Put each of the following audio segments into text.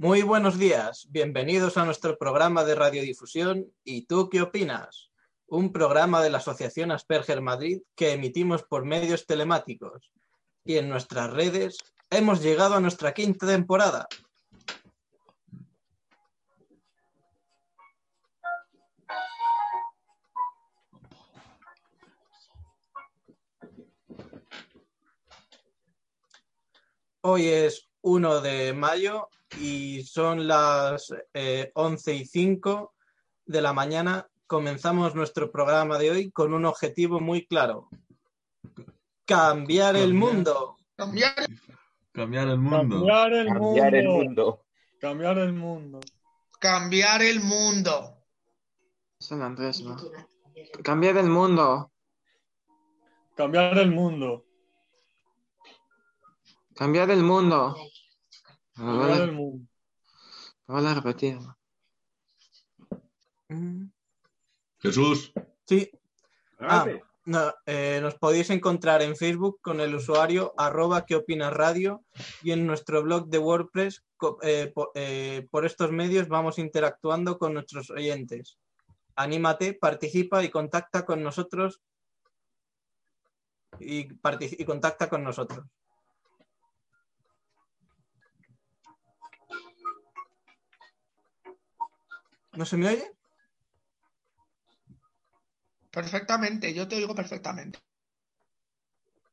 Muy buenos días, bienvenidos a nuestro programa de radiodifusión ¿Y tú qué opinas? Un programa de la Asociación Asperger Madrid que emitimos por medios telemáticos. Y en nuestras redes hemos llegado a nuestra quinta temporada. Hoy es 1 de mayo y son las eh, 11 y 5 de la mañana. Comenzamos nuestro programa de hoy con un objetivo muy claro. Cambiar el mundo. Cambiar, Cambiar el mundo. Cambiar el Cambiar el mundo. mundo. Cambiar el mundo. cambiar el mundo. San Andrés, ¿no? Cambiar el mundo. Cambiar el mundo. Cambiar el mundo. Vale repetir. Mm, Jesús, Sí. Ah, no, eh, nos podéis encontrar en Facebook con el usuario arroba que opinas radio y en nuestro blog de WordPress. eh, eh, por estos medios vamos interactuando con nuestros oyentes. Anímate, participa y contacta con nosotros y, y contacta con nosotros. ¿No se me oye? Perfectamente, yo te oigo perfectamente.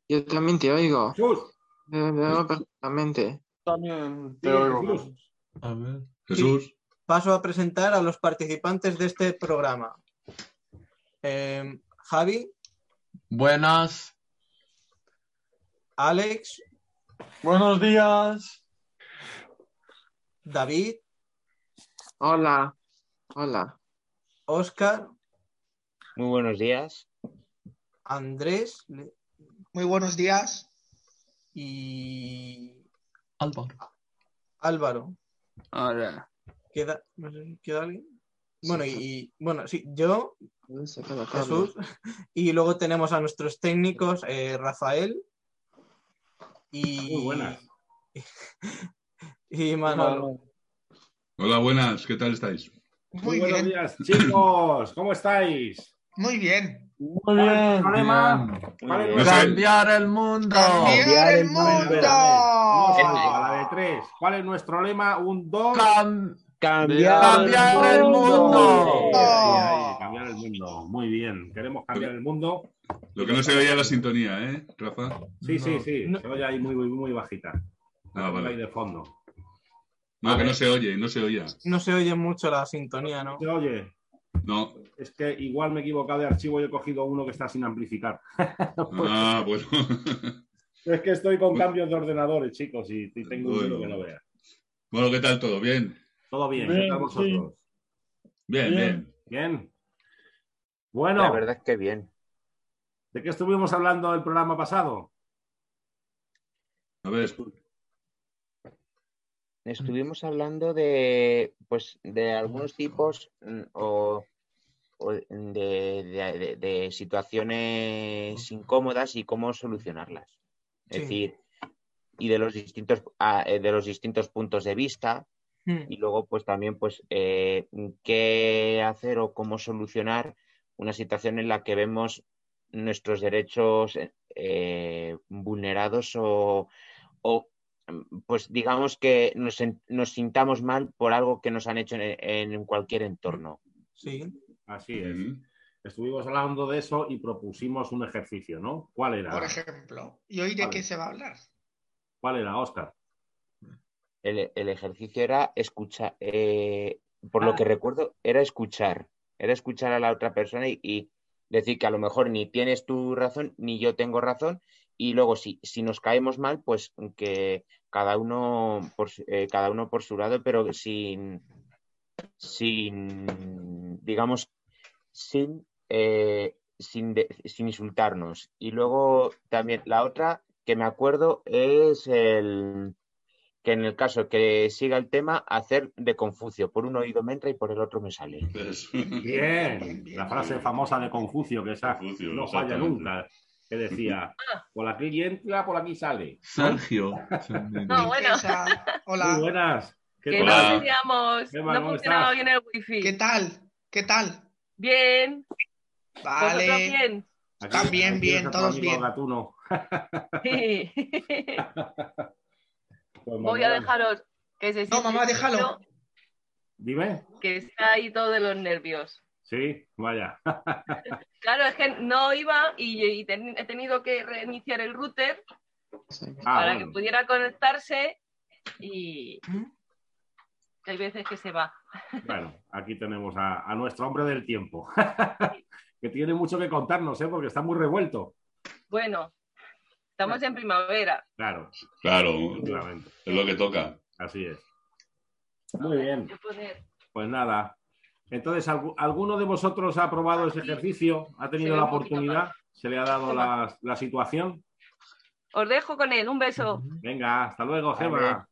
Yo también te oigo. Jesús, Te oigo perfectamente. También te Sí, oigo. Jesús. a ver. Jesús, paso a presentar a los participantes de este programa. Eh, Javi, buenas. Alex, Buenos días. David, Hola. Hola. Oscar, Muy buenos días. Andrés Muy buenos días. y Álvaro. Álvaro. Hola. ¿Queda, no sé si queda alguien? Bueno, y, y- bueno, sí, yo. Jesús, y luego tenemos a nuestros técnicos, eh, Rafael y, Muy buenas. y Manolo. Hola, buenas. ¿Qué tal estáis? Muy buenos bien, días, chicos. ¿Cómo estáis? muy bien. Muy bien. ¿Problema? Bien. ¿Cuál es bien. Cambiar el mundo. Cambiar el mundo. a la de tres. ¿Cuál es nuestro lema? Un, dos. Cam- Cambiar, Cambiar el mundo. Ahí, ahí, ahí, cambiar el mundo. Muy bien. Queremos cambiar el mundo. Lo que no se veía la sintonía, ¿eh, Rafa? Sí, sí, No, sí. Se oye ahí muy, muy, muy bajita. Ah, Ahí vale. de fondo. No, que no se oye, no se oía. No se oye mucho la sintonía, ¿no? Se oye. No. Es que igual me he equivocado de archivo y he cogido uno que está sin amplificar. Ah, bueno. Es que estoy con cambios de ordenadores, chicos, y, y tengo un Bueno. número que no vea. Bueno, ¿qué tal todo? ¿Bien? Todo bien, Bien, ¿qué tal vosotros? Bien, Bien. bien. Bien. Bueno, La verdad es que bien. ¿de qué estuvimos hablando el programa pasado? A ver, Estuvimos hablando de, pues, de algunos tipos mm, o, o de, de- de- de situaciones incómodas y cómo solucionarlas. Es Sí. decir, y de los distintos, ah, eh, de los distintos puntos de vista y luego pues también pues eh, qué hacer o cómo solucionar una situación en la que vemos nuestros derechos eh, vulnerados o, o, mm, pues digamos que nos, sintamos mal por algo que nos han hecho en, en cualquier entorno. Sí. Así es. Estuvimos hablando de eso y propusimos un ejercicio, ¿no? ¿Cuál era? Por ejemplo. ¿Y hoy de Vale. qué se va a hablar? ¿Cuál era, Oscar? El, el ejercicio era escuchar, eh, por Ah. lo que recuerdo, era escuchar, era escuchar a la otra persona y, y decir que a lo mejor ni tienes tu razón ni yo tengo razón y luego si, si nos caemos mal, pues que cada uno por, su- eh, cada uno por su lado, pero sin, sin digamos, sin, eh, sin, de- sin insultarnos. Y luego también la otra que me acuerdo es el que en el caso que siga el tema, hacer de Confucio. Por un oído me entra y por el otro me sale. Eso. Bien, la frase famosa de Confucio, que esa Confucio, no falla nunca, que decía, por aquí entra, por aquí sale. Sergio. No, bueno. Muy Hola. buenas. ¿Qué Que Hola. no bien el wifi. ¿Qué tal? ¿Qué tal? Bien, Vale. bien. Aquí- bien, tu todos bien. Sí. Pues Voy a dejaros que se No, mamá, déjalo. Dime. Que está ahí todo de los nervios. Sí, vaya. Claro, es que no iba y, y ten- he tenido que reiniciar el router Ah, para bueno. que pudiera conectarse y ¿Mm? hay veces que se va. Bueno, aquí tenemos a, a nuestro hombre del tiempo, que tiene mucho que contarnos, ¿eh? porque está muy revuelto. Bueno, estamos en primavera. Claro, Claro, es lo que toca. Así es. Muy bien, pues nada. Entonces, ¿algu- ¿alguno de vosotros ha probado ese ejercicio? ¿Ha tenido la oportunidad? ¿Se le ha dado la, la situación? Os dejo con él, un beso. Venga, hasta luego. Gemma.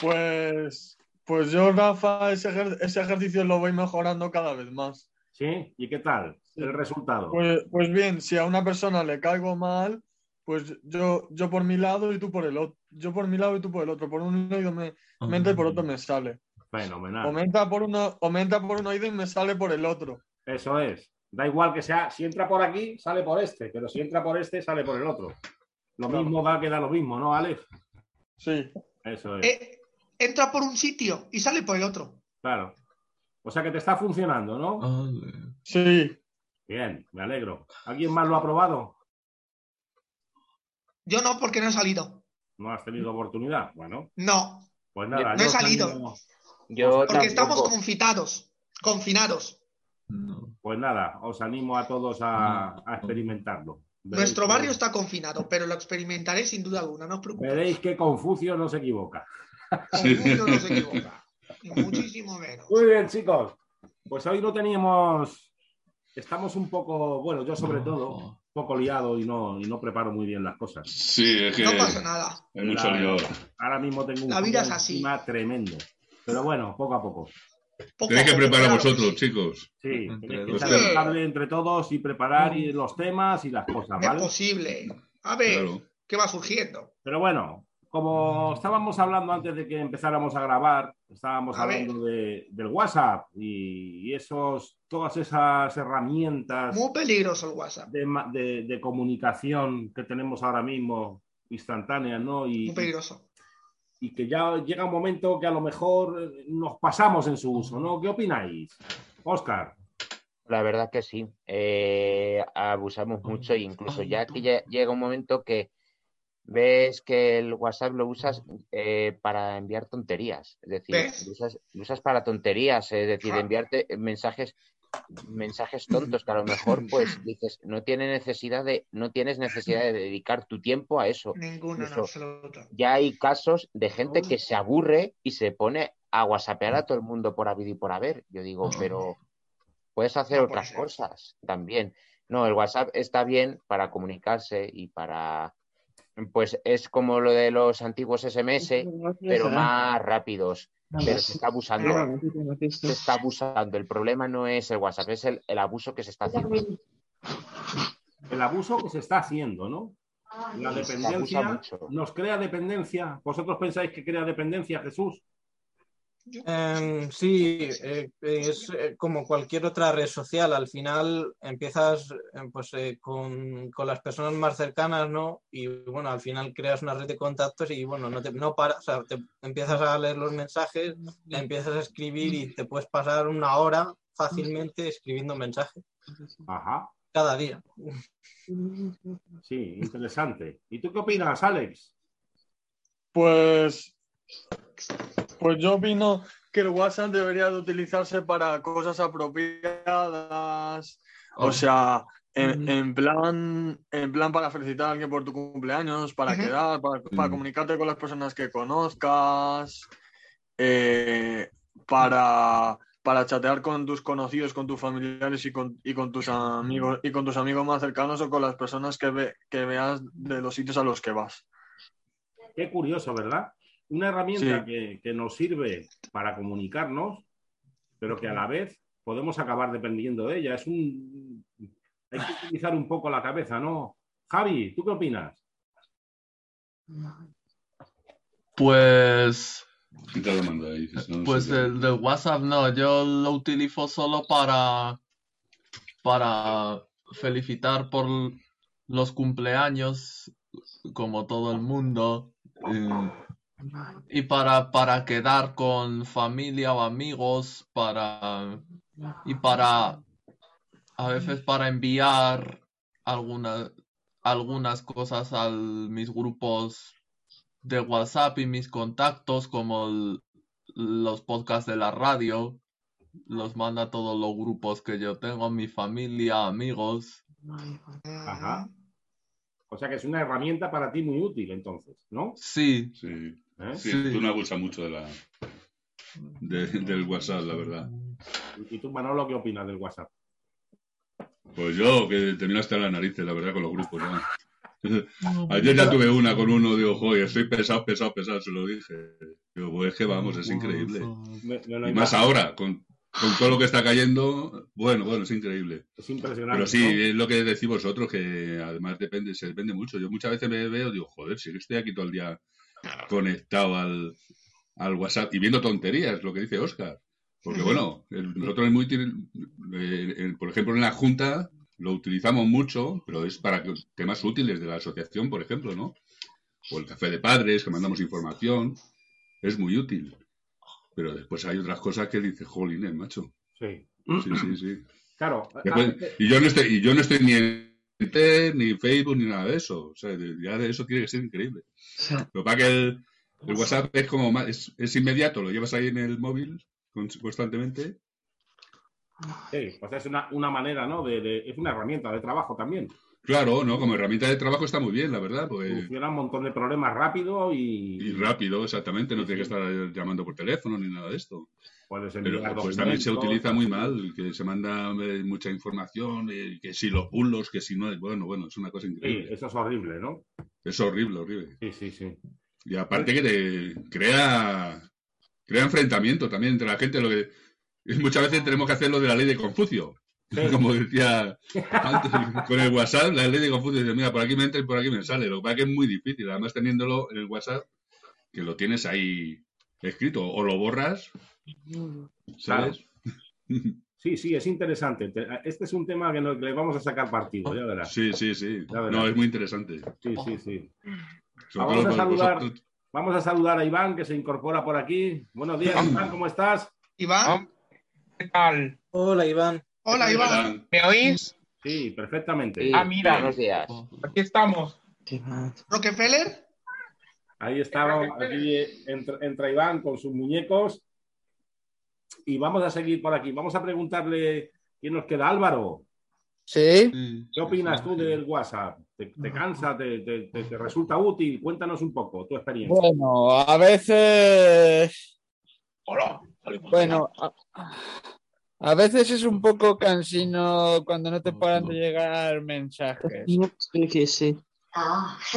Pues, pues yo, Rafa, ese, ejer- ese ejercicio lo voy mejorando cada vez más. ¿Sí? ¿Y qué tal? El resultado. Pues, pues bien, si a una persona le caigo mal, pues yo, yo por mi lado y tú por el otro. Yo por mi lado y tú por el otro. Por un oído me, me entra y por otro me sale. Fenomenal. O me entra por uno, o me entra por un oído y me sale por el otro. Eso es. Da igual que sea, si entra por aquí, sale por este, pero si entra por este, sale por el otro. Lo Claro. mismo da que da lo mismo, ¿no, Alex? Sí. Eso es. Eh, entra por un sitio y sale por el otro. Claro. O sea que te está funcionando, ¿no? Sí. Bien, me alegro. ¿Alguien más lo ha probado? Yo no, porque no he salido. ¿No has tenido oportunidad? Bueno, No, pues nada. No he salido. animo- Yo porque estamos confitados, confinados. Pues nada, os animo a todos a, a experimentarlo. Veréis Nuestro que- barrio está confinado, pero lo experimentaré sin duda alguna, no os preocupéis. Veréis que Confucio no se equivoca. Confucio no se equivoca. Muchísimo menos. Muy bien, chicos. Pues hoy no teníamos. Estamos un poco, bueno, yo sobre todo, un poco liado y no, y no preparo muy bien las cosas. Sí, es que No pasa nada. hay mucho lío ahora. Ahora mismo tengo un La vida es así. tremendo. Pero bueno, poco a poco. Tenéis que preparar vosotros, chicos. Sí, Entre tenéis que cable entre todos y preparar y los temas y las cosas, Es ¿vale? posible. A ver, Claro. ¿qué va surgiendo? Pero bueno, como estábamos hablando antes de que empezáramos a grabar, estábamos A hablando de, del WhatsApp y, y esos, todas esas herramientas Muy peligroso el WhatsApp. de, ma- de- de comunicación que tenemos ahora mismo instantáneas, ¿no? Y, Muy peligroso. Y que ya llega un momento que a lo mejor eh, nos pasamos en su uso, ¿no? ¿Qué opináis? Oscar, La verdad que sí, eh, abusamos mucho e incluso ya que ya llega un momento que ves que el WhatsApp lo usas eh, para enviar tonterías, es decir, lo usas, lo usas para tonterías, es decir, enviarte mensajes mensajes tontos que a lo mejor pues dices no tiene necesidad de no tienes necesidad de dedicar tu tiempo a eso. Ninguno en absoluto. Ya hay casos de gente que se aburre y se pone a whatsappear a todo el mundo por habido y por haber. Yo digo, pero puedes hacer No otras cosas también. No, el WhatsApp está bien para comunicarse y para... Pues es como lo de los antiguos SMS, pero más rápidos. Pero se está abusando. Se está abusando. El problema no es el WhatsApp, es el, el abuso que se está haciendo. el abuso que se está haciendo, ¿no? La dependencia nos crea dependencia. ¿Vosotros pensáis que crea dependencia, Jesús? Em, sí, eh, es eh, como cualquier otra red social. Al final empiezas eh, pues, eh, con, con las personas más cercanas, ¿no? Y bueno, al final creas una red de contactos y bueno, no, te, no paras, o sea, te empiezas a leer los mensajes, empiezas a escribir y te puedes pasar una hora fácilmente escribiendo mensajes Ajá, cada día. sí, interesante. ¿Y tú qué opinas, Alex? Pues, pues yo opino que el WhatsApp debería de utilizarse para cosas apropiadas. O sea, en, en plan, en plan para felicitar a alguien por tu cumpleaños, para quedar, para, para Mm. comunicarte con las personas que conozcas, eh, para, para chatear con tus conocidos, con tus familiares y con, y con tus amigos y con tus amigos más cercanos o con las personas que, ve- que veas de los sitios a los que vas. Qué curioso, ¿verdad? Una herramienta Sí. que, que nos sirve para comunicarnos, pero que a la vez podemos acabar dependiendo de ella. Es un... Hay que utilizar un poco la cabeza, ¿no? Javi, ¿tú qué opinas? Pues ¿Quién te lo manda ahí? No Pues sé. el de WhatsApp no, yo lo utilizo solo para, para felicitar por los cumpleaños, como todo el mundo, eh, y para, para quedar con familia o amigos, para, y para, a veces para enviar algunas, algunas cosas a mis grupos de WhatsApp y mis contactos, como el- los podcasts de la radio, los manda a todos los grupos que yo tengo, mi familia, amigos. Ajá. O sea que es una herramienta para ti muy útil, entonces, ¿no? Sí, Sí. ¿Eh? Sí, Sí. tú no abusas mucho de la, de- del WhatsApp, la verdad. ¿Y tú, Manolo, qué opinas del WhatsApp? Pues yo, que terminaste la narices, la verdad, con los grupos. ya. Ayer ya tuve una con uno, digo, joder, estoy pesado, pesado, pesado, se lo dije. Digo, pues es que vamos, es increíble. Me- me lo Y más ahora, con, con todo lo que está cayendo, bueno, bueno, es increíble. Es impresionante. Pero sí, ¿no? es lo que decís vosotros, que además depende, se depende mucho. Yo muchas veces me veo, digo, joder, si estoy aquí todo el día conectado al, al WhatsApp y viendo tonterías, lo que dice Oscar. Porque bueno, el- nosotros es muy útil, eh, eh, por ejemplo, en la Junta lo utilizamos mucho, pero es para que- temas útiles de la asociación, por ejemplo, ¿no? O el café de padres, que mandamos información, es muy útil. Pero después hay otras cosas que dice, jolines, macho. Sí. Sí, sí, sí. Claro. Después- veces- y yo no estoy, y yo no estoy ni en Twitter, ni Facebook, ni nada de eso. O sea, ya de eso tiene que ser increíble. Sí. Lo que pasa que el, el WhatsApp es como más, es, es inmediato, lo llevas ahí en el móvil con- constantemente. Sí, pues es una, una manera, ¿no? De, de- es una herramienta de trabajo también. Claro, ¿no? Como herramienta de trabajo está muy bien, la verdad. Pues, Soluciona un montón de problemas rápido y, y rápido, exactamente. No tienes que estar llamando por teléfono ni nada de esto. Puedes Pero enviar pues también se utiliza muy mal, que se manda eh, mucha información, eh, que si los bulos, que si no, bueno, bueno, es una cosa Sí, increíble. eso es horrible, ¿no? Es horrible, horrible. Sí, sí, sí. Y aparte que te crea, crea enfrentamiento también entre la gente. Lo que muchas veces tenemos que hacer lo de la ley de Confucio. Sí. Como decía antes, con el WhatsApp, la ley de Confucio dice, mira, por aquí me entra y por aquí me sale. Lo que pasa es que es muy difícil. Además, teniéndolo en el WhatsApp, que lo tienes ahí escrito, o lo borras, ¿sabes? Sí, sí, es interesante. Te- Este es un tema que, no- que le vamos a sacar partido, ya verás. Sí, sí, sí. No, es muy interesante. Sí, sí, sí. Sobre Vamos a saludar. vosotros- Vamos a saludar a Iván, que se incorpora por aquí. Buenos días, Iván, ¿cómo estás? Iván. ¿Qué tal? Hola, Iván. Hola, Iván. ¿Me oís? Sí, perfectamente. Sí, Ah, mira. Buenos días. Aquí estamos. Rockefeller. Ahí estaba, aquí entra, entra Iván con sus muñecos. Y vamos a seguir por aquí. Vamos a preguntarle quién nos queda. Álvaro, Sí, ¿qué opinas tú del WhatsApp? ¿Te, te cansa? Te, te- te- te resulta útil? Cuéntanos un poco tu experiencia. bueno, a veces. Bueno, a, a veces es un poco cansino cuando no te paran de llegar mensajes. Estoy que sí.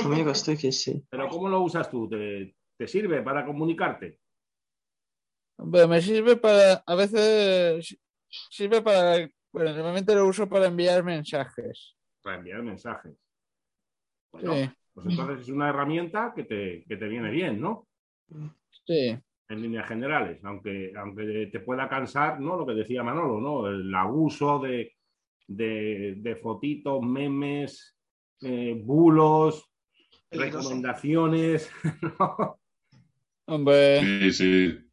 Amigo, estoy que sí. Pero ¿cómo lo usas tú? ¿Te, te sirve para comunicarte? Bueno, me sirve para. A veces sirve para. Bueno, normalmente lo uso para enviar mensajes. Para enviar mensajes. Bueno, Sí, pues entonces es una herramienta que te, que te viene bien, ¿no? sí. en líneas generales, aunque, aunque te pueda cansar, ¿no? Lo que decía Manolo, ¿no? El abuso de, de, de fotitos, memes, eh, bulos, recomendaciones. ¿no? Hombre, Sí, sí.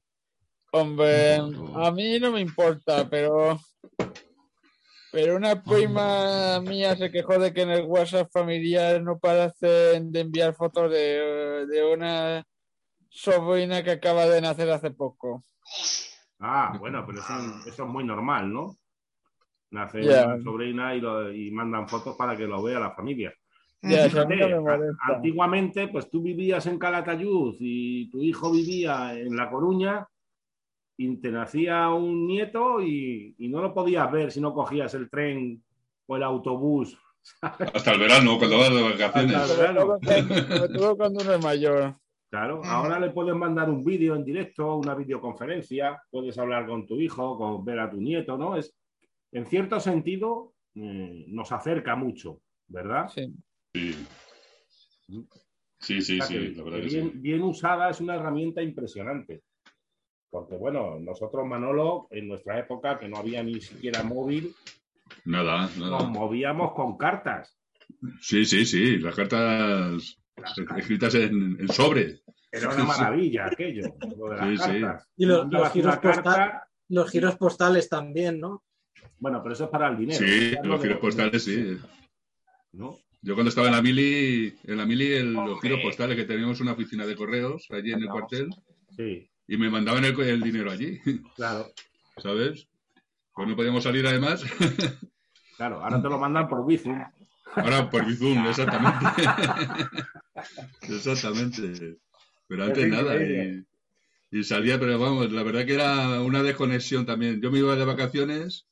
Hombre, a mí no me importa, pero. Pero una prima mía se quejó de que en el WhatsApp familiar no parecen de enviar fotos de, de una sobrina que acaba de nacer hace poco. Ah, bueno, pero eso, eso es muy normal, ¿no? Nace una sobrina y, lo- y mandan fotos para que lo vea la familia. Fíjate, antiguamente, pues tú vivías en Calatayud y tu hijo vivía en La Coruña y te nacía un nieto y, y no lo podías ver si no cogías el tren o el autobús. Hasta el verano, cuando vas de vacaciones. Hasta el verano. sobre todo cuando uno es mayor. Claro, ahora le puedes mandar un vídeo en directo, una videoconferencia, puedes hablar con tu hijo, con ver a tu nieto, ¿no? Es, en cierto sentido, eh, nos acerca mucho, ¿verdad? Sí. Sí. Sí, sí, O sea, sí, que- la verdad que que bien, sí. bien usada es una herramienta impresionante. Porque bueno, nosotros, Manolo, en nuestra época, que no había ni siquiera móvil, Nada, nos movíamos con cartas. Sí, sí, sí, las cartas escritas en, en sobre. Era una maravilla aquello, lo de las Sí, sí. Y los, giros carta, postal- los giros postales también, ¿no? Bueno, pero eso es para el dinero. Sí, los giros postales, sí. ¿no? Yo cuando estaba en la mili, en la mili, el- los giros postales, que teníamos una oficina de correos allí en el cuartel, Sí, y me mandaban el, el dinero allí, claro. ¿sabes? Pues no podíamos salir además. Claro, ahora te lo mandan por Bizum. Ahora por Bizum, exactamente. exactamente. Pero antes Es nada. Y, y salía, pero vamos, la verdad que era una desconexión también. Yo me iba de vacaciones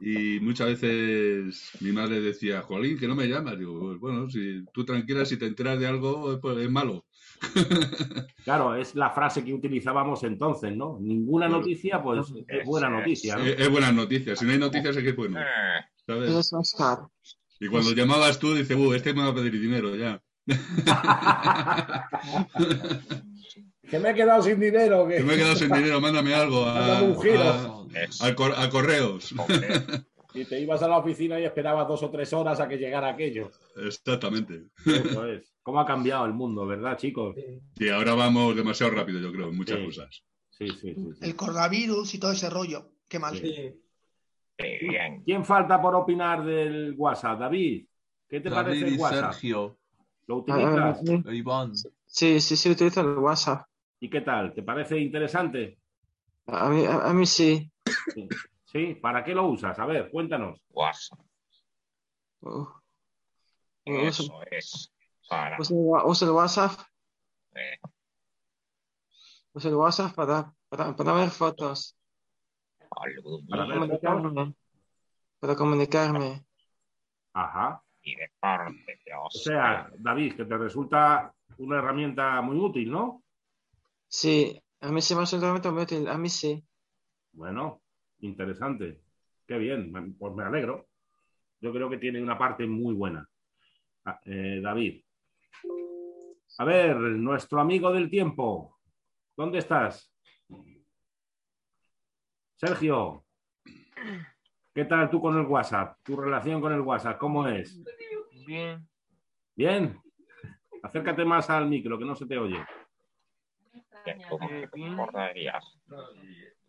y muchas veces mi madre decía, Jolín, que no me llamas. Digo, "Pues bueno, si tú tranquila, si te enteras de algo, pues es malo. Claro, es la frase que utilizábamos entonces, ¿no? Ninguna Claro. noticia, pues es buena noticia, ¿no? Es, es buenas noticias. Si no hay noticias, es que es bueno. ¿sabes? Eres Oscar. Y cuando llamabas tú, dices, uh, este me va a pedir dinero ya. Que me he quedado sin dinero. Que... Que me he quedado sin dinero, mándame algo a, Mándame un giro. a- al cor- a correos. Y te ibas a la oficina y esperabas dos o tres horas a que llegara aquello. Exactamente. Eso es. ¿Cómo ha cambiado el mundo, verdad, chicos? Y ahora vamos demasiado rápido, yo creo, en muchas Sí. cosas. Sí, sí, sí. sí. El coronavirus y todo ese rollo. Qué mal. Sí. Bien. ¿Quién falta por opinar del WhatsApp? David, ¿qué te parece David el y WhatsApp? Sergio. ¿Lo Ah, utilizas? Iván. Sí, sí, sí, utilizo el WhatsApp. ¿Y qué tal? ¿Te parece interesante? A mí, a, a mí sí. Sí. ¿Sí? ¿Para qué lo usas? A ver, cuéntanos. WhatsApp. Uh, Eso es. Para. uso el WhatsApp. eh, Uso el WhatsApp para, para, para ver fotos. Para. Comunicarme. Para comunicarme. Ajá. y de parte de O sea, David, que te resulta una herramienta muy útil, ¿no? Sí, a mí sí me resulta realmente muy útil. A mí sí. Bueno, interesante. Qué bien, pues me alegro. Yo creo que tiene una parte muy buena. Ah, eh, David. A ver, nuestro amigo del tiempo. ¿Dónde estás? Sergio. ¿Qué tal tú con el WhatsApp? ¿Tu relación con el WhatsApp cómo es? Bien. ¿Bien? Acércate más al micro, que no se te oye.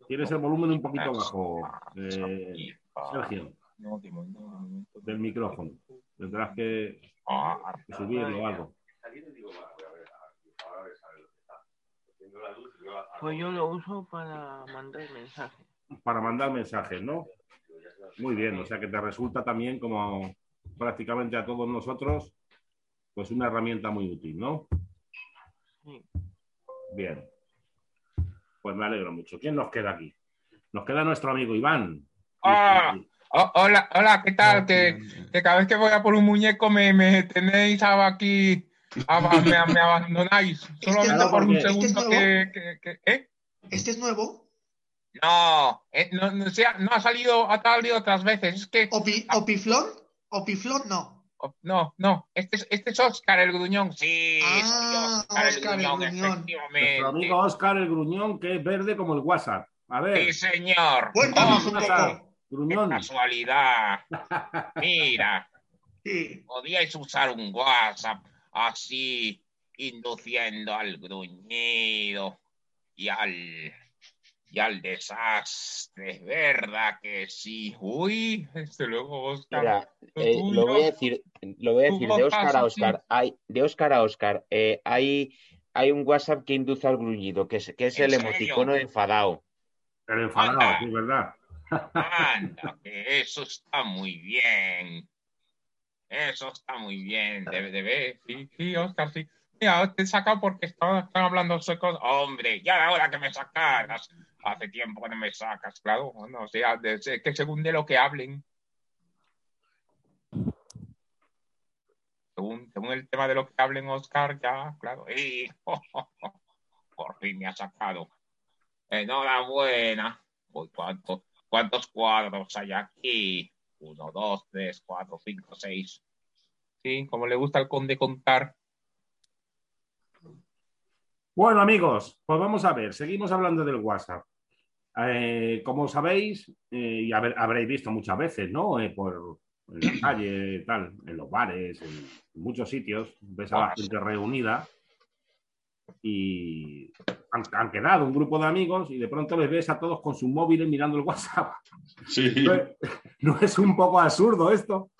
Tienes el volumen un poquito bajo, eh, Sergio, del micrófono. Tendrás que Ah, que subirlo o algo. Pues yo lo uso para mandar mensajes. Para mandar mensajes, ¿no? Muy bien, o sea que te resulta también como prácticamente a todos nosotros, pues una herramienta muy útil, ¿no? Sí. Bien. Pues me alegro mucho. ¿Quién nos queda aquí? Nos queda nuestro amigo Iván. Ah. Oh, hola, hola, ¿qué tal? Que, que cada vez que voy a por un muñeco me, me tenéis aquí, me, me abandonáis. Solamente nuevo, por un segundo ¿Este es que, que- que- ¿eh? ¿Este es nuevo? No, eh, no, no, sea- no ha salido, ha salido otras veces. Es que, ¿Opi. ¿Opiflón? No. no, no, este es, este es Oscar el gruñón. Sí, Ah, Oscar, Oscar el el gruñón, Gruñón. efectivamente. Nuestro amigo Oscar el Gruñón, que es verde como el WhatsApp. A ver, Sí, señor. Cuéntanos un WhatsApp, Qué Gruñón. casualidad. Mira, Sí. podíais usar un WhatsApp así, induciendo al gruñido y al, y al desastre, ¿verdad que sí? Uy, este luego Oscar. Mira, eh, lo voy a decir, lo voy a decir de Oscar a. Oscar. Hay, de Oscar a Oscar, eh, hay, hay un WhatsApp que induce al gruñido, que es, que es ¿En el serio? emoticono enfadado. El enfadado, Anda. sí, ¿verdad? Anda, eso está muy bien. Eso está muy bien. Debe, debe. Sí, sí, Oscar, sí. Mira, te he sacado porque estaba, están hablando suecos. Hombre, ya era hora que me sacaras. Hace tiempo que no me sacas, claro. Bueno, o sea, que según de lo que hablen. Según, según el tema de lo que hablen, Oscar, ya, claro. Y, por fin me ha sacado. Enhorabuena. Uy, ¿cuántos, ¿Cuántos cuadros hay aquí? Uno, dos, tres, cuatro, cinco, seis. Sí, como le gusta al conde contar. Bueno, amigos, pues vamos a ver, seguimos hablando del WhatsApp. Eh, como sabéis, eh, y haber- habréis visto muchas veces, ¿no? Eh, por en la calle, tal, en los bares, en muchos sitios, ves a la gente reunida y han, han quedado un grupo de amigos y de pronto les ves a todos con sus móviles mirando el WhatsApp. Sí. ¿No es, no es un poco absurdo esto?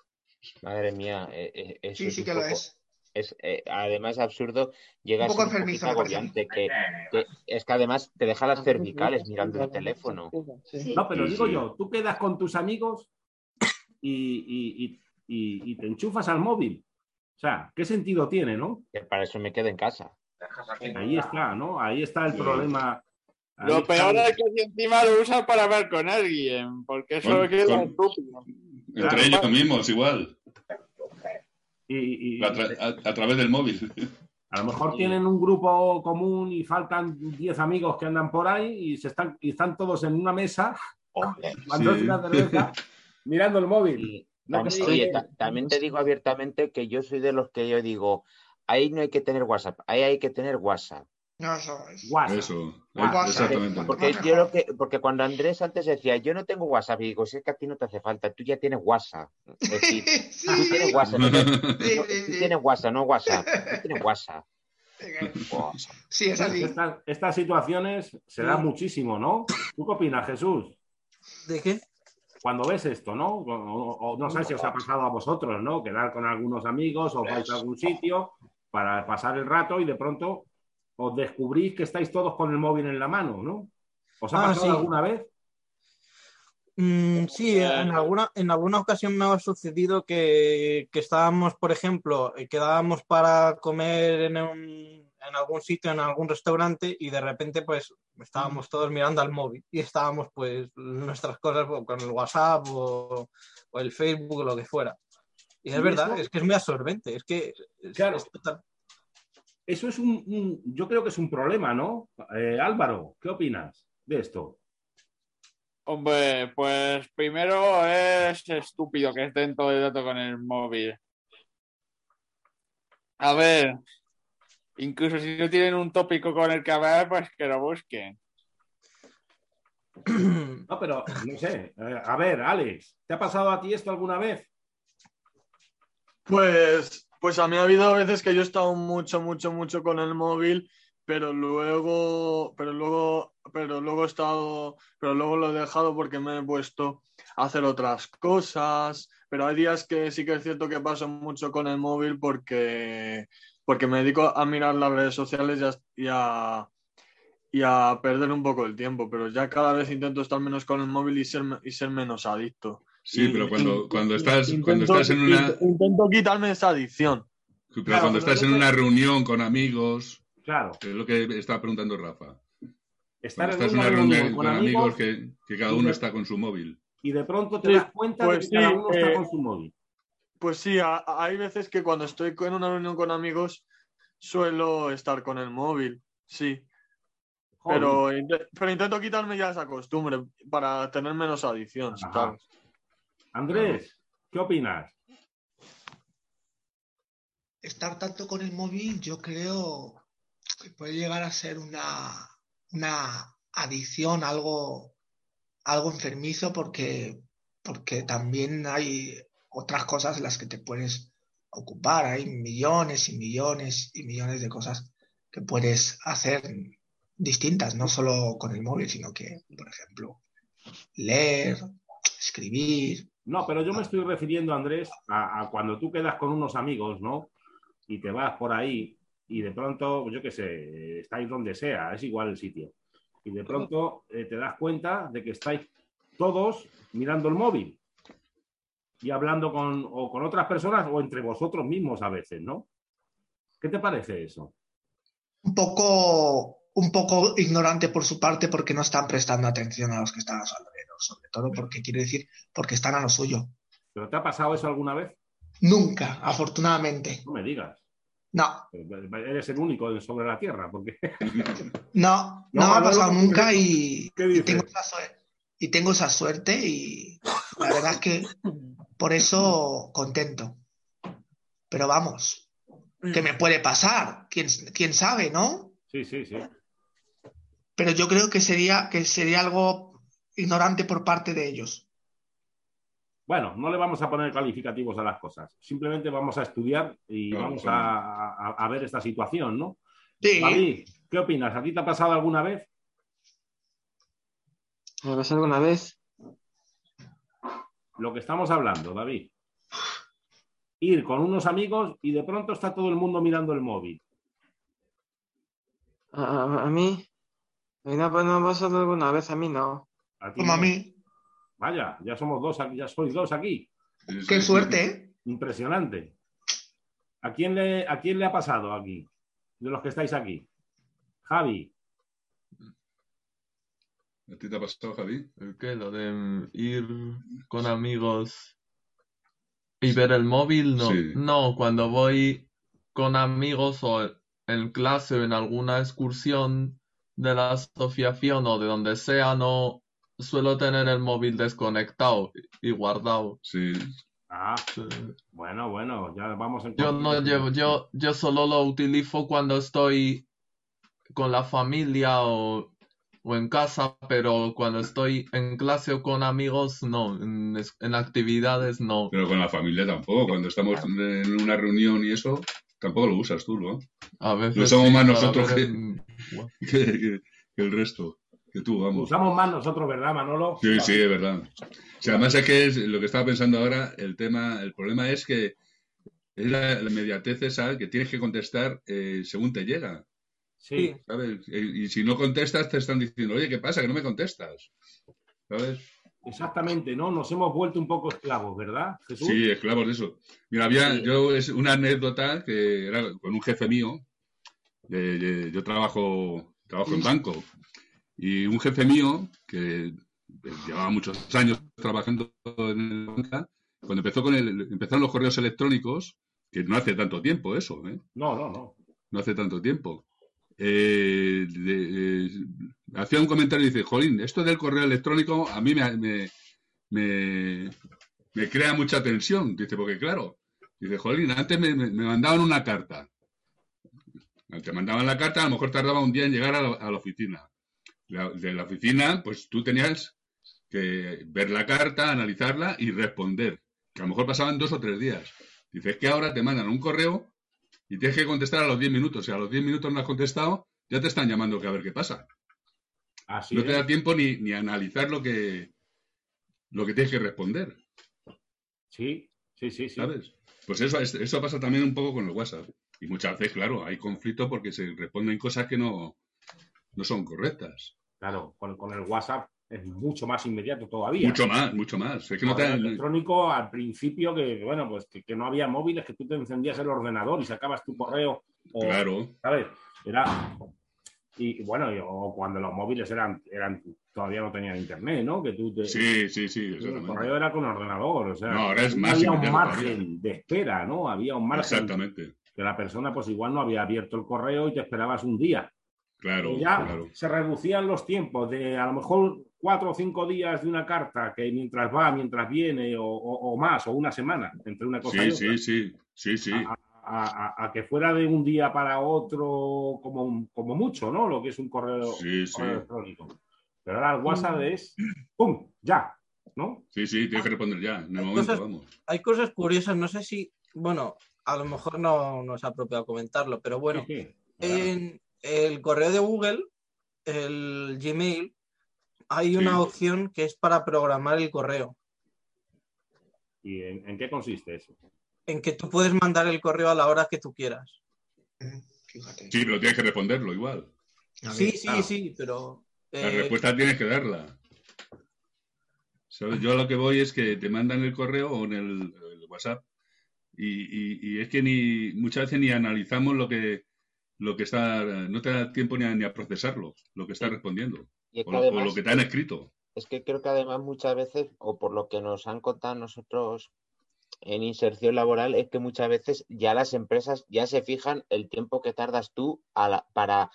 Madre mía, eh, eh, Sí, es sí un que lo es. es, eh, además absurdo, llega Un a poco ser un enfermizo, a mí. agobiante, que, que es que además te deja las cervicales mirando el teléfono. No, pero Sí, digo sí. yo, tú quedas con tus amigos y, y- y- y- y te enchufas al móvil. O sea, ¿qué sentido tiene, no? Que para eso me quedo en casa. Ahí está, ¿no? Ahí está el Sí. problema. Ahí Lo peor es que si encima lo usan para hablar con alguien, porque eso Con- queda con- estúpido. Entre ellos mismos, igual. y- y- A, tra- a- a través del móvil. a lo mejor tienen un grupo común y faltan 10 amigos que andan por ahí y, se están, y están todos en una mesa Sí. una cerveza, mirando el móvil. No oye, también te digo abiertamente que yo soy de los que yo digo, ahí no hay que tener WhatsApp, ahí hay que tener WhatsApp. No, eso es. WhatsApp. Eso. WhatsApp. Exactamente. Porque Más yo lo mejor. que, porque cuando Andrés antes decía, yo no tengo WhatsApp, y digo, si es que a ti no te hace falta, tú ya tienes WhatsApp. Es decir, Sí, tú tienes WhatsApp, no, tú tienes WhatsApp, no WhatsApp. Tú tienes WhatsApp. WhatsApp. Sí, es así. Estas, estas situaciones se dan muchísimo, ¿no? ¿Tú qué opinas, Jesús? ¿De qué? Cuando ves esto, ¿no? O, o- o no sé si os ha pasado a vosotros, ¿no? Quedar con algunos amigos o vais a algún sitio para pasar el rato y de pronto os descubrís que estáis todos con el móvil en la mano, ¿no? ¿Os ha Ah, pasado sí. alguna vez? Mm, sí, en alguna, en alguna ocasión me ha sucedido que, que estábamos, por ejemplo, eh, quedábamos para comer en, un- en algún sitio, en algún restaurante, y de repente, pues, estábamos todos mirando al móvil y estábamos, pues, nuestras cosas o con el WhatsApp o, o el Facebook o lo que fuera. Y es ¿Y verdad, eso? es que es muy absorbente, es que es- Claro. es total- Eso es un, un- yo creo que es un problema, ¿no? Eh, Álvaro, ¿qué opinas de esto? Hombre, pues primero es estúpido que estén todo el rato con el móvil. A ver, incluso si no tienen un tópico con el que hablar, pues que lo busquen. No, pero no sé. Eh, a ver, Alex, ¿te ha pasado a ti esto alguna vez? Pues, pues a mí ha habido veces que yo he estado mucho, mucho, mucho con el móvil, pero luego, pero luego, pero luego he estado, pero luego lo he dejado porque me he puesto a hacer otras cosas. Pero hay días que sí que es cierto que paso mucho con el móvil porque, porque me dedico a mirar las redes sociales y a, y a, perder un poco el tiempo. Pero ya cada vez intento estar menos con el móvil y ser, y ser menos adicto. Sí, Y- pero cuando, y- cuando estás, intento- cuando estás en una, int- Intento quitarme esa adicción. pero Claro, cuando pero estás en una reunión con amigos, Claro. es lo que estaba preguntando Rafa. Estar Cuando en estás en una reunión reunión con con amigos amigos que, que cada y uno de- está con su móvil. y de pronto te Sí, das cuenta pues de que cada uno está eh, con su móvil. Pues sí, a- a- hay veces que cuando estoy en una reunión con amigos suelo estar con el móvil, sí. Joder. Pero, pero intento quitarme ya esa costumbre para tener menos adicción, Ajá. ¿sabes? Andrés, ¿qué opinas? Estar tanto con el móvil, yo creo que puede llegar a ser una, una adicción, algo, algo enfermizo, porque, porque también hay otras cosas en las que te puedes ocupar. Hay millones y millones y millones de cosas que puedes hacer distintas, no solo con el móvil, sino que, por ejemplo, leer, escribir. No, pero yo me estoy refiriendo, Andrés, a, cuando tú quedas con unos amigos, ¿no? Y te vas por ahí y de pronto, yo qué sé, estáis donde sea, es igual el sitio. Y de pronto eh, te das cuenta de que estáis todos mirando el móvil y hablando con, o con otras personas o entre vosotros mismos a veces, ¿no? ¿Qué te parece eso? un poco, un poco ignorante por su parte porque no están prestando atención a los que están alrededor, sobre todo porque quiero decir, porque están a lo suyo. ¿Pero te ha pasado eso alguna vez? Nunca, afortunadamente. No me digas. No, Eres el único sobre la Tierra, porque... no, no, No, me ha pasado no, nunca ¿qué- y, qué y dices? tengo esa suerte, y tengo esa suerte y la verdad es que por eso contento. Pero vamos, ¿qué me puede pasar? ¿Quién, quién sabe, no? Sí, sí, sí. Pero yo creo que sería, que sería algo ignorante por parte de ellos. Bueno, no le vamos a poner calificativos a las cosas. Simplemente vamos a estudiar y Claro, vamos claro. a, a- a ver esta situación, ¿no? Sí. David, ¿qué opinas? ¿A ti te ha pasado alguna vez? ¿Me pasó alguna vez? Lo que estamos hablando, David. Ir con unos amigos y de pronto está todo el mundo mirando el móvil. A, a- a mí. A mí no, no me ha pasado alguna vez, a mí no. A ti Como a mí. Vaya, ya somos dos aquí, ya sois dos aquí. Qué sí. suerte, ¿eh? Impresionante. ¿A quién le, a quién le ha pasado aquí? De los que estáis aquí. Javi, ¿A ti te ha pasado, Javi? ¿El qué? Lo de mm, ir con amigos y ver el móvil, no. Sí. No, cuando voy con amigos o en clase o en alguna excursión de la asociación o de donde sea, no suelo tener el móvil desconectado y guardado. Sí. Ah, Sí. bueno, bueno, ya vamos en Yo no llevo, yo, yo solo lo utilizo cuando estoy con la familia o, o en casa, pero cuando estoy en clase o con amigos, no, en, en actividades no. Pero con la familia tampoco. Cuando estamos en una reunión y eso, tampoco lo usas tú, ¿no? A veces Lo usamos sí, más nosotros ver que- en- Que, que- que el resto. Que tú, vamos. Usamos más nosotros, ¿verdad, Manolo? Sí, sí, es verdad. O sea, además es que es lo que estaba pensando ahora, el tema, el problema es que es la, la inmediatez esa que tienes que contestar eh, según te llega, Sí. ¿sabes? Y, y si no contestas te están diciendo, oye, ¿qué pasa? Que no me contestas, ¿sabes? Exactamente, ¿no? Nos hemos vuelto un poco esclavos, ¿verdad, Jesús? Sí, esclavos de eso. Mira, había, yo, es una anécdota que era con un jefe mío, yo trabajo, trabajo en banco, y un jefe mío que llevaba muchos años trabajando en la banca, cuando empezó con el, empezaron los correos electrónicos, que no hace tanto tiempo eso, ¿eh? No, no, no. no hace tanto tiempo. eh, eh, hacía un comentario y dice, Jolín, esto del correo electrónico a mí me, me, me- me crea mucha tensión. Dice, porque claro, dice, Jolín, antes me, mandaban una carta. Te mandaban la carta, a lo mejor tardaba un día en llegar a la, a la oficina. La- de la oficina, pues tú tenías que ver la carta, analizarla y responder. Que a lo mejor pasaban dos o tres días. Dice, es que ahora te mandan un correo y tienes que contestar a los 10 minutos. Si a los 10 minutos no has contestado, ya te están llamando que a ver qué pasa. Así no es. te da tiempo ni, ni a analizar lo que, lo que tienes que responder, Sí, sí, sí, sí. ¿sabes? Pues eso, es- eso pasa también un poco con el WhatsApp. Y muchas veces, claro, hay conflicto porque se responden cosas que no, no son correctas. Claro, con, con el WhatsApp es mucho más inmediato todavía. Mucho más, mucho más. Es que no te Correo electrónico al principio que, bueno, pues que, que no había móviles, que tú te encendías el ordenador y sacabas tu correo. O, Claro. ¿Sabes? Era... Y bueno, y- o cuando los móviles eran, eran todavía no tenían internet, ¿no? Que tú te, Sí, sí, sí, el correo era con ordenador, o sea, No, ahora es más había un margen todavía. de espera, ¿no? Había un margen Exactamente. que la persona pues igual no había abierto el correo y te esperabas un día. Claro, ya claro. se reducían los tiempos de a lo mejor cuatro o cinco días de una carta que mientras va, mientras viene, o, o- o más, o una semana, entre una cosa y otra, sí, sí, sí, sí. A, a- a- a que fuera de un día para otro como, como mucho, ¿no? Lo que es un correo, Sí, sí. correo electrónico. Pero ahora el WhatsApp es ¡pum! ¡Ya! ¿No? Sí, sí, tienes que responder ya, en el Hay momento, cosas- vamos. Hay cosas curiosas, no sé si, bueno, a lo mejor no nos ha apropiado comentarlo, pero bueno, Sí, sí. en el correo de Google, el Gmail, hay una Sí. opción que es para programar el correo, ¿Y en, en qué consiste eso? en que tú puedes mandar el correo a la hora que tú quieras. Fíjate. Sí, pero tienes que responderlo igual. Sí, sí, claro. sí, pero... La eh, respuesta tienes que darla. ¿Sabes? Yo a lo que voy es que te mandan el correo o en el, el WhatsApp y, y- y es que ni muchas veces ni analizamos lo que lo que está, no te da tiempo ni a, ni a procesarlo, lo que está respondiendo Y es o que lo, o además- lo que te han escrito. Es que creo que además muchas veces, o por lo que nos han contado nosotros en inserción laboral, es que muchas veces ya las empresas ya se fijan el tiempo que tardas tú a la- para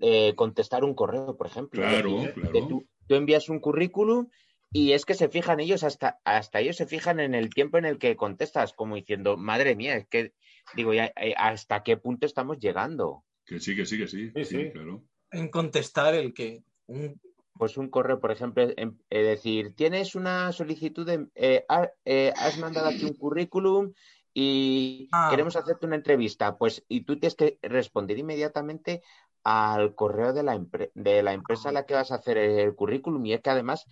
eh, contestar un correo, por ejemplo. Claro, decir, claro. que tú, tú envías un currículum y es que se fijan ellos, hasta, hasta ellos se fijan en el tiempo en el que contestas, como diciendo, madre mía, es que digo, ya, eh, ¿hasta qué punto estamos llegando? Que sí, que sí, que sí. Sí, sí, sí. claro. En contestar el que. un- Pues un correo, por ejemplo, em- es decir, tienes una solicitud de, eh, ha- eh, has mandado aquí un currículum y Ah. queremos hacerte una entrevista, pues y tú tienes que responder inmediatamente al correo de la, empre- de la empresa a la que vas a hacer el currículum y es que además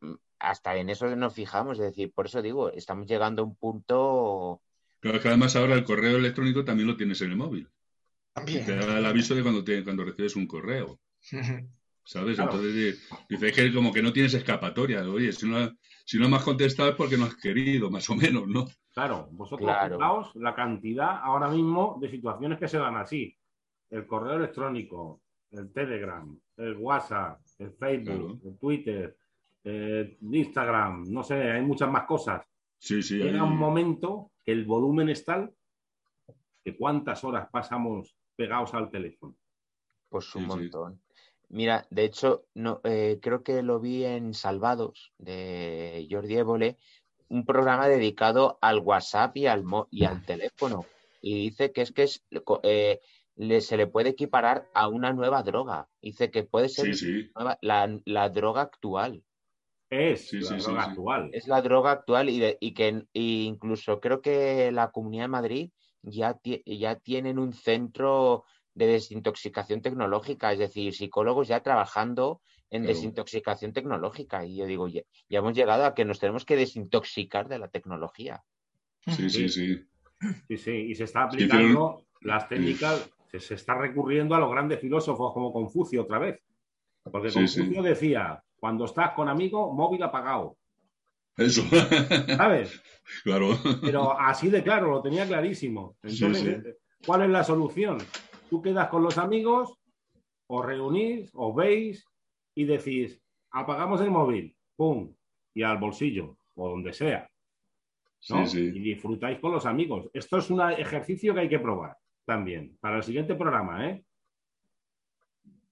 mm, hasta en eso nos fijamos, es decir, por eso digo, estamos llegando a un punto Claro, es que además ahora el correo electrónico también lo tienes en el móvil. Y También. te da el aviso de cuando, te, cuando recibes un correo. ¿Sabes? Claro. Entonces eh, dices que como que no tienes escapatoria. Oye, si no, si no me has contestado es porque no has querido, más o menos, ¿no? Claro, vosotros Claro. la cantidad ahora mismo de situaciones que se dan así. El correo electrónico, el Telegram, el WhatsApp, el Facebook, el Twitter, el Instagram, no sé, hay muchas más cosas. Sí, sí. Llega un momento el volumen es tal que cuántas horas pasamos pegados al teléfono. Pues un Sí, sí. montón. Mira, de hecho, no, eh, creo que lo vi en Salvados de Jordi Évole, un programa dedicado al WhatsApp y al, mo- y al teléfono. Y dice que es que es, eh, le- se le puede equiparar a una nueva droga. Dice que puede ser Sí, sí. nueva- la, la droga actual. Es Sí, la sí, sí, droga sí. actual. Es la droga actual y, de- y que y incluso creo que la Comunidad de Madrid ya, ya tienen un centro de desintoxicación tecnológica, es decir, psicólogos ya trabajando en Claro. desintoxicación tecnológica. Y yo digo, ya, ya hemos llegado a que nos tenemos que desintoxicar de la tecnología. Sí, sí, sí. Sí, sí, y se está Sí, aplicando las técnicas, se, se está recurriendo a los grandes filósofos como Confucio otra vez. Porque Sí, sí. Confucio decía, cuando estás con amigo, móvil apagado. Eso. ¿Sabes? claro. Pero así de claro, lo tenía clarísimo. Entonces, Sí, sí. eh, ¿cuál es la solución? Tú quedas con los amigos, os reunís, os veis y decís, apagamos el móvil, pum, y al bolsillo, o donde sea. ¿no? Sí, sí. Y disfrutáis con los amigos. Esto es un ejercicio que hay que probar también para el siguiente programa, ¿eh?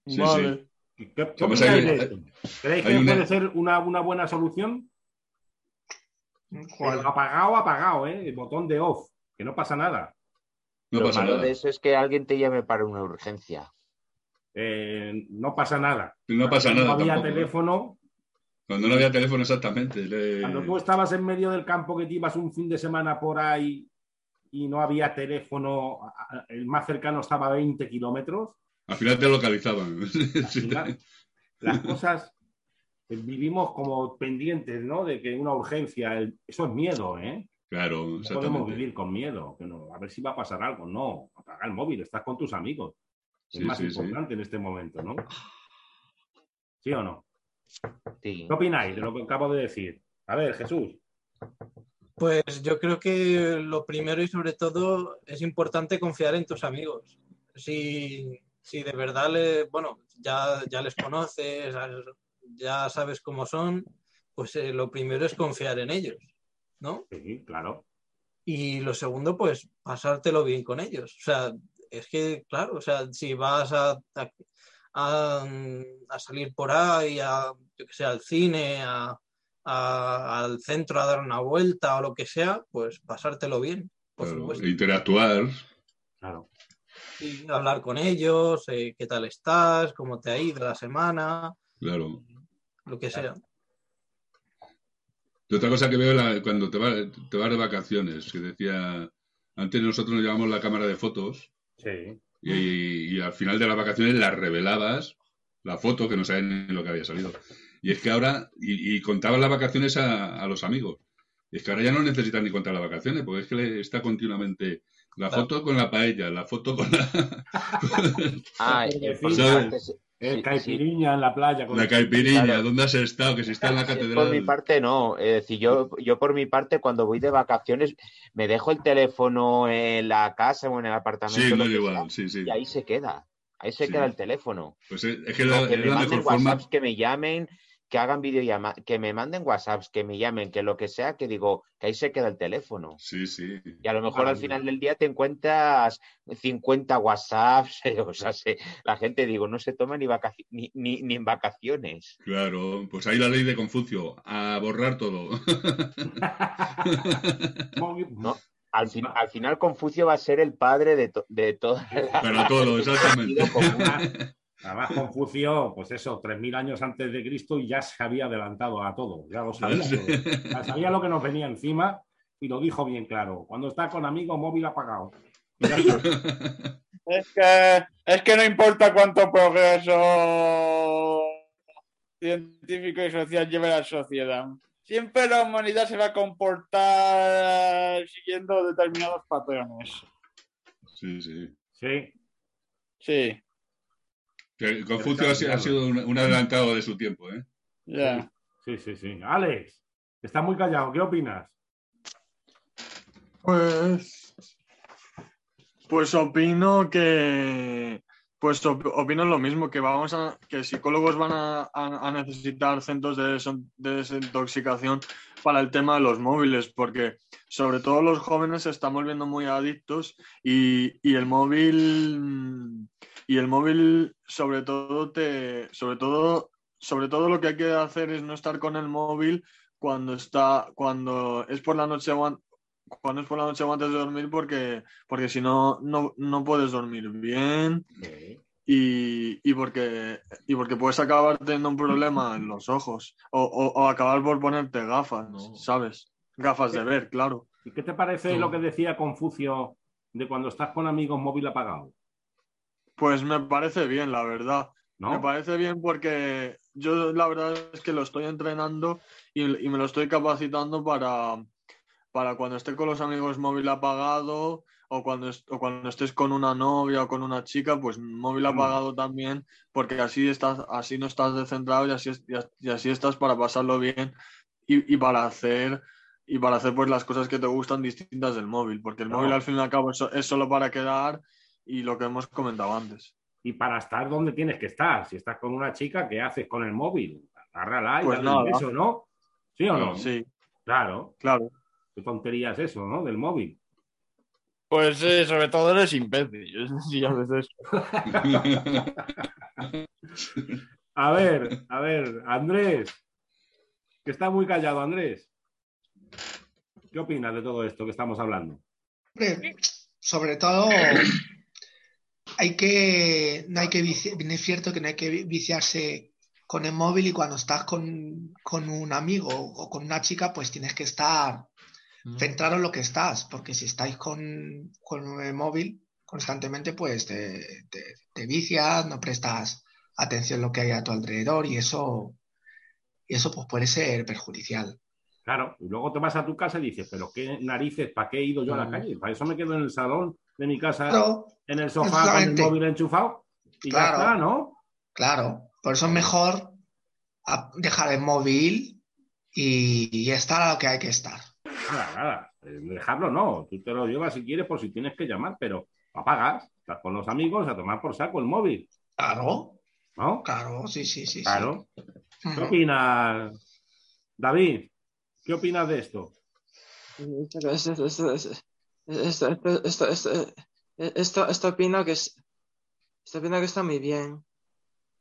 Sí, Vale. ¿Qué, qué opináis hay- de esto? ¿Creéis que una- puede ser una, una buena solución? Pero apagado, apagado, ¿eh? El botón de off, que no pasa nada. No Lo pasa malo nada. de eso es que alguien te llame para una urgencia. Eh, no pasa nada. No pasa Cuando nada No había tampoco, ¿eh? teléfono. Cuando no había teléfono, exactamente. le- Cuando tú estabas en medio del campo que te ibas un fin de semana por ahí y no había teléfono, el más cercano estaba a 20 kilómetros, Al final te localizaban. Final, las cosas vivimos como pendientes, ¿no? De que una urgencia, el- eso es miedo, ¿eh? Claro, No podemos vivir con miedo, que no, a ver si va a pasar algo. No, apaga el móvil, estás con tus amigos. Es Sí, más sí, sí. importante en este momento, ¿no? ¿Sí o no? Sí. ¿Qué opináis de lo que acabo de decir? A ver, Jesús. Pues yo creo que lo primero y sobre todo es importante confiar en tus amigos. Si, si de verdad le, bueno, ya, ya les conoces, ya sabes cómo son, pues eh, lo primero es confiar en ellos, ¿no? Sí, claro. Y lo segundo, pues pasártelo bien con ellos. O sea, es que, claro, o sea, si vas a, a, a- a salir por ahí, a, yo que sé, al cine, a, a- al centro a dar una vuelta o lo que sea, pues pasártelo bien, por Claro, supuesto. Interactuar. Claro. Y hablar con ellos, eh, qué tal estás, cómo te ha ido la semana, Claro. lo que sea. Y otra cosa que veo la- cuando te, va- te vas de vacaciones, que decía, antes nosotros nos llevamos la cámara de fotos Sí. y, y al final de las vacaciones las revelabas, la foto, que no sabían ni lo que había salido. Y es que ahora, y, y contabas las vacaciones a, a los amigos. Y es que ahora ya no necesitan ni contar las vacaciones, porque es que le- está continuamente la Claro. foto con la paella, la foto con la, Ah, eh, El caipiriña en la playa. Con la caipiriña, Claro. ¿dónde has estado? Que si está en la catedral. Por mi parte no, es decir, yo, yo por mi parte cuando voy de vacaciones me dejo el teléfono en la casa o en el apartamento Sí, no igual, sea, sí, sí. y ahí se queda, ahí se Sí. queda el teléfono. Pues es, es que la- que es me la mejor forma. Que me llamen, que hagan videollamadas, que me manden WhatsApps, que me llamen, que lo que sea, que digo, que ahí se queda el teléfono. Sí, sí. Y a lo mejor al final del día te encuentras 50 WhatsApps, o sea, se- la gente, digo, no se toma ni, ni, ni, ni en vacaciones. Claro, pues ahí la ley de Confucio, a borrar todo. No, Al, fin- al final Confucio va a ser el padre de, to- de las... Pero todo, exactamente. Además, Confucio, pues eso, 3.000 años antes de Cristo y ya se había adelantado a todo. Ya lo sabía. Todo. Ya sabía lo que nos venía encima y lo dijo bien claro. Cuando está con amigos, móvil apagado. Es que, es que no importa cuánto progreso científico y social lleve la sociedad. Siempre la humanidad se va a comportar siguiendo determinados patrones. Sí, sí. Sí. Sí, Que Confucio ha sido, ha sido un, un adelantado de su tiempo, ¿eh? ya. Sí, sí, sí. Alex, estás muy callado. ¿Qué opinas? Pues, pues opino que, pues op- opino lo mismo, que vamos a, que psicólogos van a, a- a necesitar centros de, de desintoxicación para el tema de los móviles, porque sobre todo los jóvenes se están volviendo muy adictos y, y el móvil, y el móvil sobre todo te, sobre todo, sobre todo lo que hay que hacer es no estar con el móvil cuando está, cuando es por la noche o cuando es por la noche o antes de dormir porque, porque si no, no, no puedes dormir bien y, y porque, y porque puedes acabar teniendo un problema en los ojos o, o- o acabar por ponerte gafas, ¿sabes? Gafas de ver, claro. ¿Y qué te parece lo que decía Confucio de cuando estás con amigos móvil apagado? Pues me parece bien, la verdad. ¿No? Me parece bien porque yo la verdad es que lo estoy entrenando y, y me lo estoy capacitando para, para cuando esté con los amigos móvil apagado o cuando, est- o cuando estés con una novia o con una chica, pues móvil apagado también, porque así estás, así no estás descentrado y así, es- y as- y así estás para pasarlo bien y, y para hacer y para hacer pues las cosas que te gustan distintas del móvil, porque el móvil al fin y al cabo es solo para quedar y lo que hemos comentado antes. Y para estar donde tienes que estar. Si estás con una chica, ¿qué haces con el móvil? Agárrala y Pues dale un beso, ¿no? ¿Sí o no? Sí, Claro. claro. Qué tontería es eso, ¿no? Del móvil. Pues sobre todo eres imbécil. Sí, a veces. A ver, a ver, Andrés, que está muy callado, Andrés. ¿Qué opinas de todo esto que estamos hablando? Hombre, sobre todo, hay que, no hay que vici- es cierto que no hay que vi- viciarse con el móvil y cuando estás con, con un amigo o con una chica, pues tienes que estar centrado en lo que estás, porque si estáis con, con el móvil constantemente, pues te, te- te vicias, no prestas atención a lo que hay a tu alrededor y eso, y eso pues puede ser perjudicial. Claro, y luego te vas a tu casa y dices, pero qué narices, ¿para qué he ido yo a la Mm. calle? Para eso me quedo en el salón de mi casa, Claro, en el sofá con el móvil enchufado y Claro. ya está, ¿no? Claro, por eso es mejor dejar el móvil y, y estar a lo que hay que estar. Nada, nada. eh, Dejarlo no. Tú te lo llevas si quieres por si tienes que llamar, pero apagas. Estás con los amigos a tomar por saco el móvil. Claro, ¿No? claro, sí, sí, sí. sí. Claro. ¿Qué opinas, David? ¿Qué opinas de esto? Esta, esta, esta, esta, opina que es, esta opina que está muy bien.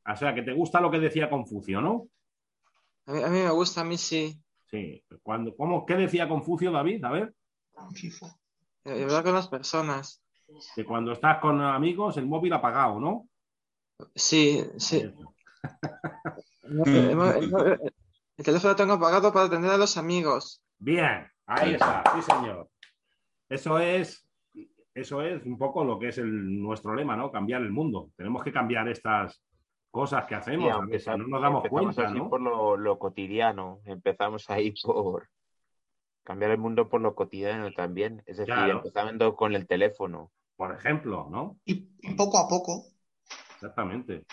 Ah, o sea, que te gusta lo que decía Confucio, ¿no? A mí, me gusta, a mí sí. Sí. Cuando, ¿cómo, ¿Qué decía Confucio, David? A ver. Confucio. Eh, hablar con las personas. Que cuando estás con amigos, el móvil apagado, ¿no? Sí, sí. el teléfono tengo apagado para atender a los amigos. Bien, ahí está, sí, señor. Eso es, eso es un poco lo que es el, nuestro lema, ¿no? Cambiar el mundo. Tenemos que cambiar estas cosas que hacemos, Sí, a aunque veces sea- no nos damos cuenta, así ¿no? por lo, lo cotidiano. Empezamos ahí por cambiar el mundo por lo cotidiano también. Es decir, Claro. empezando con el teléfono. Por ejemplo, ¿no? Y, y poco a poco. Exactamente.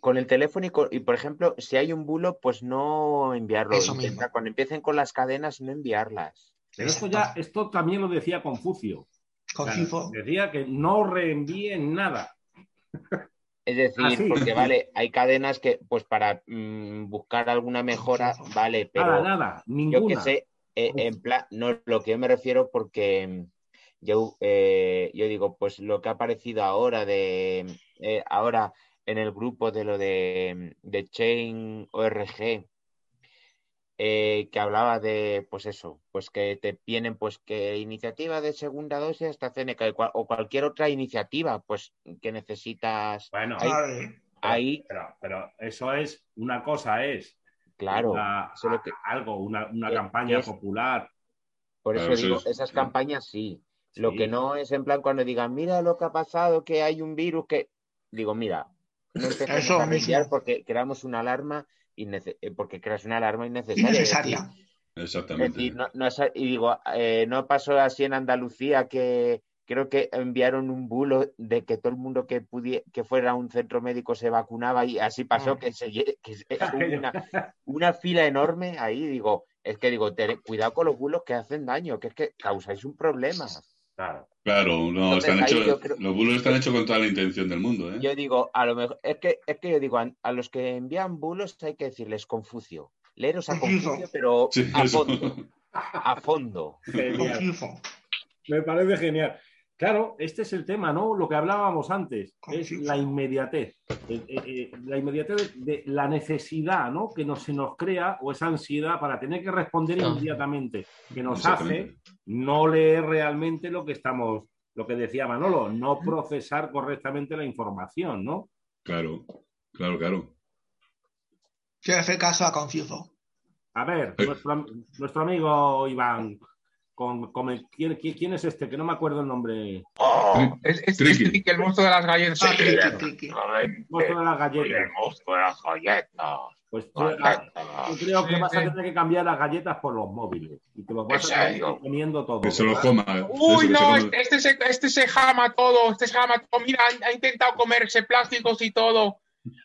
Con el teléfono y, con- y, por ejemplo, si hay un bulo, pues no enviarlo. Eso Intenta, mismo. cuando empiecen con las cadenas, no enviarlas. Pero esto ya, esto también lo decía Confucio. O sea, Confucio. decía que no reenvíen nada. Es decir, Ah, sí. porque vale, hay cadenas que, pues para mm, buscar alguna mejora, vale, pero Nada, nada, yo ninguna. que sé, eh, en plan, no, lo que yo me refiero porque mm, yo, eh, yo digo, pues lo que ha aparecido ahora de, eh, ahora en el grupo de lo de, de Chain ORG, eh, que hablaba de, pues eso, pues que te vienen, pues que iniciativa de segunda dosis hasta CNK o cualquier otra iniciativa, pues que necesitas. Bueno, ahí, pero, ahí- pero, pero eso es una cosa, es claro, una- que- algo, una, una que- campaña que es- popular. por eso digo, es- esas sí. campañas sí. Lo Sí. que no es en plan cuando digan, mira lo que ha pasado, que hay un virus que. Digo, mira, no empecemos Eso a porque creamos una alarma porque creas una alarma innecesaria. Es Exactamente. decir, no, no es- y digo, eh, no pasó así en Andalucía que creo que enviaron un bulo de que todo el mundo que pudie- que fuera a un centro médico se vacunaba y así pasó Mm. que, se, lle- que se- hubo una, una fila enorme ahí. Digo, es que digo, te- cuidado con los bulos que hacen daño, que es que causáis un problema. Claro. Claro, no, Entonces, están creo- los bulos están hechos con toda la intención del mundo, ¿eh? Yo digo, a lo mejor, es que, es que yo digo, a, a los que envían bulos hay que decirles Confucio. Leeros a Confucio. Pero Sí, a eso. fondo. A fondo. Genial. Me parece genial. Claro, este es el tema, ¿no? Lo que hablábamos antes, es la inmediatez. Eh, eh, eh, la inmediatez de, de la necesidad, ¿no? Que nos, se nos crea o esa ansiedad para tener que responder inmediatamente, que nos hace no leer realmente lo que estamos, lo que decía Manolo, no procesar correctamente la información, ¿no? Claro, claro, claro. Quiero hacer caso a Confuso. A ver, nuestro, nuestro amigo Iván, con, con el- ¿quién, quién- quién es este? Que no me acuerdo el nombre. Oh, es, es, es Tricky. El monstruo de las galletas. Ah, triqui. Monstruo de las galletas. el monstruo de las galletas. Pues yo, yo creo que Sí, vas a tener que cambiar las galletas por los móviles. Y te los vas ¿En a ir comiendo todo. Que se los ¿verdad? coma. Uy, no, este, este se, este se jama todo, este se jama todo. Mira, ha, ha intentado comerse plásticos y todo.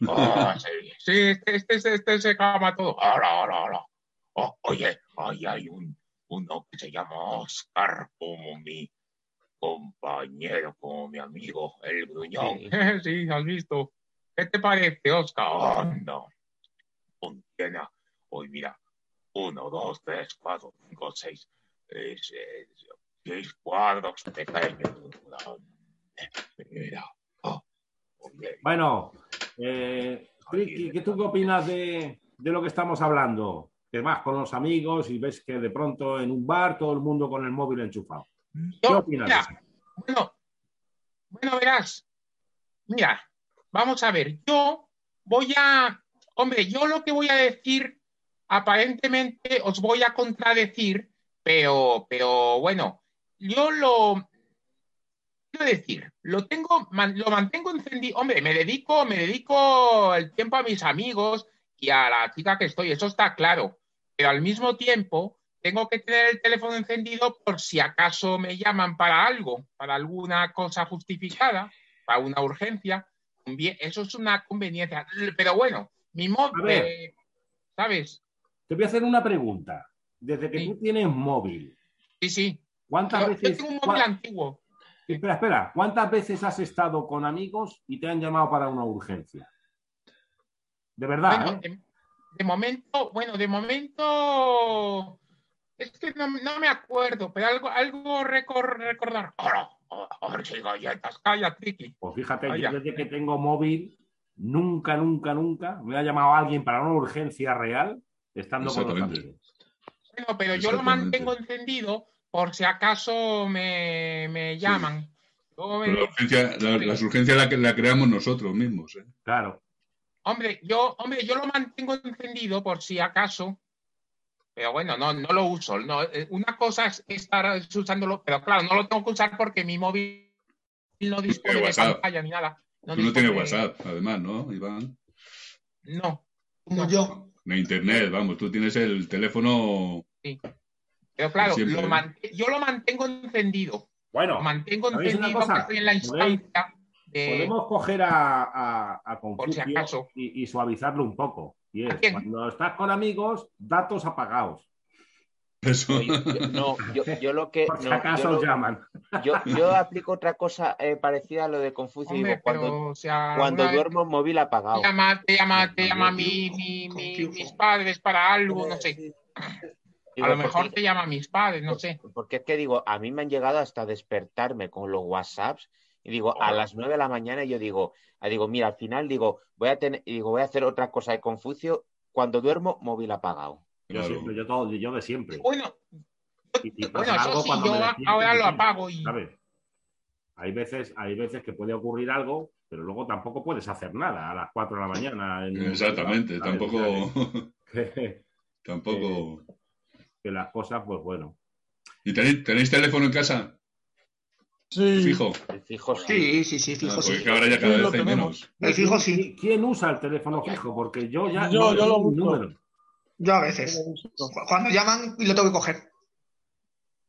Ah, sí, sí, este, este, este, este se jama todo. Ahora, ahora, ahora. Oh, oye, ahí hay un, uno que se llama Oscar, como mi compañero, como mi amigo, el gruñón. Sí. Sí, has visto. ¿Qué te parece, Oscar? Anda. Contiene. Hoy mira, uno, dos, tres, cuatro, cinco, seis. Es, es- seis cuadros pequeños. Mira. Oh, Bueno, eh, ¿qué tú qué opinas de, de lo que estamos hablando? Que vas con los amigos y ves que de pronto en un bar todo el mundo con el móvil enchufado. ¿Qué opinas de mira, eso? bueno, bueno, verás. Mira, vamos a ver. Yo voy a. Hombre, yo lo que voy a decir, aparentemente os voy a contradecir, pero, pero bueno, yo lo. Quiero decir, lo tengo, man- lo mantengo encendido. Hombre, me dedico, me dedico el tiempo a mis amigos y a la chica que estoy, eso está claro. Pero al mismo tiempo, tengo que tener el teléfono encendido por si acaso me llaman para algo, para alguna cosa justificada, para una urgencia. Eso es una conveniencia. Pero bueno, mi móvil, eh, ¿sabes? Te voy a hacer una pregunta. Desde que Sí. tú tienes móvil, Sí, sí. ¿cuántas Yo, yo veces... tengo un móvil antiguo. Espera, espera. ¿Cuántas veces has estado con amigos y te han llamado para una urgencia? De verdad, Bueno, ¿eh? De, momento, bueno, de momento, es que no, no me acuerdo, pero algo, algo recor- recordar. Ahora, ahora sí, galletas, calla, Triki. Pues fíjate, Ah, yo desde que tengo móvil, nunca, nunca, nunca me ha llamado alguien para una urgencia real estando con los amigos. Bueno, pero yo lo mantengo encendido por si acaso me, me llaman. Luego me- Pero la urgencia, la- las urgencias la, que- la creamos nosotros mismos, ¿eh? Claro. Hombre, yo, hombre, yo lo mantengo encendido por si acaso, pero bueno, no, no lo uso. No, eh, una cosa es estar usándolo, pero claro, no lo tengo que usar porque mi móvil no dispone de WhatsApp. pantalla ni nada. Tú no tienes de- WhatsApp, además, ¿no, Iván? No, Como yo. Ni internet, vamos, tú tienes el teléfono. pero claro, Siempre, lo man- yo lo mantengo encendido. Bueno, Lo mantengo ¿sabéis una encendido cosa? que estoy en la ¿Podéis- instancia. Podemos coger a, a, a Confucio si y, y suavizarlo un poco. Y es, quién? cuando estás con amigos, datos apagados. Eso. Yo, yo- no, yo, yo lo que. Por si no, acaso lo- llaman. yo, yo aplico otra cosa eh, parecida a lo de Confucio. Hombre, Digo, cuando, pero, o sea, cuando duermo, móvil apagado. te llama, te llama, te llama mi, mi- mis padres para algo, no sé. Digo, A lo mejor porque- te llama mis padres, no sé. Porque es que digo, a mí me han llegado hasta despertarme con los WhatsApps y digo, a las 9 de la mañana yo digo, ah, digo, mira, al final digo, voy a tener, digo, voy a hacer otra cosa de Confucio. Cuando duermo, móvil apagado. Yo Claro. siempre, yo todo, yo de siempre. Bueno, Y, y bueno, eso sí, yo despierto, ahora lo apago y. ¿sabes? Hay veces, hay veces que puede ocurrir algo, pero luego tampoco puedes hacer nada a las 4 de la mañana. en- Exactamente, ¿sabes? tampoco. Que, tampoco. que las cosas, pues bueno. ¿Y tenéis, tenéis teléfono en casa? Sí. Fijo. El fijo Sí, sí, sí, fijo Ah, sí. porque ahora ya cada vez hay tenemos. menos. El fijo sí. ¿Quién usa el teléfono fijo? Porque yo ya Yo- no yo lo uso. número. Yo a veces. Cu- Cuando llaman y lo tengo que coger.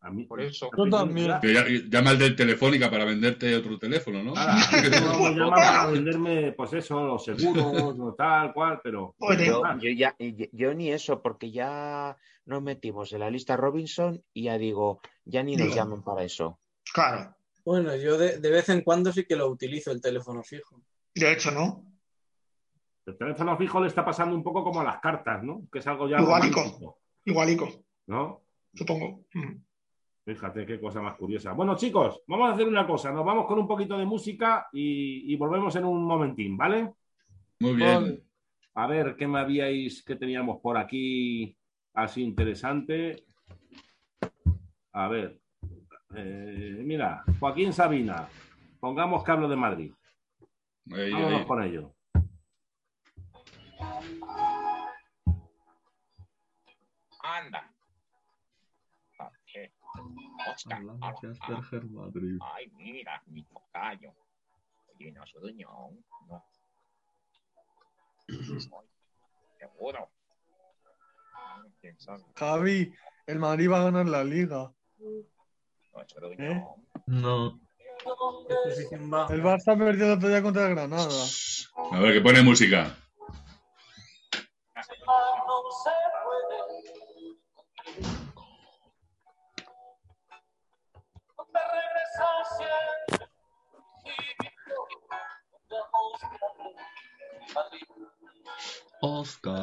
A mí, Por eso. Yo también. Ya- Que ya- llama al de Telefónica para venderte otro teléfono, ¿no? Nada, no me llaman para venderme, pues eso, los seguros, o tal cual, pero. Oye, Yo, Ah, yo ya, yo, yo ni eso, porque ya nos metimos en la lista Robinson y ya digo, ya ni nos Digo. llaman para eso. Claro. Bueno, yo de, de vez en cuando sí que lo utilizo el teléfono fijo. De hecho, ¿no? El teléfono fijo le está pasando un poco como a las cartas, ¿no? Que es algo ya Igualico. romántico, Igualico, ¿no? supongo. Mm. Fíjate qué cosa más curiosa. Bueno, chicos, vamos a hacer una cosa. Nos vamos con un poquito de música y, y volvemos en un momentín, ¿vale? Muy bien. A ver, ¿qué me habíais, qué teníamos por aquí así interesante? A ver. Eh, mira, Joaquín Sabina. Pongamos que hablo de Madrid. Ahí, Vámonos ahí. con ello. Anda. Oscar, Asperger Madrid. Ay, mira, mi tocayo. Oye, no soy duñón. No. Soy Seguro. Mm. Javi, el Madrid va a ganar la liga. ¿Eh? No. El Barça perdió otro día contra el Granada. A ver, que pone música. Oscar.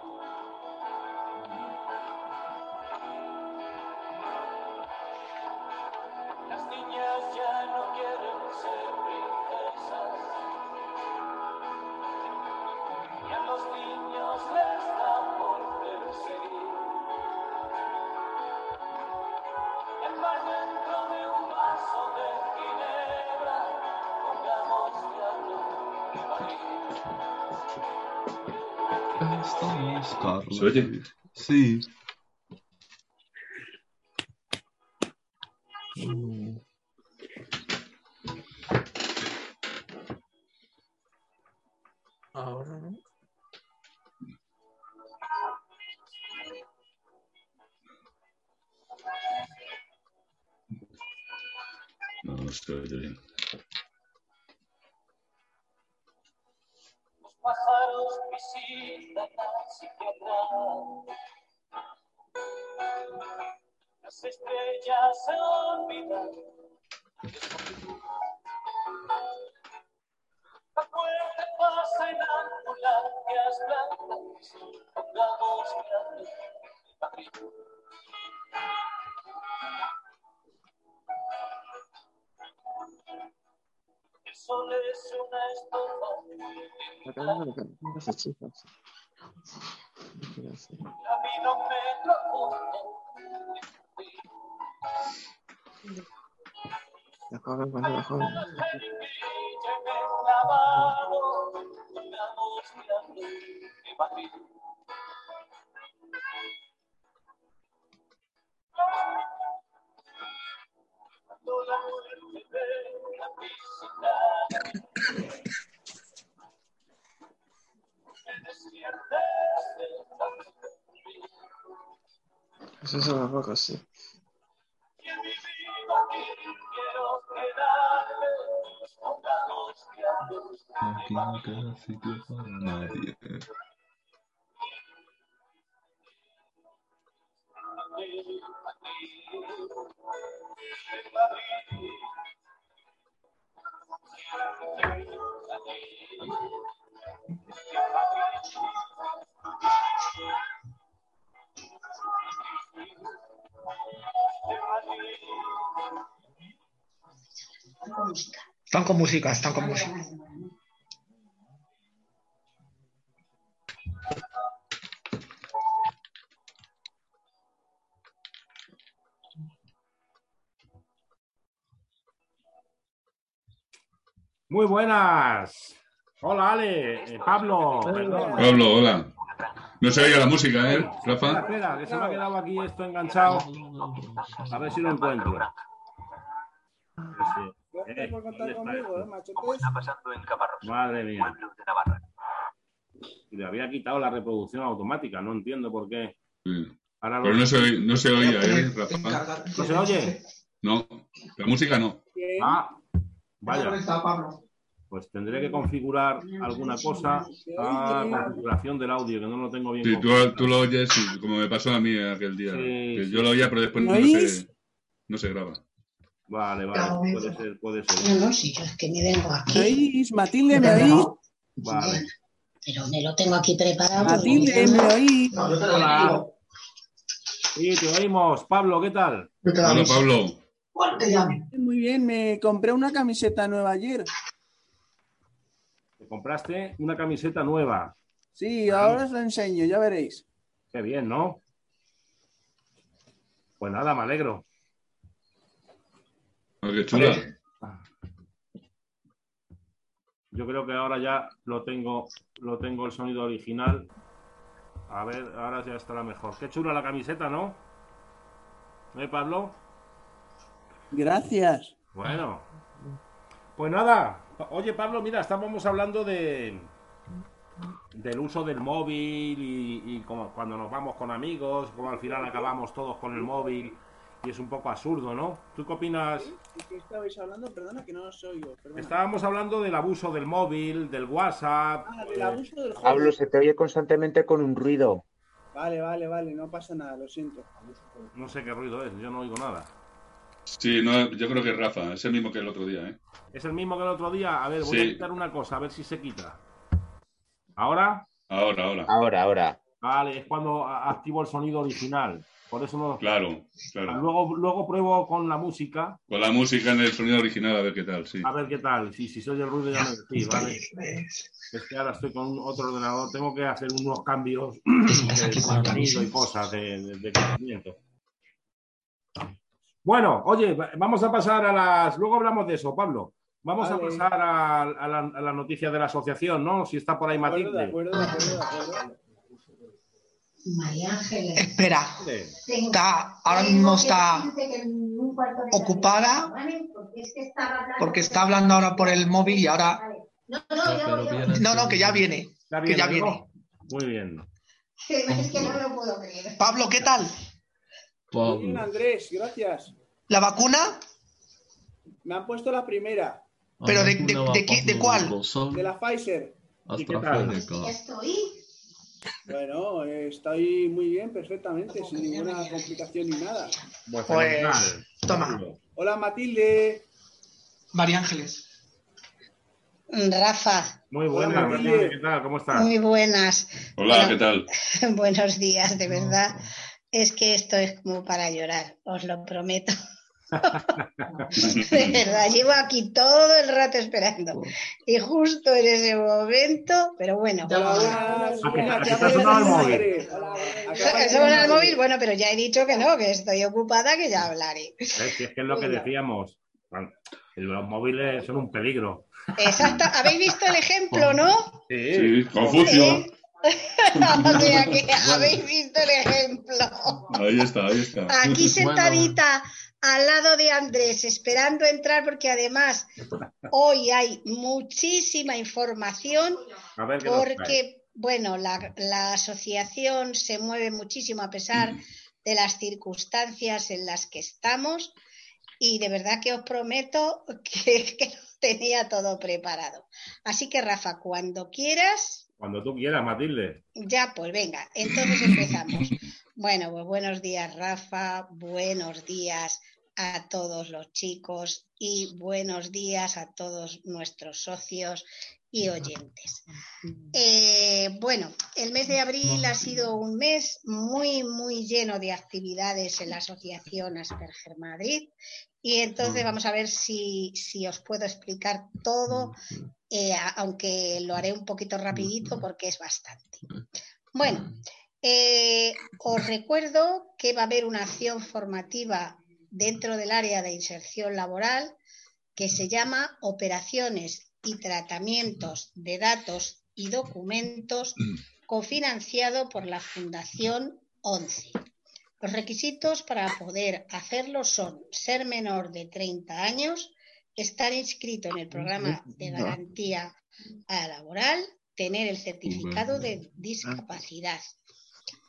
Estamos, Carlos. ¿Se oye? Sí. Mm. Oye bien. Los pájaros visitan la psiquiatra. Las estrellas se olvidan. La muerte pasa en ambulancias blancas. Pongamos que hablo de Madrid. El sol de Madrid. Cuando la muerte Eso es una poco, sí. Y en mi vida aquí quiero quedarme. Pongamos que hablo Aquí no para nadie. Están con música, están con música. Muy buenas. Hola, Ale. Eh, Pablo. perdón. Pablo, hola. No se oye la música, ¿eh, Rafa? espera, que se me ha quedado aquí esto enganchado. A ver si lo encuentro. Que sí. Eh, por contar ¿dónde está conmigo, eh, pasando en Caparrós. Madre mía. Y le había quitado la reproducción automática, no entiendo por qué. Sí. Ahora lo- Pero no se, oye- no se oía, ¿eh, Rafa? ¿No se oye? No, la música no. Ah, vaya. Pues tendré que configurar alguna cosa a configuración del audio, que no lo tengo bien Sí, tú, lo oyes como me pasó a mí aquel día. Sí, que sí. yo lo oía, pero después ¿Me no se, no se graba. Vale, vale, puede ser, puede ser. No, no, si yo es que me vengo aquí. ¿Me oís? Matilde, ¿me oís? Vale. Pero me lo tengo aquí preparado. Matilde, ¿me oís? Hola. Sí, te oímos. Pablo, ¿qué tal? Hola, Pablo. Muy bien, me compré una camiseta nueva ayer. Te compraste una camiseta nueva. Sí, ahora os la enseño, ya veréis. Qué bien, ¿no? Pues nada, me alegro. Qué chula. Yo creo que ahora ya lo tengo, lo tengo el sonido original. A ver, ahora ya estará mejor. Qué chula la camiseta, ¿no? ¿Eh, Pablo? Gracias. Bueno. Pues nada. Oye, Pablo, mira, estábamos hablando de del uso del móvil y, y como cuando nos vamos con amigos, como al final acabamos todos con el móvil y es un poco absurdo, ¿no? ¿Tú qué opinas? ¿De qué estabais hablando? Perdona que no os oigo. Perdona. Estábamos hablando del abuso del móvil, del WhatsApp. Ah, del abuso del juego. Pablo, se te oye constantemente con un ruido. Vale, vale, vale, no pasa nada, lo siento. No sé qué ruido es, yo no oigo nada. Sí, no, yo creo que es Rafa, es el mismo que el otro día, ¿eh? ¿Es el mismo que el otro día? A ver, voy a Sí. quitar una cosa, a ver si se quita. ¿Ahora? Ahora, ahora. Ahora, ahora. Vale, es cuando activo el sonido original. Por eso no. Claro, claro. Luego, luego pruebo con la música, Con la música en el sonido original, a ver qué tal, sí. a ver qué tal. Si, si se oye el ruido ya me decís, ¿vale? Es que ahora estoy con otro ordenador, tengo que hacer unos cambios de contenido y cosas de, de, de conocimiento. Bueno, oye, va- vamos a pasar a las. Luego hablamos de eso, Pablo. Vamos a pasar a, a la, a la noticia de la asociación, ¿no? Si está por ahí De acuerdo, de Matilde. acuerdo, de acuerdo, de acuerdo. María Ángeles. Espera, está, ahora mismo está ocupada porque está hablando ahora por el móvil y ahora. No, no. No, no, que ya viene. Que ya viene. Muy bien. Es que no lo puedo creer. Pablo, ¿qué tal? Muy bien, Andrés, gracias. ¿La vacuna? Me han puesto la primera, ¿Pero de, de, de qué- de cuál? de la Pfizer. ¿Y qué tal? Estoy. Bueno, eh, estoy muy bien, perfectamente, sin ninguna complicación ni nada. Pues, Pues, toma. Hola, Matilde. María Ángeles. Rafa, Muy buenas, Hola. ¿qué tal? ¿Cómo estás? muy buenas. Hola, Bueno, ¿qué tal? Buenos días, de verdad. Es que esto es como para llorar, os lo prometo. De verdad, llevo aquí todo el rato esperando. Y justo en ese momento, pero bueno. Hola, buenas. ¿A qué- Mira, a qué que te ha sonado el móvil? Bueno, pero ya he dicho que no, que estoy ocupada, que ya hablaré. Es que es que es lo que decíamos. Los móviles son un peligro. Exacto. ¿Habéis visto el ejemplo, no? Sí, Confucio. O sea que habéis visto el ejemplo. Ahí está, ahí está. Aquí sentadita al lado de Andrés, esperando entrar, porque además hoy hay muchísima información, A ver porque, bueno, la, la asociación se mueve muchísimo a pesar de las circunstancias en las que estamos y de verdad que os prometo que, que lo tenía todo preparado. Así que, Rafa, cuando quieras, Cuando tú quieras, Matilde. ya, pues venga, entonces empezamos. Bueno, pues buenos días, Rafa. Buenos días a todos los chicos y buenos días a todos nuestros socios y oyentes. Eh, bueno, el mes de abril ha sido un mes muy, muy lleno de actividades en la Asociación Asperger Madrid y entonces vamos a ver si, si os puedo explicar todo, eh, aunque lo haré un poquito rapidito porque es bastante. Bueno, eh, os recuerdo que va a haber una acción formativa dentro del área de inserción laboral que se llama Operaciones y Tratamientos de Datos y Documentos, cofinanciado por la Fundación 11. Los requisitos para poder hacerlo son ser menor de 30 años, estar inscrito en el programa de garantía laboral, tener el certificado de discapacidad.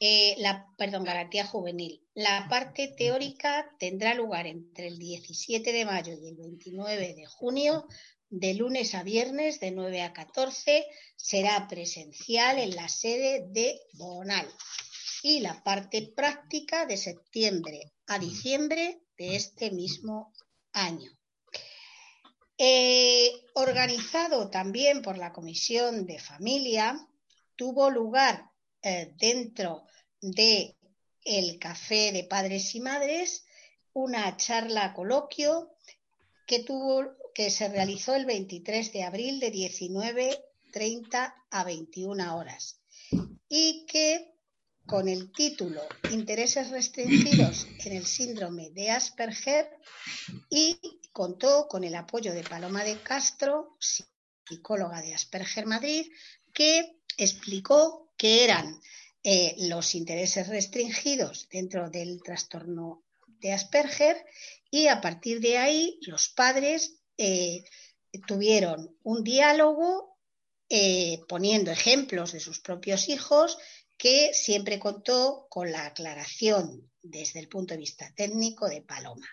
Eh, la, perdón, garantía juvenil. La parte teórica tendrá lugar entre el 17 de mayo y el 29 de junio, de lunes a viernes, de 9 a 14. Será presencial en la sede de Bonal. Y la parte práctica de septiembre a diciembre de este mismo año. Eh, organizado también por la Comisión de Familia, tuvo lugar eh, dentro de el Café de Padres y Madres una charla coloquio que tuvo que se realizó el 23 de abril de 19:30 a 21 horas y que con el título Intereses restringidos en el síndrome de Asperger y contó con el apoyo de Paloma de Castro, psicóloga de Asperger Madrid, que explicó qué eran eh, los intereses restringidos dentro del trastorno de Asperger y a partir de ahí los padres eh, tuvieron un diálogo eh, poniendo ejemplos de sus propios hijos que siempre contó con la aclaración desde el punto de vista técnico de Paloma.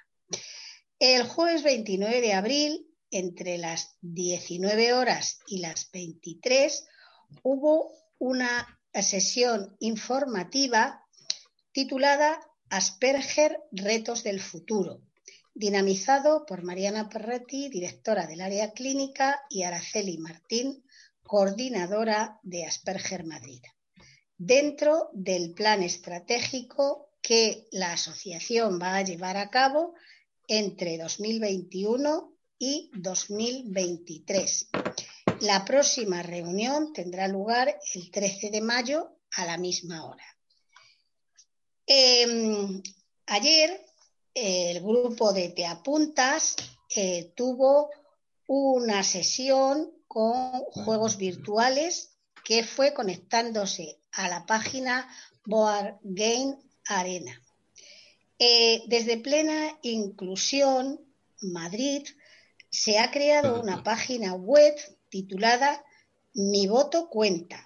El jueves 29 de abril, entre las 19 horas y las 23, hubo una sesión informativa titulada Asperger, Retos del Futuro, dinamizado por Mariana Perretti, directora del área clínica, y Araceli Martín, coordinadora de Asperger Madrid, dentro del plan estratégico que la asociación va a llevar a cabo entre 2021 y 2023. La próxima reunión tendrá lugar el 13 de mayo a la misma hora. Eh, ayer el grupo de Te Apuntas eh, tuvo una sesión con juegos virtuales que fue conectándose a la página Board Game Arena. Eh, desde Plena Inclusión Madrid se ha creado una página web titulada Mi voto cuenta.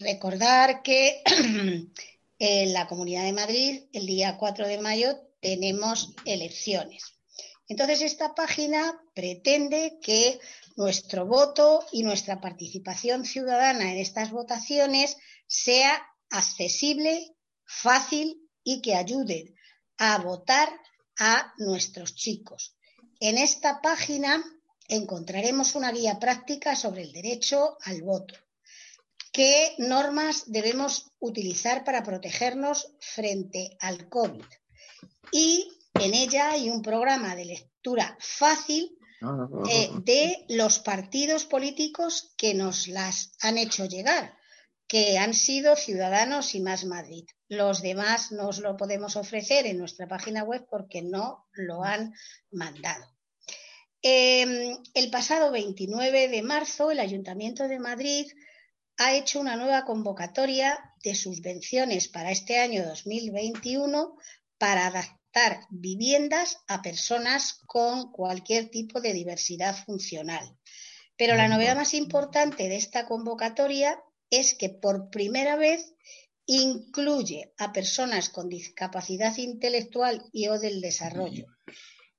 Recordar que en la Comunidad de Madrid el día 4 de mayo tenemos elecciones. Entonces esta página pretende que nuestro voto y nuestra participación ciudadana en estas votaciones sea accesible, fácil y que ayuden a votar a nuestros chicos. En esta página encontraremos una guía práctica sobre el derecho al voto. ¿Qué normas debemos utilizar para protegernos frente al COVID? Y en ella hay un programa de lectura fácil eh, de los partidos políticos que nos las han hecho llegar, que han sido Ciudadanos y Más Madrid. Los demás no os lo podemos ofrecer en nuestra página web porque no lo han mandado. Eh, el pasado 29 de marzo, el Ayuntamiento de Madrid ha hecho una nueva convocatoria de subvenciones para este año 2021 para adaptar viviendas a personas con cualquier tipo de diversidad funcional. Pero la novedad más importante de esta convocatoria es que por primera vez incluye a personas con discapacidad intelectual y o del desarrollo.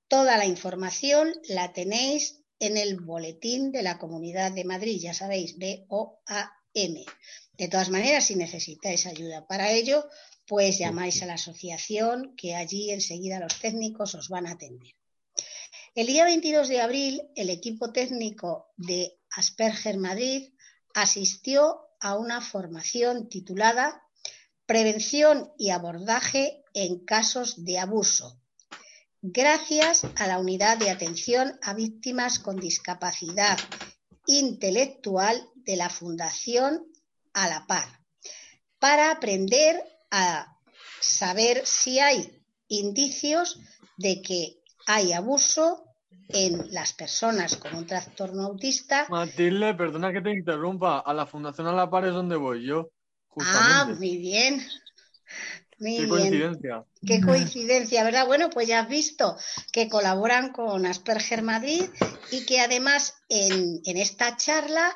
Toda la información la tenéis en el boletín de la Comunidad de Madrid, ya sabéis, B-O-A-M. De todas maneras, si necesitáis ayuda para ello, pues llamáis a la asociación que allí enseguida los técnicos os van a atender. El día 22 de abril, el equipo técnico de Asperger Madrid asistió a una formación titulada Prevención y abordaje en casos de abuso, gracias a la unidad de atención a víctimas con discapacidad intelectual de la Fundación A la Par, para aprender a saber si hay indicios de que hay abuso en las personas con un trastorno autista. Matilde, perdona que te interrumpa. A la Fundación A la Par es donde voy yo. Ah, Justamente. muy bien. Muy Qué bien. coincidencia. Qué coincidencia, ¿verdad? Bueno, pues ya has visto que colaboran con Asperger Madrid y que además en, en esta charla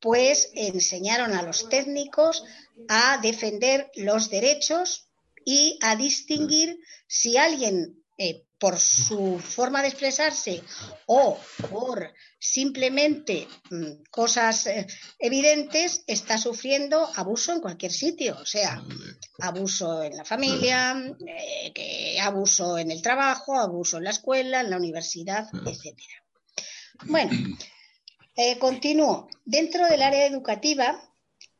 pues enseñaron a los técnicos a defender los derechos y a distinguir si alguien eh, por su forma de expresarse o por simplemente mm, cosas eh, evidentes está sufriendo abuso en cualquier sitio, o sea, abuso en la familia, eh, que abuso en el trabajo, abuso en la escuela, en la universidad, etcétera. Bueno, eh, continúo. Dentro del área educativa,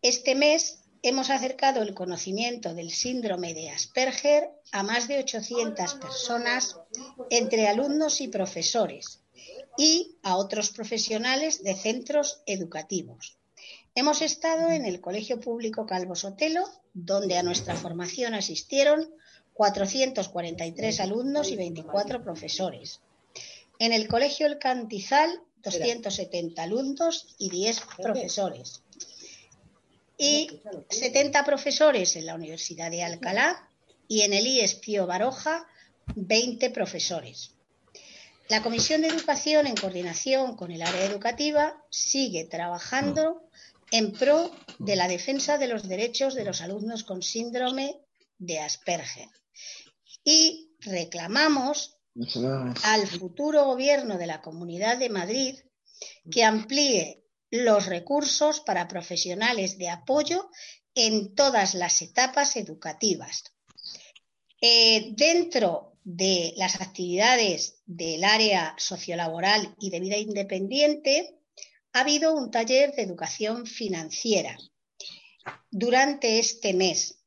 este mes hemos acercado el conocimiento del síndrome de Asperger a más de 800 personas entre alumnos y profesores y a otros profesionales de centros educativos. Hemos estado en el Colegio Público Calvo Sotelo, donde a nuestra formación asistieron 443 alumnos y 24 profesores. En el Colegio El Cantizal, 270 alumnos y 10 profesores. Y 70 profesores en la Universidad de Alcalá y en el IES Pío Baroja, 20 profesores. La Comisión de Educación, en coordinación con el área educativa, sigue trabajando en pro de la defensa de los derechos de los alumnos con síndrome de Asperger. Y reclamamos al futuro gobierno de la Comunidad de Madrid que amplíe los recursos para profesionales de apoyo en todas las etapas educativas. Eh, dentro de las actividades del área sociolaboral y de vida independiente, ha habido un taller de educación financiera durante este mes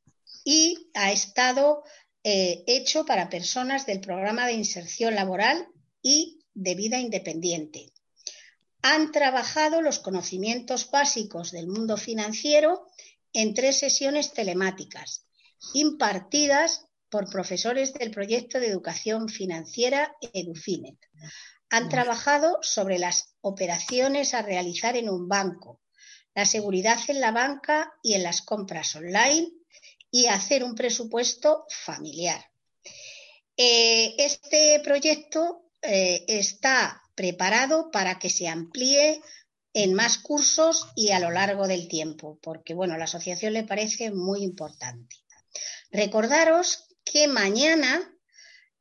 y ha estado eh, hecho para personas del programa de inserción laboral y de vida independiente. Han trabajado los conocimientos básicos del mundo financiero en tres sesiones telemáticas impartidas por profesores del proyecto de educación financiera EduFinet. Han trabajado sobre las operaciones a realizar en un banco, la seguridad en la banca y en las compras online y hacer un presupuesto familiar. Eh, este proyecto eh, está preparado para que se amplíe en más cursos y a lo largo del tiempo, porque bueno, la asociación le parece muy importante. Recordaros que mañana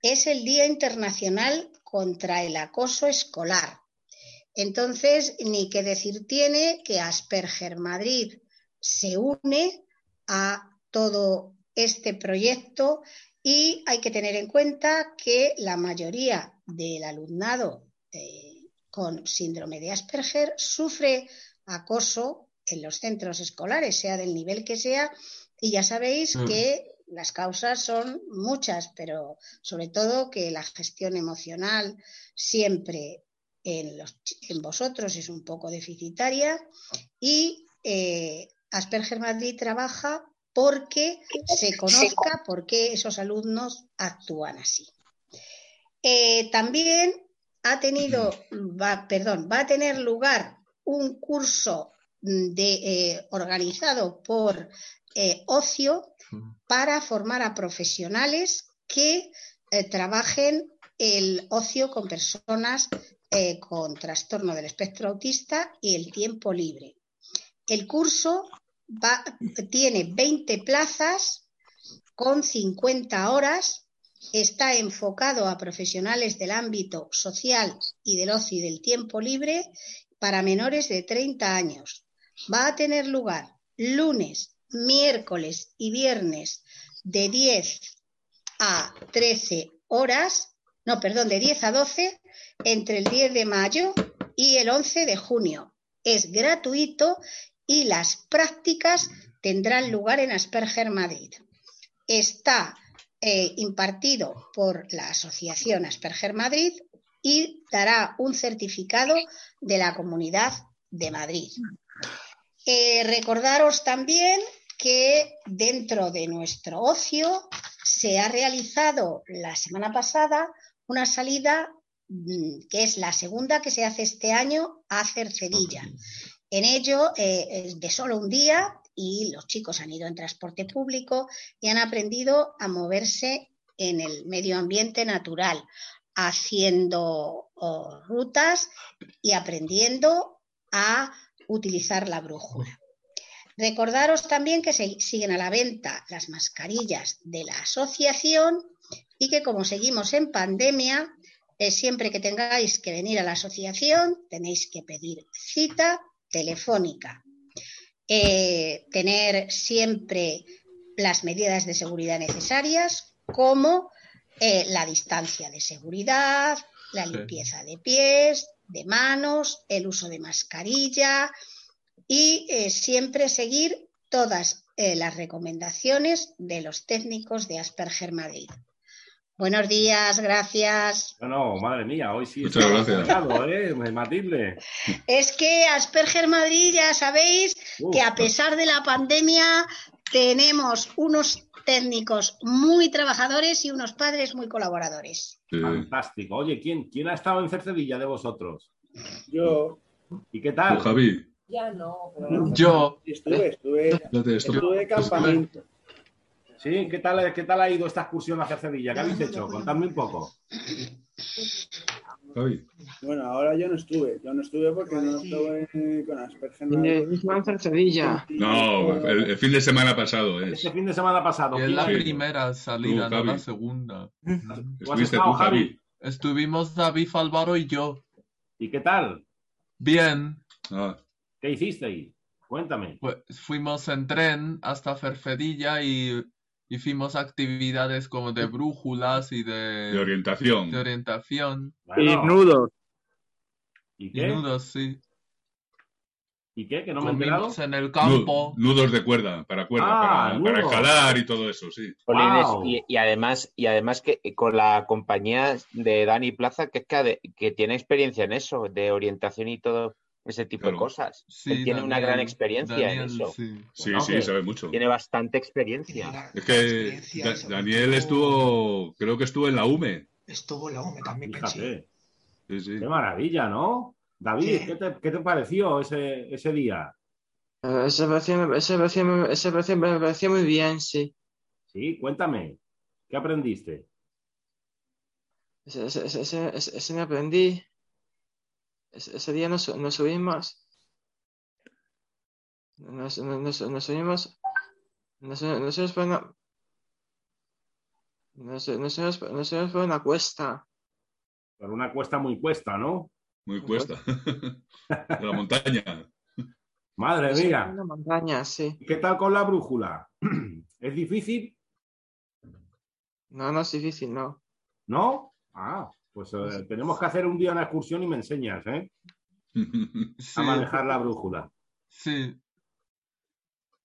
es el Día Internacional contra el Acoso Escolar. Entonces, ni que decir tiene que Asperger Madrid se une a todo este proyecto y hay que tener en cuenta que la mayoría del alumnado eh, con síndrome de Asperger sufre acoso en los centros escolares, sea del nivel que sea, y ya sabéis Mm. que las causas son muchas, pero sobre todo que la gestión emocional siempre en, los, en vosotros es un poco deficitaria y eh, Asperger Madrid trabaja porque se conozca por qué esos alumnos actúan así. Eh, también ha tenido, va, perdón, va a tener lugar un curso de, eh, organizado por eh, Ocio para formar a profesionales que eh, trabajen el ocio con personas con trastorno del espectro autista y el tiempo libre. El curso va- tiene 20 plazas con 50 horas, está enfocado a profesionales del ámbito social y del ocio y del tiempo libre para menores de 30 años. Va a tener lugar lunes, miércoles y viernes de 10 a 13 horas, no, perdón, de 10 a 12 entre el 10 de mayo y el 11 de junio. Es gratuito y las prácticas tendrán lugar en Asperger Madrid. Está eh, impartido por la Asociación Asperger Madrid y dará un certificado de la Comunidad de Madrid. Eh, recordaros también que dentro de nuestro ocio se ha realizado la semana pasada una salida mm, que es la segunda que se hace este año a Cercedilla. En ello, eh, de solo un día, y los chicos han ido en transporte público y han aprendido a moverse en el medio ambiente natural, haciendo oh, rutas y aprendiendo a utilizar la brújula. Recordaros también que se siguen a la venta las mascarillas de la asociación y que como seguimos en pandemia, eh, siempre que tengáis que venir a la asociación tenéis que pedir cita telefónica. Eh, tener siempre las medidas de seguridad necesarias, como eh, la distancia de seguridad, la limpieza de pies, de manos, el uso de mascarilla y eh, siempre seguir todas las recomendaciones de los técnicos de Asperger Madrid. Buenos días, gracias. No, no, madre mía, hoy sí Muchas gracias. complicado, ¿eh? Matible. Es que Asperger Madrid ya sabéis que a pesar de la pandemia tenemos unos técnicos muy trabajadores y unos padres muy colaboradores. Fantástico. Oye, ¿quién, ¿quién ha estado en Cercedilla de vosotros? Yo. ¿Y qué tal? Tú, Javi. Ya no, pero... Yo. Estuve, estuve, estuve de campamento. Sí, ¿qué tal, ¿qué tal ha ido esta excursión a Cercedilla? ¿Qué habéis hecho? Contadme un poco. Bueno, ahora yo no estuve. Yo no estuve porque no estuve con Asperger. En Cercedilla. No, el, el fin de semana pasado es. Este fin de semana pasado. Es ¿quién la primera salida, Tú, no la segunda. Estuviste estado, tú, Javi. Estuvimos David Álvaro y yo. ¿Y qué tal? Bien. Ah, ¿Qué hicisteis? Cuéntame. Pues fuimos en tren hasta Ferfedilla y hicimos actividades como de brújulas y de, de orientación. de orientación. Y nudos. ¿Y Y qué? nudos, sí. ¿Y qué? ¿Que no me he enterado? En el campo. nudos de cuerda, para cuerda, Ah, para, escalar y todo eso, sí. Y, y además, y además que con la compañía de Dani Plaza, que es que, que tiene experiencia en eso, de orientación y todo ese tipo Claro. de cosas. Sí, Él tiene una gran experiencia en eso. sí. Sí, Bueno, sí, sabe mucho. Tiene bastante experiencia. Es que experiencia, Da- sobre Daniel todo- estuvo, creo que estuvo en la UME. Estuvo la UME también. Fíjate. Sí, sí. Qué maravilla, ¿no? David, Sí. ¿qué te, qué te pareció ese, ese día? Eh, Ese pareció, ese ese me pareció muy bien, sí. Sí, cuéntame. ¿Qué aprendiste? Ese, ese, ese- ese me aprendí. Ese, ese día nos, nos subimos. Nos, nos, nos, subimos. Nos, nos subimos por una. Nos, nos subimos, nos subimos por una cuesta. Por una cuesta muy cuesta, ¿no? Muy cuesta. de la montaña. Madre mía. una montaña, sí. ¿Qué tal con la brújula? ¿Es difícil? No, no es difícil, no. ¿No? Ah, pues eh, tenemos que hacer un día una excursión y me enseñas, ¿eh? Sí, A manejar la brújula. sí.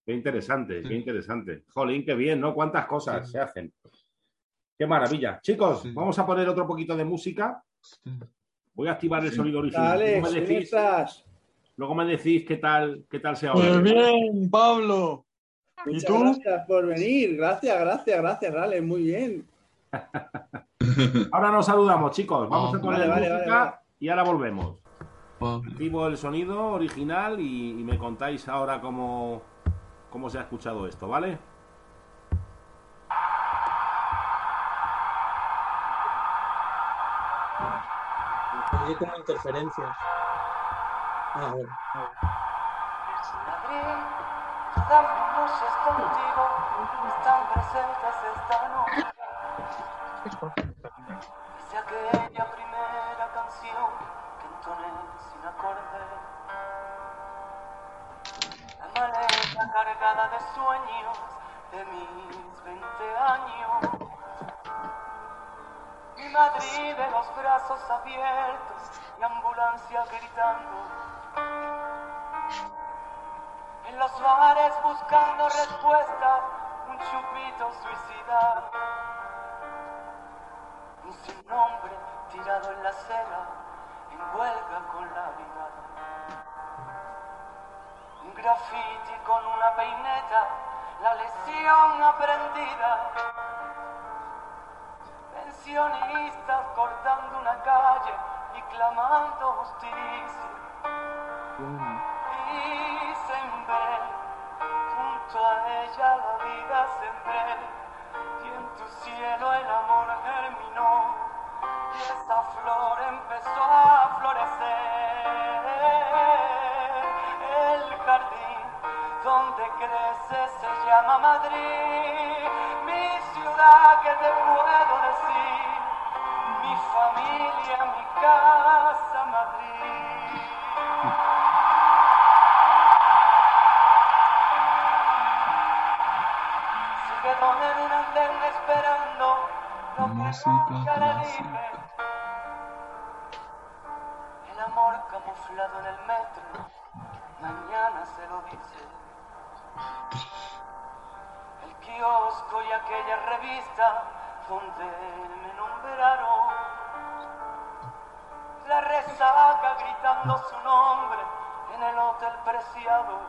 Qué interesante, qué interesante. Jolín, qué bien, ¿no? Cuántas cosas se hacen. Qué maravilla. Chicos, Sí. vamos a poner otro poquito de música. sí. Voy a activar el sonido original. Dale, luego, me luego me decís qué tal, qué tal se Pues oye. bien, Pablo. ¿Y Muchas tú? gracias por venir. Gracias, gracias, gracias, Dale, muy bien. Ahora nos saludamos, chicos. Vamos a poner vale, vale, música vale, vale. y ahora volvemos. Activo el sonido original y, y me contáis ahora cómo, cómo se ha escuchado esto, ¿vale? Oye, como interferencias. Ah, bueno. Dame noches contigo, están presentes esta noche. Desde aquella primera canción que entoné sin acorde. La maleta cargada de sueños de mis 20 años. Mi Madrid de los brazos abiertos y ambulancia gritando. En los bares buscando respuesta, un chupito suicida. Un sin nombre tirado en la acera, en huelga con la brigada. Un graffiti con una peineta, la lesión aprendida. Pensionistas cortando una calle y clamando justicia. Y sembré junto a ella la vida sembré y en tu cielo el amor germinó y esa flor empezó a florecer. El jardín donde crece se llama Madrid, mi ciudad que te puedo decir, mi familia, mi casa, Madrid. Se quedó en un andén esperando lo que nunca. Amor camuflado en el metro, mañana se lo dice. El kiosco y aquella revista donde me nombraron. La resaca gritando su nombre en el hotel preciado.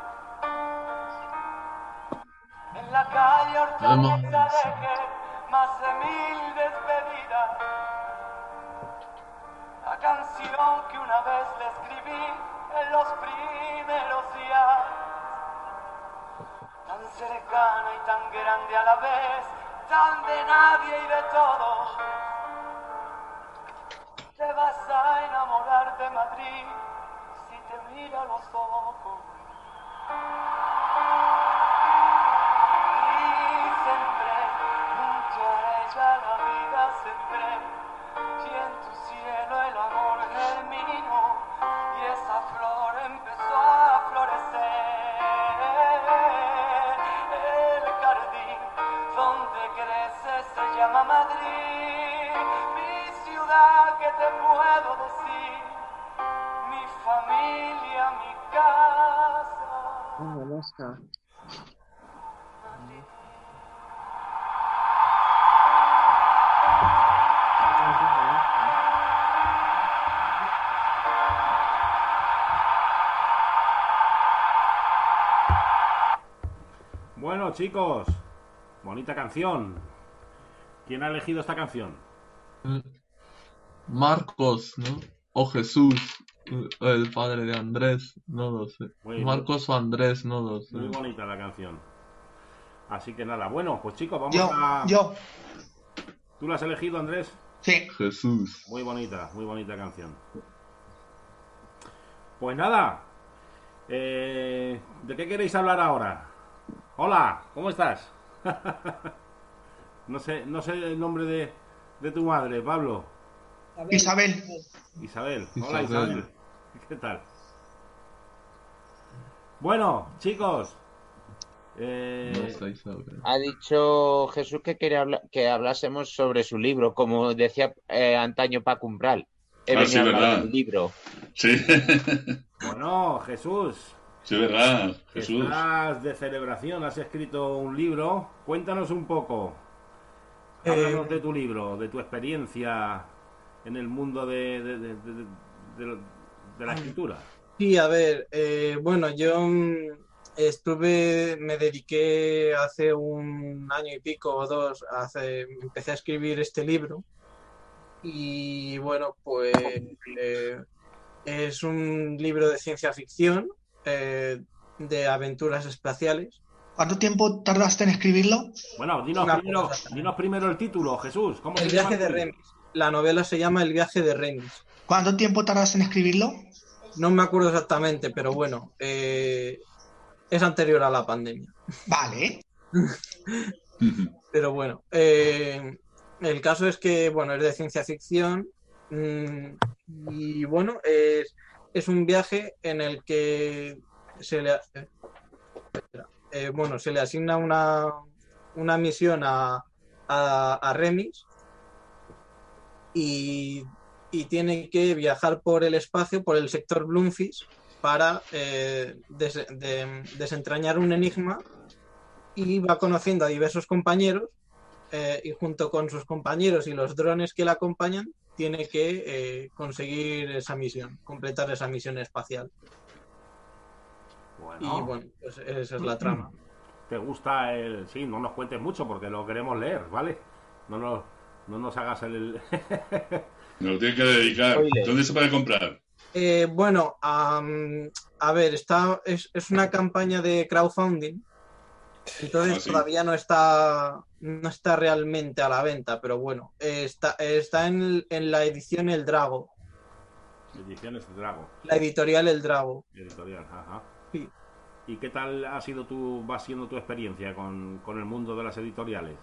En la calle Hortaleza dejé más de mil despedidas. Canción que una vez le escribí en los primeros días. Tan cercana y tan grande a la vez, tan de nadie y de todo. Te vas a enamorar de Madrid si te mira a los ojos. Y sembré junto a ella la vida sembré cielo el amor germinó y esa flor empezó a florecer. El jardín donde crece se llama Madrid, mi ciudad que te puedo decir, mi familia, mi casa. Venga, Bueno, chicos, bonita canción. ¿Quién ha elegido esta canción? Marcos, ¿no? O Jesús, el padre de Andrés, no lo sé. Muy Marcos o Andrés, no lo sé. Muy bonita la canción. Así que nada, bueno, pues chicos, vamos Yo, a. yo. ¿Tú la has elegido, Andrés? Sí. Jesús. Muy bonita, muy bonita canción. Pues nada. eh, ¿De qué queréis hablar ahora? Hola, ¿cómo estás? no sé, no sé el nombre de, de tu madre, Pablo. Isabel. Isabel. Hola, Isabel. Isabel. ¿Qué tal? Bueno, chicos. eh, No. Ha dicho Jesús que quería habla- que hablásemos sobre su libro, como decía eh, antaño Paco Umbral. He Ah, sí, verdad. del libro. Sí, bueno, Jesús. Sí, verdad, Jesús. Estás de celebración, has escrito un libro. Cuéntanos un poco. Eh, Háblanos de tu libro, de tu experiencia en el mundo de, de- de- de- de- de la escritura. Sí, a ver, eh, bueno, yo mm, estuve, me dediqué hace un año y pico o dos, hace, empecé a escribir este libro y bueno, pues eh, es un libro de ciencia ficción, eh, de aventuras espaciales. ¿Cuánto tiempo tardaste en escribirlo? Bueno, dinos Una primero, cosa. dinos primero el título, Jesús. ¿Cómo El se llama viaje de? Remis. La novela se llama El viaje de Remis. ¿Cuánto tiempo tardaste en escribirlo? No me acuerdo exactamente, pero bueno, eh, es anterior a la pandemia. Vale. Pero bueno, eh, el caso es que, bueno, es de ciencia ficción mm, y bueno, es, es un viaje en el que se le, eh, bueno, se le asigna una, una misión a, a, Remis y, y tiene que viajar por el espacio, por el sector Bloomfish, para eh, des- de- desentrañar un enigma y va conociendo a diversos compañeros eh, y junto con sus compañeros y los drones que la acompañan tiene que eh, conseguir esa misión, completar esa misión espacial. Bueno. Y bueno, pues esa es la trama. ¿Te gusta el...? Sí, no nos cuentes mucho porque lo queremos leer, ¿vale? No nos, no nos hagas el... Nos lo tienes que dedicar. ¿Dónde se puede comprar? Eh, bueno, am, a ver, está, es, es una campaña de crowdfunding, entonces Ah, sí. todavía no está, no está realmente a la venta, pero bueno, está, está en, en la edición El Drago, Ediciones de Drago. la editorial El Drago. Editorial, ajá. Sí. ¿Y qué tal ha sido tu, va siendo tu experiencia con, con el mundo de las editoriales?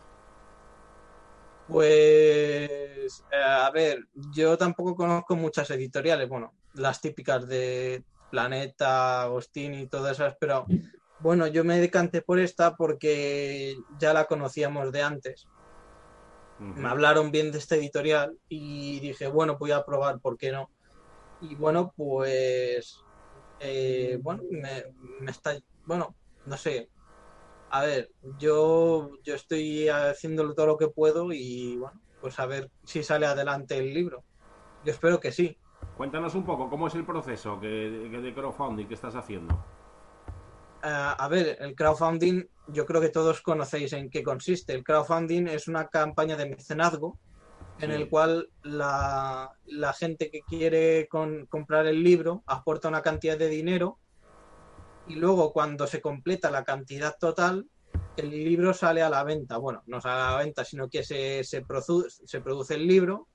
Pues, eh, a ver, yo tampoco conozco muchas editoriales, bueno, las típicas de Planeta, Agostini y todas esas, pero bueno, yo me decanté por esta porque ya la conocíamos de antes. Me hablaron bien de esta editorial y dije, bueno, voy a probar, ¿por qué no? Y bueno, pues, eh, bueno, me, me está, bueno, no sé, a ver, yo, yo estoy haciéndolo todo lo que puedo y bueno, pues a ver si sale adelante el libro. Yo espero que sí. Cuéntanos un poco cómo es el proceso que, que de crowdfunding que estás haciendo. Ah, a ver, el crowdfunding, yo creo que todos conocéis en qué consiste. El crowdfunding es una campaña de mecenazgo en Sí. el cual la, la gente que quiere con- comprar el libro aporta una cantidad de dinero y luego cuando se completa la cantidad total, el libro sale a la venta. Bueno, no sale a la venta, sino que se, se, produ- se produce el libro,